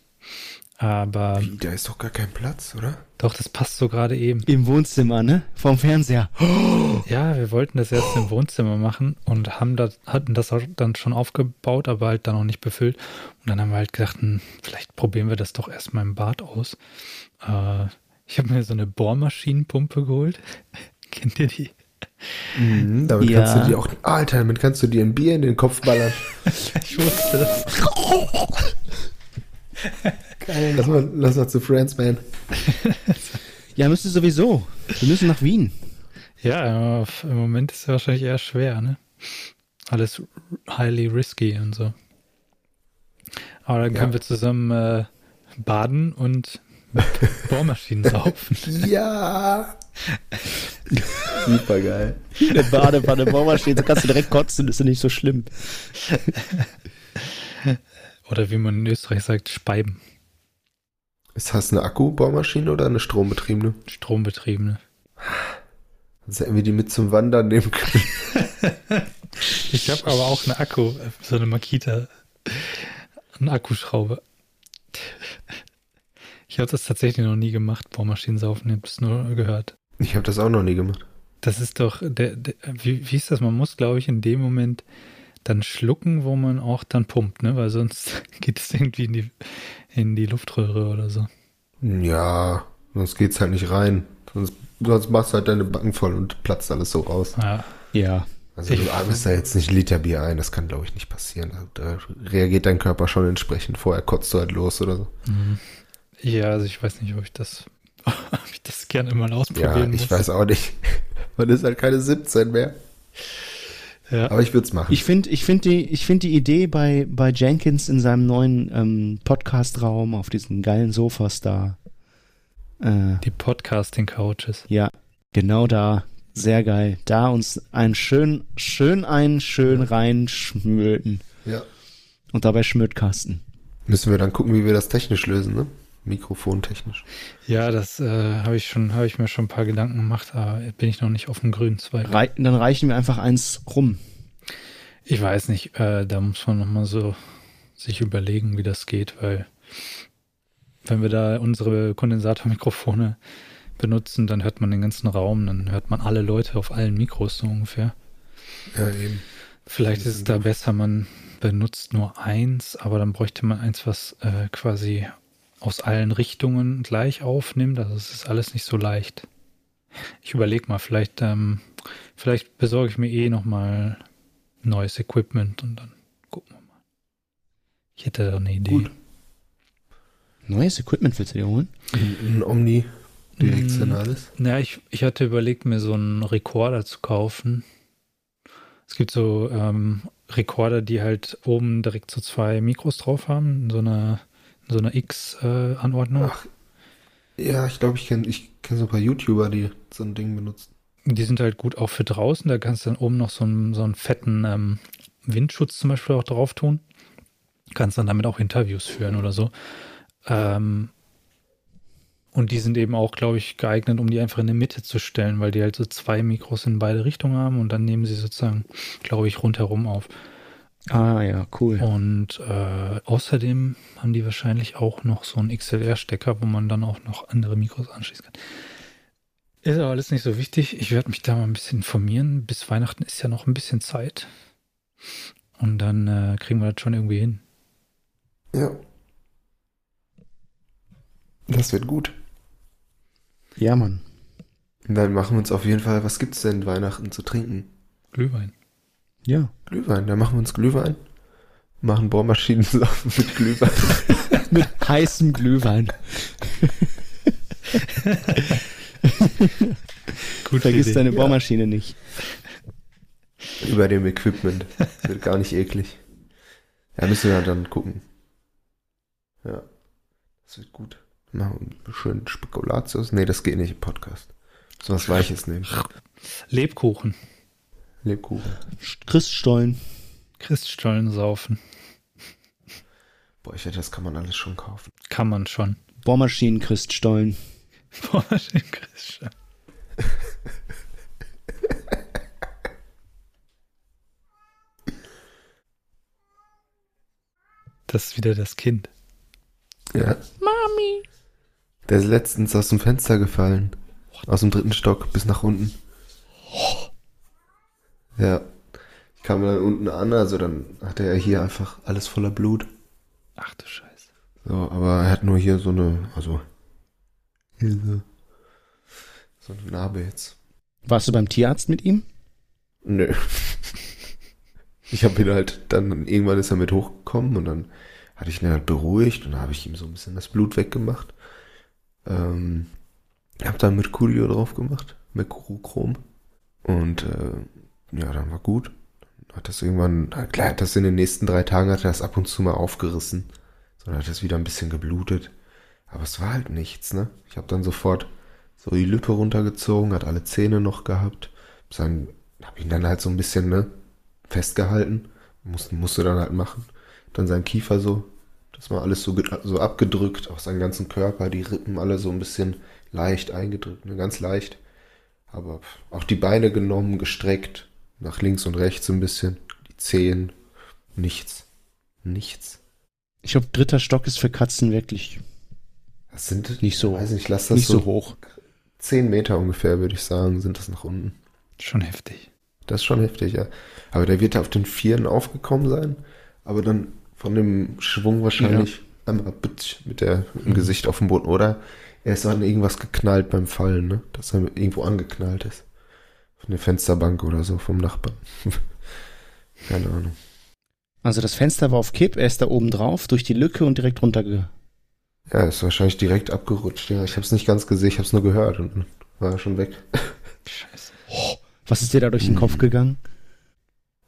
Aber Wie, da ist doch gar kein Platz, oder? doch, das passt so gerade eben. Im Wohnzimmer, ne? Vorm Fernseher. Ja, wir wollten das erst im Wohnzimmer machen und haben das, hatten das auch dann schon aufgebaut, aber halt dann noch nicht befüllt. Und dann haben wir halt gedacht, hm, vielleicht probieren wir das doch erstmal im Bad aus. Äh, ich habe mir so eine Bohrmaschinenpumpe geholt. Kennt ihr die? Mhm, damit Ja. kannst du dir auch, Alter, damit kannst du dir ein Bier in den Kopf ballern. Ich wusste das. Geil. Lass mal, lass mal zu Friends, man. Ja, müsste sowieso. Wir müssen nach Wien. Ja, im Moment ist es wahrscheinlich eher schwer, ne? Alles highly risky und so. Aber dann Ja. können wir zusammen äh, baden und mit Bohrmaschinen saufen. Ja. Super geil. Eine Badewanne, Bohrmaschine, so kannst du direkt kotzen, ist ja nicht so schlimm. Oder wie man in Österreich sagt, Speiben, Ist das eine Akku-Bohrmaschine oder eine strombetriebene? strombetriebene. Das hätten wir die mit zum Wandern nehmen können. Ich habe aber auch eine Akku, so eine Makita, eine Akkuschraube. Ich habe das tatsächlich noch nie gemacht, Bohrmaschinen saufen, ich habe es nur gehört. Ich habe das auch noch nie gemacht. Das ist doch, der, der, wie, wie ist das? Man muss, glaube ich, in dem Moment dann schlucken, wo man auch dann pumpt, ne? Weil sonst geht es irgendwie in die, in die Luftröhre oder so. Ja, sonst geht's halt nicht rein. Sonst, sonst machst du halt deine Backen voll und platzt alles so raus. Ja, Ja. Also Ich- du atmest da jetzt nicht Liter Bier ein, das kann glaube ich nicht passieren. Also, Da reagiert dein Körper schon entsprechend. Vorher kotzt du halt los oder so. mhm. ja, also ich weiß nicht, ob ich das, ob ich das gerne mal Ja, ausprobieren ich muss. weiß auch nicht. Man ist halt keine 17 mehr. Ja. Aber ich würde es machen. Ich finde ich find die, ich find die Idee bei, bei Jenkins in seinem neuen ähm, Podcast-Raum auf diesen geilen Sofas da. Äh, Die Podcasting-Couches. ja, genau da. Sehr geil. Da uns ein schön, schön ein, schön reinschmöten. ja. Und dabei Schmötkasten. Müssen wir dann gucken, wie wir das technisch lösen, ne? Mikrofontechnisch. Ja, das äh, habe ich schon, habe ich mir schon ein paar Gedanken gemacht, aber bin ich noch nicht auf dem grünen Zweig. Rei dann reichen wir einfach eins rum. Ich weiß nicht, äh, da muss man nochmal so sich überlegen, wie das geht, weil wenn wir da unsere Kondensatormikrofone benutzen, dann hört man den ganzen Raum, dann hört man alle Leute auf allen Mikros so ungefähr. Ja, eben. Vielleicht ist es da besser, man benutzt nur eins, aber dann bräuchte man eins, was äh, quasi aus allen Richtungen gleich aufnimmt. Also es ist alles nicht so leicht. Ich überlege mal, vielleicht, ähm, vielleicht besorge ich mir eh nochmal neues Equipment und dann gucken wir mal. Ich hätte da eine Idee. Gut. Neues Equipment willst du dir holen? Ein, Omni Mm, Directionalis. Ja, ich, ich hatte überlegt, mir so einen Rekorder zu kaufen. Es gibt so ähm, Rekorder, die halt oben direkt so zwei Mikros drauf haben, in so einer, in so einer X-Anordnung. Ach, ja, ich glaube, ich kenne ich kenn so ein paar YouTuber, die so ein Ding benutzen. Die sind halt gut auch für draußen. Da kannst du dann oben noch so einen, so einen fetten ähm, Windschutz zum Beispiel auch drauf tun. Kannst dann damit auch Interviews führen oder so. Ähm, und die sind eben auch, glaube ich, geeignet, um die einfach in der Mitte zu stellen, weil die halt so zwei Mikros in beide Richtungen haben und dann nehmen sie sozusagen, glaube ich, rundherum auf. Ah ja, cool. Und äh, außerdem haben die wahrscheinlich auch noch so einen XLR-Stecker, wo man dann auch noch andere Mikros anschließen kann. Ist aber alles nicht so wichtig. Ich werde mich da mal ein bisschen informieren. Bis Weihnachten ist ja noch ein bisschen Zeit. Und dann äh, kriegen wir das schon irgendwie hin. Ja. Das wird gut. Ja, Mann. Dann machen wir uns auf jeden Fall, was gibt's denn Weihnachten zu trinken? Glühwein. Ja. Glühwein, dann machen wir uns Glühwein. Machen Bohrmaschinen saufen mit Glühwein. Mit heißem Glühwein. Gut, Vergiss deine Ja. Bohrmaschine nicht. Über dem Equipment. Das wird gar nicht eklig. Ja, müssen wir dann gucken. Ja. Das wird gut. Machen wir schön Spekulatius. Nee, das geht nicht im Podcast. So was Weiches nehmen. Lebkuchen. Lebkuchen. Christstollen. Christstollen saufen. Boah, ich wette, das kann man alles schon kaufen. Kann man schon. Bohrmaschinen Christstollen. Bohrmaschinen Christstollen. Das ist wieder das Kind. Ja. Mami. Der ist letztens aus dem Fenster gefallen. Aus dem dritten Stock bis nach unten. Ja. Ich kam dann unten an, also dann hatte er hier einfach alles voller Blut. Ach du Scheiße. So, aber er hat nur hier so eine, also hier so, so eine Narbe jetzt. Warst du beim Tierarzt mit ihm? Nö. Ich habe ihn halt dann, irgendwann ist er mit hochgekommen und dann hatte ich ihn halt beruhigt und dann habe ich ihm so ein bisschen das Blut weggemacht. Ähm, habe dann mit Coolio drauf gemacht, Mercurochrom. Und äh, ja, dann war gut. Hat das irgendwann, klar, hat das in den nächsten drei Tagen hat er das ab und zu mal aufgerissen. So, dann hat das wieder ein bisschen geblutet. Aber es war halt nichts, ne? Ich habe dann sofort so die Lippe runtergezogen, hat alle Zähne noch gehabt. Dann habe ihn dann halt so ein bisschen, ne, festgehalten. Musste, musste dann halt machen. Dann sein Kiefer so, das war alles so, so abgedrückt, auch seinen ganzen Körper, die Rippen alle so ein bisschen leicht eingedrückt, ne, ganz leicht. Aber auch die Beine genommen, gestreckt, nach links und rechts ein bisschen, die Zehen, nichts. Nichts. Ich glaube, dritter Stock ist für Katzen wirklich Das sind, Nicht so- weiß nicht, lass das nicht so, so hoch. zehn Meter ungefähr, würde ich sagen, sind das nach unten. Schon heftig. Das ist schon heftig, ja. Aber der wird auf den Vieren aufgekommen sein, aber dann von dem Schwung wahrscheinlich einmal bitsch mit der im Gesicht auf dem Boden. Oder er ist an irgendwas geknallt beim Fallen, ne? Dass er irgendwo angeknallt ist. Der Fensterbank oder so, vom Nachbarn. Keine Ahnung. Also das Fenster war auf Kipp, er ist da oben drauf, durch die Lücke und direkt runterge... Ja, ist wahrscheinlich direkt abgerutscht. Ja, ich habe es nicht ganz gesehen, ich habe es nur gehört und war er schon weg. Scheiße. Was ist dir da durch den. Kopf gegangen?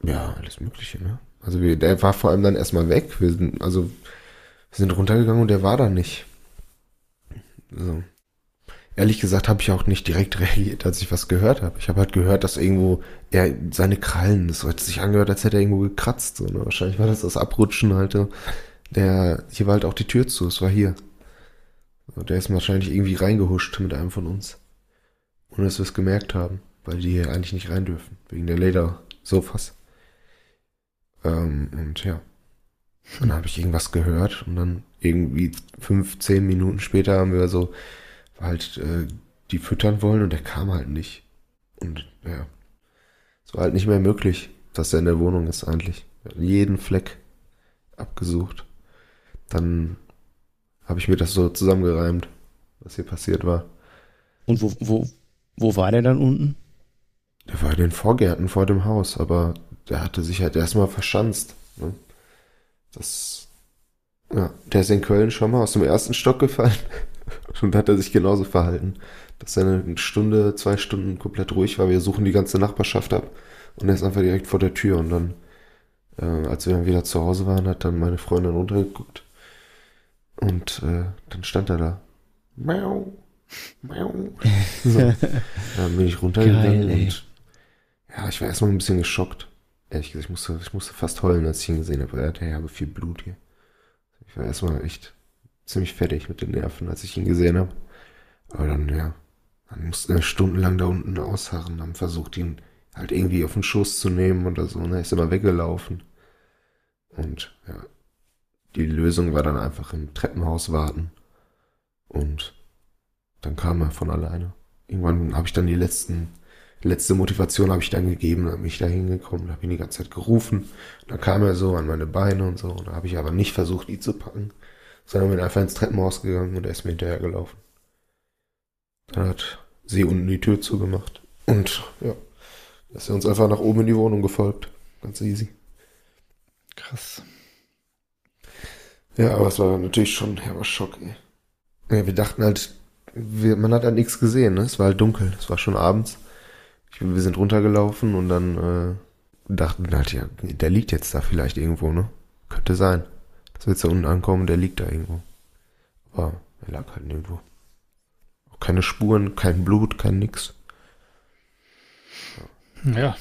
Ja, alles Mögliche, ne? Also wir, der war vor allem dann erstmal weg. Wir sind, also, wir sind runtergegangen und der war da nicht. So. Ehrlich gesagt habe ich auch nicht direkt reagiert, als ich was gehört habe. Ich habe halt gehört, dass irgendwo er seine Krallen, das hat sich angehört, als hätte er irgendwo gekratzt. So, ne? Wahrscheinlich war das das Abrutschen halt. Der, hier war halt auch die Tür zu, es war hier. Der ist wahrscheinlich irgendwie reingehuscht mit einem von uns. Ohne dass wir es gemerkt haben, weil die hier eigentlich nicht rein dürfen. Wegen der Ledersofas. Ähm, und ja. Dann habe ich irgendwas gehört und dann irgendwie fünf, zehn Minuten später haben wir so halt äh, die füttern wollen und der kam halt nicht. Und ja, es war halt nicht mehr möglich, dass er in der Wohnung ist eigentlich. Jeden Fleck abgesucht. Dann habe ich mir das so zusammengereimt, was hier passiert war. Und wo, wo, wo war der dann unten? Der war in den Vorgärten vor dem Haus, aber der hatte sich halt erstmal verschanzt. Ne? Das, ja, der ist in Köln schon mal aus dem ersten Stock gefallen und hat er sich genauso verhalten, dass er eine Stunde, zwei Stunden komplett ruhig war. Wir suchen die ganze Nachbarschaft ab und er ist einfach direkt vor der Tür und dann, äh, als wir dann wieder zu Hause waren, hat dann meine Freundin runtergeguckt und äh, dann stand er da. Miau, miau. So. Dann bin ich runtergegangen Geil, und ja, ich war erstmal ein bisschen geschockt. Ehrlich gesagt, ich musste, ich musste fast heulen, als ich ihn gesehen habe. Er hatte ja viel Blut hier. Ich war erstmal echt ziemlich fertig mit den Nerven, als ich ihn gesehen habe. Aber dann, ja, dann mussten wir stundenlang da unten ausharren, haben versucht, ihn halt irgendwie auf den Schoß zu nehmen oder so. Und er ist immer weggelaufen. Und ja, die Lösung war dann einfach im Treppenhaus warten. Und dann kam er von alleine. Irgendwann habe ich dann die letzten, letzte Motivation habe ich dann gegeben, dann bin ich da hingekommen, habe ihn die ganze Zeit gerufen. Dann kam er so an meine Beine und so. Und da habe ich aber nicht versucht, ihn zu packen, sondern bin einfach ins Treppenhaus gegangen und er ist mir hinterhergelaufen. Dann hat sie unten die Tür zugemacht. Und ja, ist er uns einfach nach oben in die Wohnung gefolgt. Ganz easy. Krass. Ja, aber es war natürlich schon ein herber Schock, ey. Ja, wir dachten halt, wir, man hat halt nichts gesehen, ne? Es war halt dunkel, es war schon abends. Ich, wir sind runtergelaufen und dann äh, dachten halt, ja, der liegt jetzt da vielleicht irgendwo, ne? Könnte sein. Jetzt da unten ankommen, der liegt da irgendwo. Aber er lag halt nirgendwo. Auch keine Spuren, kein Blut, kein nix. Ja.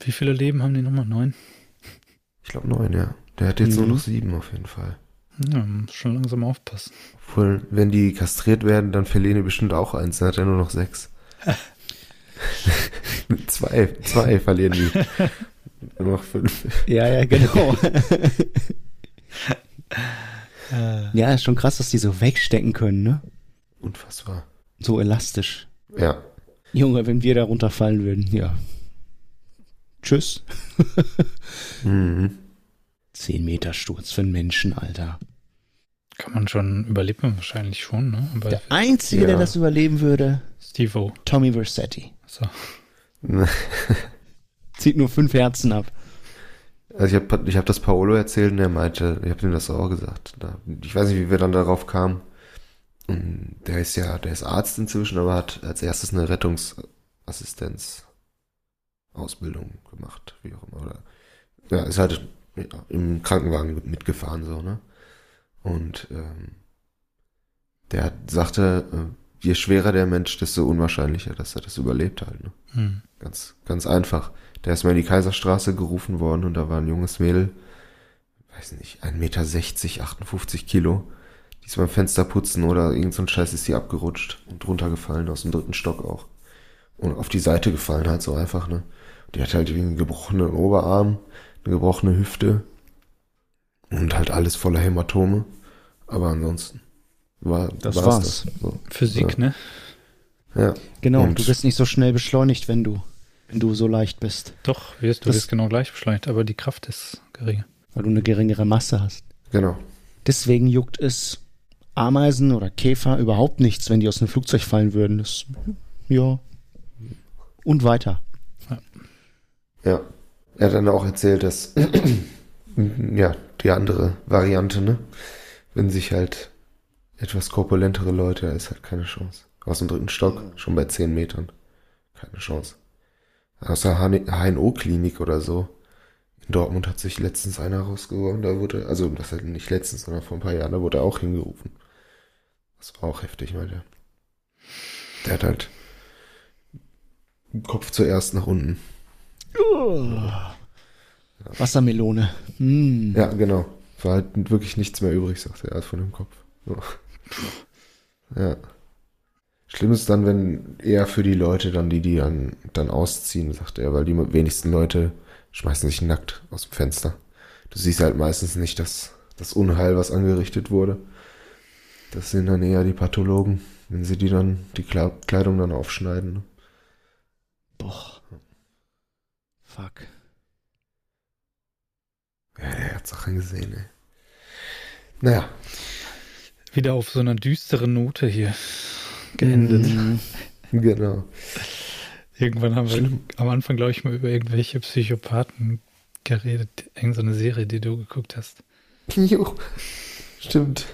Wie viele Leben haben die nochmal? Neun? Ich glaube neun, ja. Der hat jetzt nur Mhm. noch sieben auf jeden Fall. Ja, muss schon langsam aufpassen. Obwohl, wenn die kastriert werden, dann verlieren die bestimmt auch eins. Dann hat er nur noch sechs. zwei, zwei verlieren die. Nur noch fünf. Ja, ja, genau. Ja, ist schon krass, dass die so wegstecken können, ne? Unfassbar. So elastisch. Ja. Junge, wenn wir da runterfallen würden, ja. Tschüss. Mhm. Zehn Meter Sturz für einen Menschen, Alter. kann man schon überleben, wahrscheinlich schon, ne? Aber Der Einzige, der Ja. das überleben würde, Steve-O. Tommy Versetti. So. Zieht nur fünf Herzen ab. Also ich habe ich hab das Paolo erzählt und er meinte, ich habe ihm das auch gesagt. Ich weiß nicht, wie wir dann darauf kamen. Und Der ist ja, der ist Arzt inzwischen, aber hat als erstes eine Rettungsassistenz Ausbildung gemacht, wie auch immer. Oder, ja, ist halt ja, im Krankenwagen mitgefahren so, ne? Und ähm, der sagte, äh, je schwerer der Mensch, desto unwahrscheinlicher, dass er das überlebt halt, ne? Hm. Ganz, ganz einfach. Der ist mal in die Kaiserstraße gerufen worden und da war ein junges Mädel, weiß nicht, 1,60 Meter, 58 Kilo. Die ist beim Fenster putzen oder irgend so ein Scheiß ist sie abgerutscht und runtergefallen aus dem dritten Stock auch. Und auf die Seite gefallen halt so einfach, ne. Die hat halt irgendwie einen gebrochenen Oberarm, eine gebrochene Hüfte und halt alles voller Hämatome. Aber ansonsten war Das war's war's. Das. So. Physik, Ja. ne? Ja. Genau, Und- du bist nicht so schnell beschleunigt, wenn du, wenn du so leicht bist. Doch, wirst, du Das- wirst genau gleich beschleunigt, aber die Kraft ist geringer. Weil du eine geringere Masse hast. Genau. Deswegen juckt es Ameisen oder Käfer überhaupt nichts, wenn die aus einem Flugzeug fallen würden. Das, ja. Und weiter. Ja. Er hat dann auch erzählt, dass ja, die andere Variante, ne? Wenn sich halt etwas korpulentere Leute, da ist halt keine Chance. Aus dem dritten Stock, schon bei 10 Metern. Keine Chance. Aus der HNO-Klinik oder so. In Dortmund hat sich letztens einer rausgeworfen, da wurde, also das halt nicht letztens, sondern vor ein paar Jahren, da wurde er auch hingerufen. Das war auch heftig, meinte er. Der hat halt Kopf zuerst nach unten. Wassermelone. Hm. Ja, genau. War halt wirklich nichts mehr übrig, sagte er von dem Kopf. So. Ja. Schlimm ist dann, wenn eher für die Leute dann, die die dann, dann ausziehen, sagte er, weil die wenigsten Leute schmeißen sich nackt aus dem Fenster. Du siehst halt meistens nicht das, das Unheil, was angerichtet wurde. Das sind dann eher die Pathologen, wenn sie die dann, die Kleidung dann aufschneiden. Ne? Boah. Fuck. Ja, der hat Sachen gesehen, ey. Naja, Wieder auf so einer düsteren Note hier geendet. Mm. genau. Irgendwann haben wir Schlimm. am Anfang, glaube ich, mal über irgendwelche Psychopathen geredet. Irgend so eine Serie, die du geguckt hast. Jo, stimmt.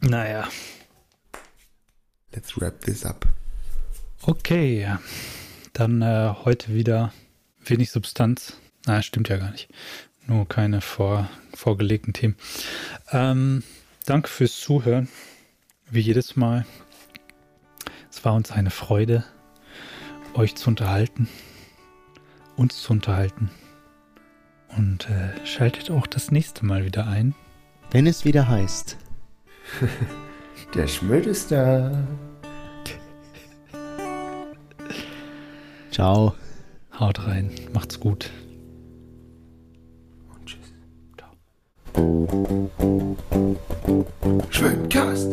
Naja. Let's wrap this up. Okay. Dann äh, heute wieder wenig Substanz. Na, stimmt ja gar nicht. Nur keine vor, vorgelegten Themen. Ähm, danke fürs Zuhören. Wie jedes Mal. Es war uns eine Freude, euch zu unterhalten, uns zu unterhalten. Und äh, schaltet auch das nächste Mal wieder ein. Wenn es wieder heißt. Der Schmidt ist da. Ciao. Haut rein, macht's gut. Schwimmcast.